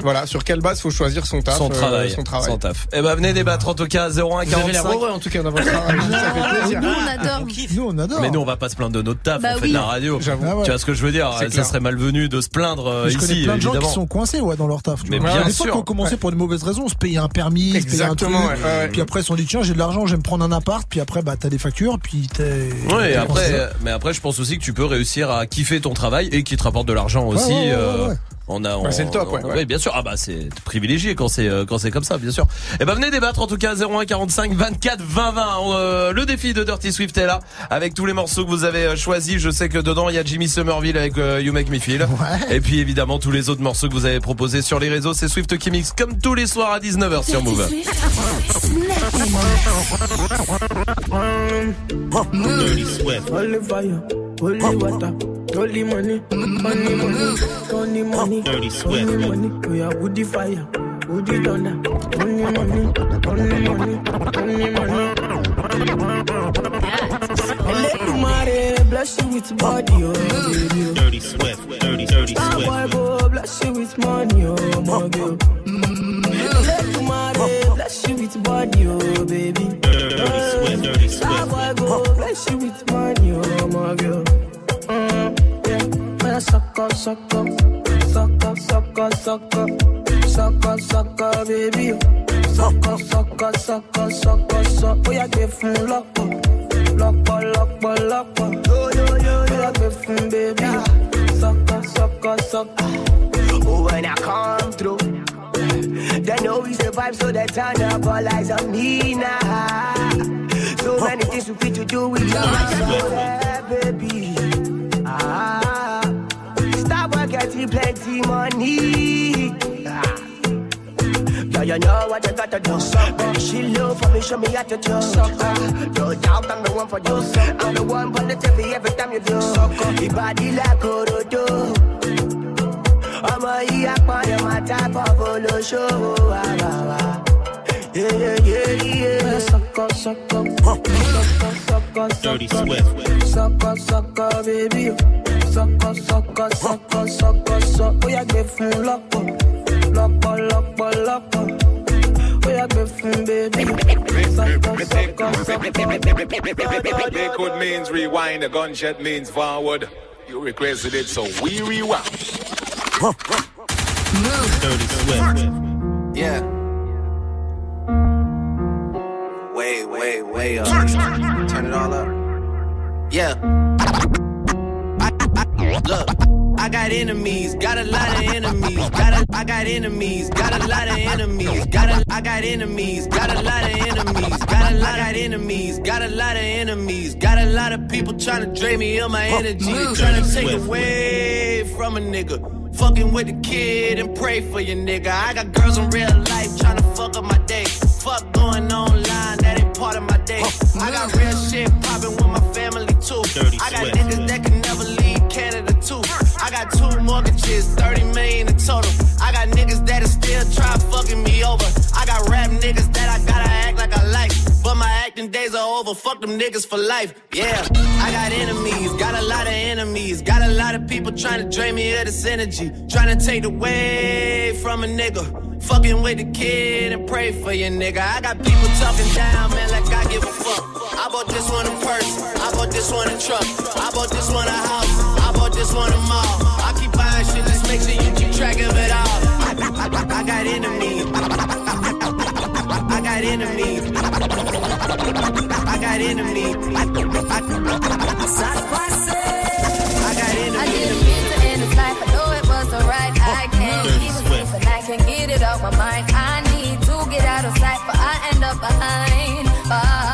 Voilà sur quelle base faut choisir son taf Son travail, son travail. son taf. Eh ben venez débattre en tout cas 01 Vous avez l'air 45. heureux en tout cas dans votre travail. ça fait [LAUGHS] plaisir. Nous, on adore. Nous, on adore. Mais nous on va pas se plaindre de notre taf, Bah on fait oui. de la radio. J'avoue. Ah ouais. Tu vois ce que je veux dire C'est Ça clair. serait malvenu de se plaindre euh, je connais ici plein de gens qui sont coincés ouais, dans leur taf. Tu Mais vois. bien des fois qu'on commençait Ouais. pour des mauvaises raisons, on se payait un permis, se un truc. Exactement, ouais, ouais, ouais. Puis après, ils se sont dit tiens, j'ai de l'argent, je vais me prendre un appart. Puis après, bah t'as des factures, puis t'es. Ouais, après, euh, mais après, je pense aussi que tu peux réussir à kiffer ton travail et qui te rapporte de l'argent aussi. On a, Ouais, c'est le top, ouais, on- ouais. bien sûr. Ah bah c'est privilégié quand c'est euh, quand c'est comme ça, bien sûr. Et ben venez débattre en tout cas 01 45 24 20 20. Euh, le défi de Dirty Swift est là avec tous les morceaux que vous avez euh, choisis. Je sais que dedans il y a Jimmy Somerville avec euh, You Make Me Feel. Ouais. Et puis évidemment tous les autres morceaux que vous avez proposés sur les réseaux. C'est Swift qui mix comme tous les soirs à 19h sur Move. Dirty Swift. Snap and mix. Dirty Swift. Holy fire, holy water, holy money, money, money, money, money, Dirty Swift. money, money. We are woody fire, woody thunder, money, money, money, money, money, money. Eledumare bless you with body, oh baby. oh. Dirty Swift. Dirty, dirty Star boy Swift. go oh, bless you with money, oh my girl. Oh. Eledumare bless you with body, oh baby. Dirty Swift. Dirty Star Swift. boy go bless you with money, oh my girl. Suck up, suck up, suck up, suck up, baby. Suck up, suck up, suck up, suck up, suck. Oh yeah, give him lock up, lock up, lock up, lock up. Yo yo yo, yeah, give him baby. Suck up, suck up, suck up. Oh, when I come through. They know we survive, so they turn up all eyes on me now. So many things we fit to do with your yeah, baby. Ah, stop work, plenty money. Ah. Yeah, you know what you gotta do. Sucker. She love for me, show me how to do. Sucker. No doubt I'm the one for you. I'm the one for the TV every time you do. Sucker. Your body like Orodo. ọmọ yìí apọ̀yọ̀ máa tábọ̀ bolóṣòwò àbàwà. Sọkọ sọkọ sọkọ sọkọ Dirty sọkọ Swift. sọkọ sọkọ bébí o sọkọ sọkọ sọkọ sọkọ sọ ó yà gbé fún lọ́pọ̀ lọ́pọ̀ lọ́pọ̀ lọ́pọ̀ ó yà gbé fún bébí sọkọ sọkọ means rewind, a gunshot means forward. You requested it, so we rewind. Dirty Swift. Yeah. Way, way, way up. Turn it all up. Yeah. Look, I got enemies, got a lot of enemies. Got a, I got enemies, got a lot of enemies. Got a, I got enemies, got a lot of enemies. Got a lot of enemies, got a lot of enemies. Got a lot of people trying to drain me of my energy, trying to take away from a nigga. Fucking with the kid and pray for your nigga. I got girls in real life trying to fuck up my day. Fuck going online, that ain't part of my day. I got real shit popping with my family too. I got niggas that can mortgages, 30 million in total. I got niggas that'll still try fucking me over. I got rap niggas that I gotta act like I like. But my acting days are over. Fuck them niggas for life. Yeah, I got enemies, got a lot of enemies. Got a lot of people trying to drain me of this energy. Trying to take away from a nigga. Fucking with the kid and pray for your nigga. I got people talking down, man, like I give a fuck. I bought this one a purse. I bought this one a truck. I bought this one a house. I bought this one a mall. I keep make sure you keep track of it all. I, I, I, I got enemies. I got enemies. I got enemies. I got enemies. I didn't mean to end this life. I know it wasn't right. I can't keep it safe and I can't get it off my mind. I need to get out of sight, but I end up behind bars.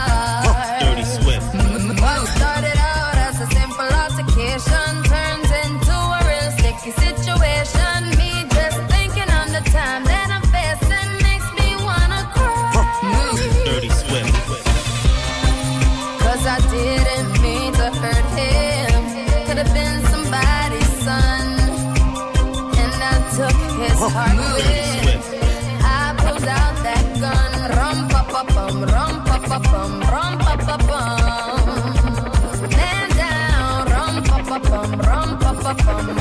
come, [LAUGHS] come.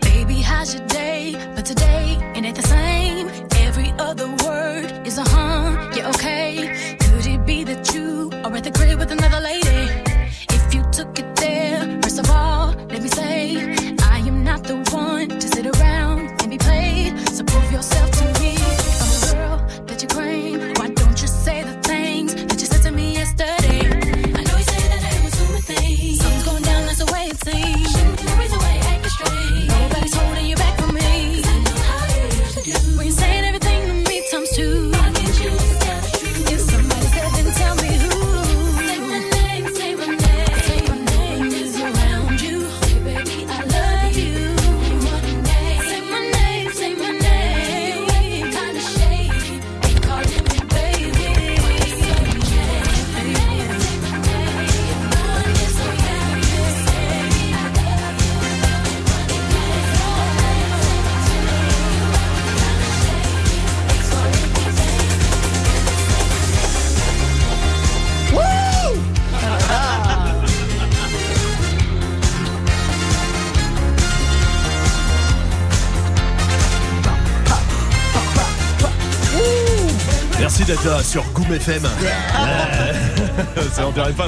Baby, how's your day? But today, it ain't the same. FM. on [LAUGHS] pas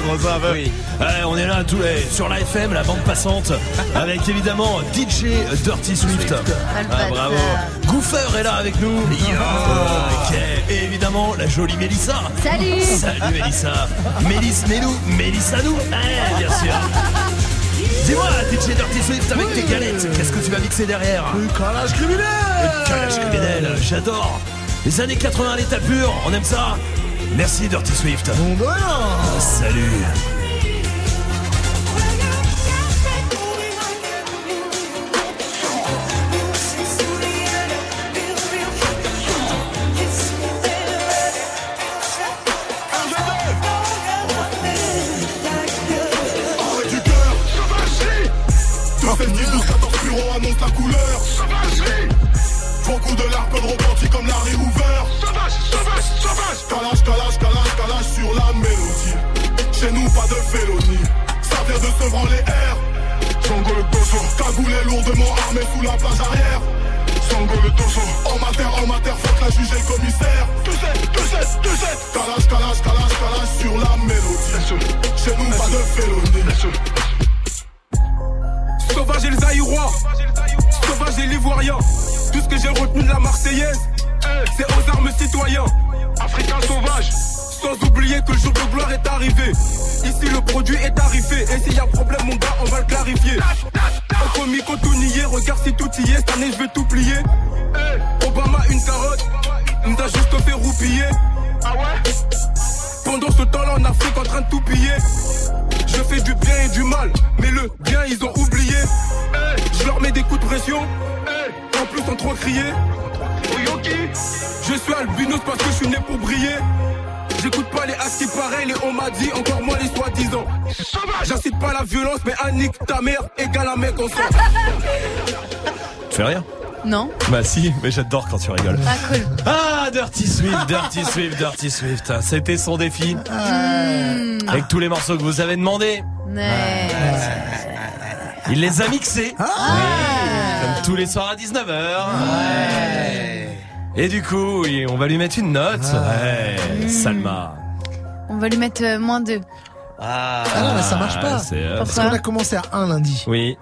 on est là tous les, sur la FM, la bande passante, [LAUGHS] avec évidemment DJ Dirty Swift. Ah, bravo. Goofer est là avec nous. Et évidemment la jolie Mélissa. Salut. Salut Mélissa. Mélisse Mélou, Mélissa nous. Eh, bien sûr. [LAUGHS] Dis-moi, DJ Dirty Swift avec oui. tes galettes, qu'est-ce que tu vas mixer derrière? Le calage criminel Le calage criminel, j'adore Les années 80, l'état pur, on aime ça? Merci Dirty Swift. Bon, bah, bon. Salut. Bah si, mais j'adore quand tu rigoles. Ah, cool. Ah, Dirty Swift, Dirty Swift, Dirty Swift. C'était son défi. Avec tous les morceaux que vous avez demandé. Ouais. Il les a mixés. Oui, Comme tous les soirs à 19h. Et du coup, on va lui mettre une note. Ouais, Salma. On va lui mettre euh, moins 2. Ah non, mais ça marche pas. c'est, euh, Parce qu'on a commencé à 1 lundi, Oui,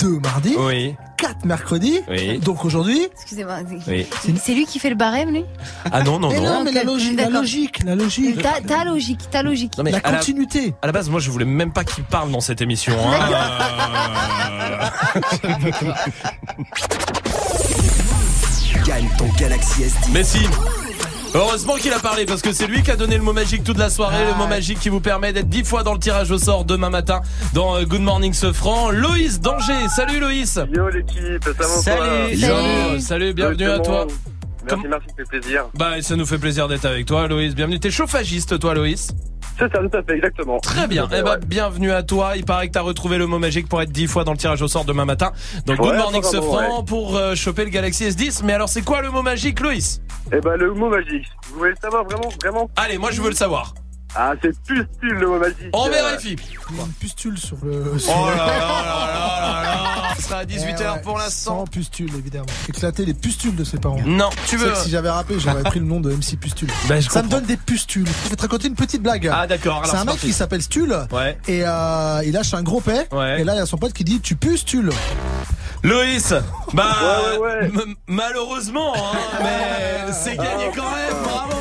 2 mardi, oui, 4 mercredi. oui. Donc aujourd'hui. Excusez-moi. Oui. C'est- lui qui fait le barème, lui Ah non, non, Mais non, non. mais la logique, la logique, la logique. Ta, ta logique, ta logique. Non, mais La à la- continuité. À la base, moi, je voulais même pas qu'il parle dans cette émission. hein. [LAUGHS] Gagne ton Galaxy S10. Mais si. Heureusement qu'il a parlé parce que c'est lui qui a donné le mot magique toute la soirée, le mot magique qui vous permet d'être 10 fois dans le tirage au sort demain matin dans euh, Good Morning Sofran. Loïs Danger, salut Loïs. Yo l'équipe, ça va Salut. Salut. Salut, bienvenue à toi. Merci, merci, ça fait plaisir. Bah, ça nous fait plaisir d'être avec toi, Loïs. Bienvenue. T'es chauffagiste, toi, Loïs C'est ça, tout à fait, exactement. Très bien. Eh ben, bienvenue à toi. Il paraît que t'as retrouvé le mot magique pour être 10 fois dans le tirage au sort demain matin. Donc, Ouais, Good Morning Sofran ouais. pour euh, choper le Galaxy S10. Mais alors, c'est quoi le mot magique, Loïs? Eh ben, le mot magique, vous voulez le savoir vraiment, vraiment? Allez, moi, je veux le savoir. Ah, c'est pustule le mot magique. On vérifie. Il y a une pustule sur le. Oh là là là là là sera à 18h Eh ouais, pour l'instant. Sans pustule, évidemment. Éclater les pustules de ses parents. Non, tu veux. que si j'avais rappelé, j'aurais pris le nom de MC Pustule. Bah, je ça me donne des pustules. Je vais te raconter une petite blague. Ah, d'accord. C'est un mec parti. qui s'appelle Stule. Ouais. Et euh, il lâche un gros paix. Ouais. Et là, il y a son pote qui dit Tu pustules. Loïs, bah Ouais, ouais, ouais. m- malheureusement, hein, mais c'est gagné quand même. Bravo,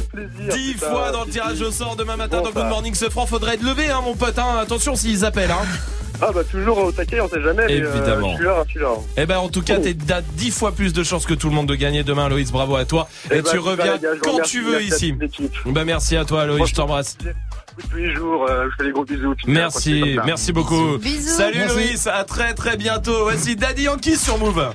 c'est plaisir. 10 putain, fois dans le tirage au sort demain matin Bon, dans Good. Morning ce franc. Faudrait être levé, hein, mon pote. Hein. Attention s'ils appellent. Hein. Ah, bah, toujours au taquet, on sait jamais. mais, euh, Évidemment. suis là. Eh ben, en tout cas, t'es t'as 10 fois plus de chances que tout le monde de gagner demain, Loïs. Bravo à toi. Eh Et ben, tu reviens gars, quand remercie, tu veux ici. Bah, merci à toi, Loïs. Je t'embrasse. Tous les jours, euh, je fais des gros bisous. puis, euh, Merci, merci beaucoup. Bisous. Salut Merci. Loïs, à très très bientôt. Voici Daddy Yankee sur Move.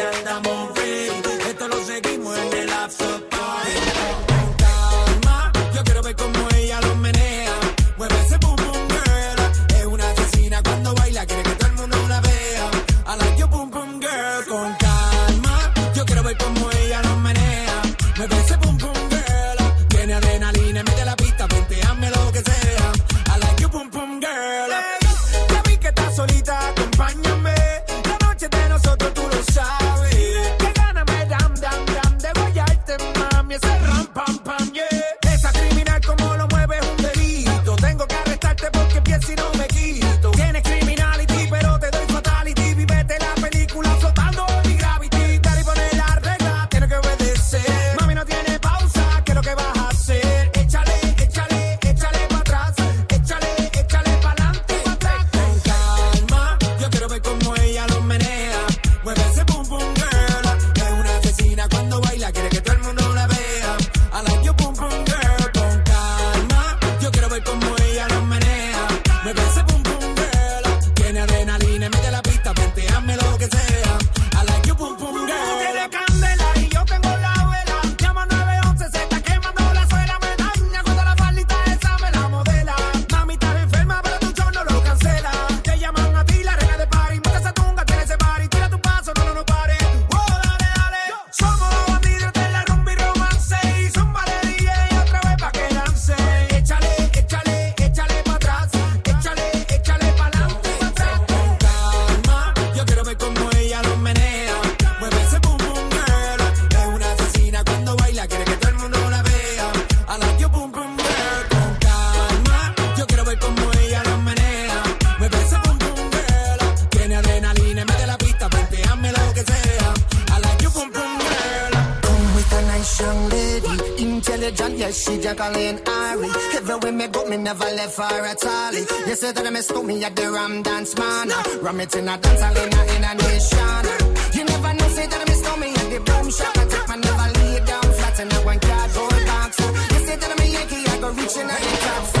Jacqueline Ari. Everywhere me go, me never left for at all. You say that I miss me at the Ram Dance Man. Ram it in a dance hall in a, a nation. You never know, say that I miss me at the boom shop. I take my never lay down flat in a one cardboard box. You say that I'm a Yankee, I go reaching out the top.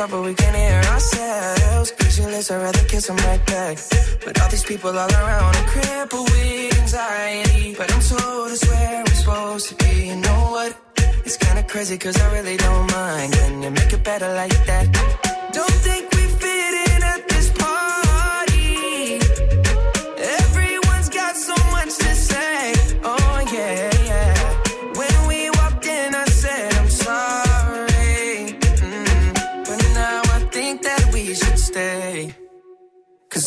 talk, but we can't hear ourselves. Pictureless, I'd rather kiss them right back. But all these people all around, I'm crippled with anxiety. But I'm told it's where we're supposed to be. You know what? It's kinda crazy, cause I really don't mind. Can you make it better like that? Don't think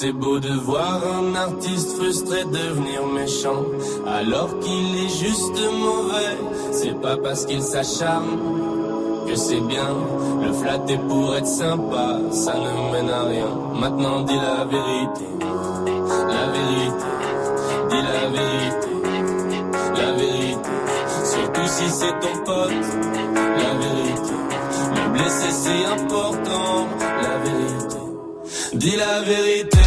c'est beau de voir un artiste frustré devenir méchant alors qu'il est juste mauvais. C'est pas parce qu'il s'acharne que c'est bien. Le flatter pour être sympa, ça ne mène à rien. Maintenant dis la vérité, la vérité, dis la vérité, la vérité. Surtout si c'est ton pote, la vérité. Le blesser c'est important. Dis la vérité.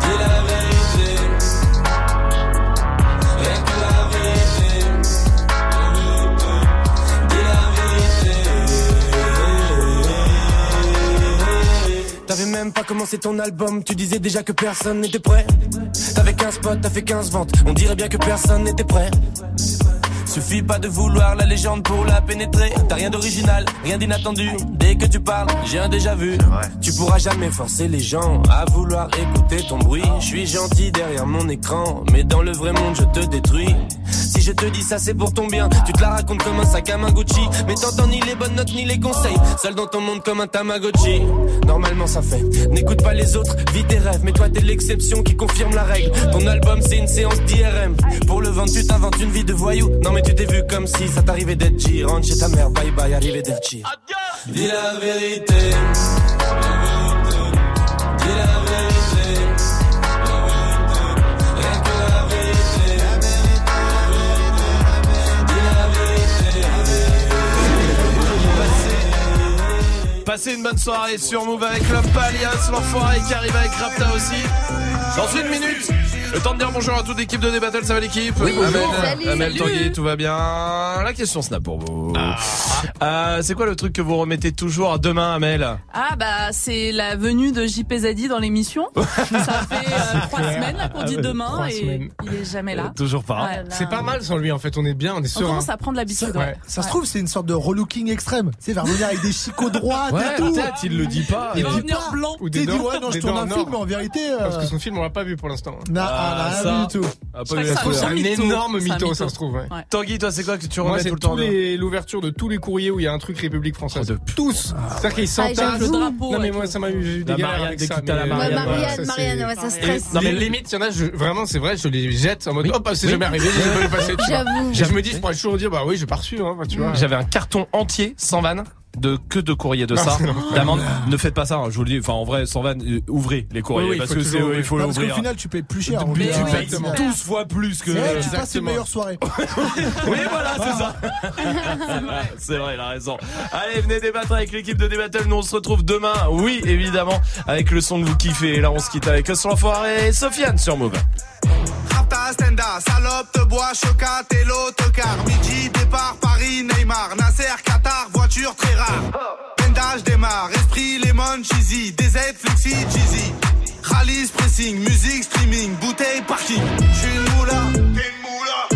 Dis la vérité. Rien que la vérité. Dis la vérité. t'avais même pas commencé ton album, tu disais déjà que personne n'était prêt. T'avais 15 potes, t'as fait 15 ventes, on dirait bien que personne n'était prêt. Suffit pas de vouloir la légende pour la pénétrer. T'as rien d'original, rien d'inattendu. Dès que tu parles, j'ai un déjà vu. Tu pourras jamais forcer les gens à vouloir écouter ton bruit. Je suis gentil derrière mon écran, mais dans le vrai monde, je te détruis. Si je te dis ça, c'est pour ton bien. Tu te la racontes comme un sac à main Gucci, mais t'entends ni les bonnes notes ni les conseils. Seul dans ton monde comme un Tamagotchi. Normalement, ça fait. N'écoute pas les autres, vis tes rêves. Mais toi, t'es l'exception qui confirme la règle. Ton album, c'est une séance d'IRM. Pour le vendre, tu t'inventes une vie de voyou. Non, mais tu t'es vu comme si ça t'arrivait d'être G. Rentre chez ta mère, bye bye, arrivé d'être G. La vérité. Passez une bonne soirée sur Move avec l'homme Palias, l'enfoiré qui arrive avec Rapta aussi. Dans une minute, le temps de dire bonjour à toute l'équipe de D-Battle, ça va l'équipe Oui, bonjour. Amel, Salut. Amel Salut. Tanguy, tout va bien La question snap pour vous. Ah. Euh, c'est quoi le truc que vous remettez toujours à demain, Amel Ah bah c'est la venue de JP Zadi dans l'émission. [LAUGHS] Ça fait euh, trois semaines là, qu'on dit demain Trois et semaines. il est jamais là. Toujours pas. Là, C'est pas mal sans lui en fait, on est bien, on est On serein. commence à prendre l'habitude. Ça, ouais. ça se trouve, c'est une sorte de relooking extrême. Tu sais, va revenir avec des chicots droits Ouais, et tout. peut-être, il le dit pas. Il Il va pas. blanc. Ou T'es des dit, ouais, non, je tourne un film, mais en vérité. euh, Parce que son film on l'a pas vu pour l'instant. n'a Ah, ça. du tout. Ah, Je pas ça couleur. C'est un énorme C'est mytho, ça se trouve. Ouais. Ouais. Tanguy, toi, c'est quoi que tu Moi, remets c'est tout le temps l'ouverture de tous les courriers où il y a un truc République française. Oh, de- Tous. C'est-à-dire qu'ils Ah, s'entassent. j'avoue. Le drapeau. Non mais moi tout. ça m'a eu des galères avec ça. Marianne, Marianne, ça, c'est- Marianne, ouais, ça stresse. Non mais limite, il y en a, je, vraiment, c'est vrai, je les jette en mode, hop, c'est Oui. jamais arrivé, passé, tu vois. J'avoue. Je me dis, je pourrais toujours dire, bah oui, j'ai pas reçu, hein, tu vois. J'avais un carton entier, sans vanne, de que de courrier de [LAUGHS] Ah, ça. l'enfer. D'amende. Ne faites pas ça, hein, je vous le dis. Enfin, en vrai, sans vanne, euh, ouvrez les courriers Oui, oui, parce que c'est, il faut Non, parce qu'au l'ouvrir. final, tu payes plus cher. Tu on payes dit, oui, ouais, exactement. c'est 12 fois plus que. vrai, tu passes une meilleure soirée. [LAUGHS] Oui, voilà, c'est ça. [LAUGHS] c'est vrai, il a raison. Allez, venez débattre avec l'équipe de Débattle. Nous, on se retrouve demain. Oui, évidemment, avec le son que vous kiffez. Et là, on se quitte avec son enfoiré et Sofiane sur Move. Rapta, Stenda, salope, te bois, chocat et l'autocar. Midi, départ, Paris, Neymar, Nasser, Qatar, voiture très rare. Pendage démarre, esprit, lemon, cheesy, DZ, flexi, cheesy. Rallye, pressing, musique, streaming, bouteille, parking. J'suis une moula, t'es une moula.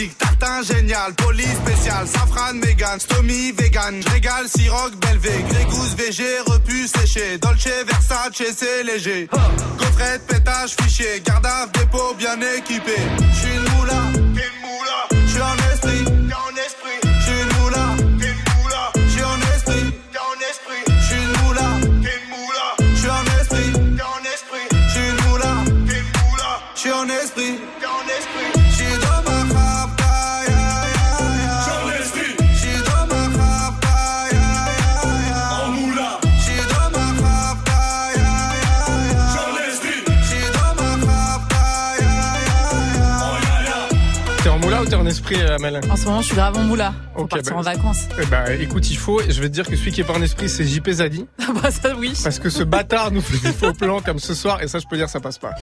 Magique. Tartin génial, police spécial, safran, mégan, stomy, vegan. Régal, siroc, belvé, grégousse, VG, repu, séché. Dolce, Versace, c'est léger. Gaufrette, pétage, fichier, garde dépôt bien équipé. J'suis une moula, t'es une moula. T'es en esprit, euh, En ce moment, je suis grave en moula. Pour Ok, partir bah, en vacances. Eh bah, écoute, il faut, et je vais te dire que celui qui est pas en esprit, c'est JP Zadi. [LAUGHS] bah ça oui. Parce que ce bâtard nous fait des faux plans comme ce soir, et ça, je peux dire, ça passe pas.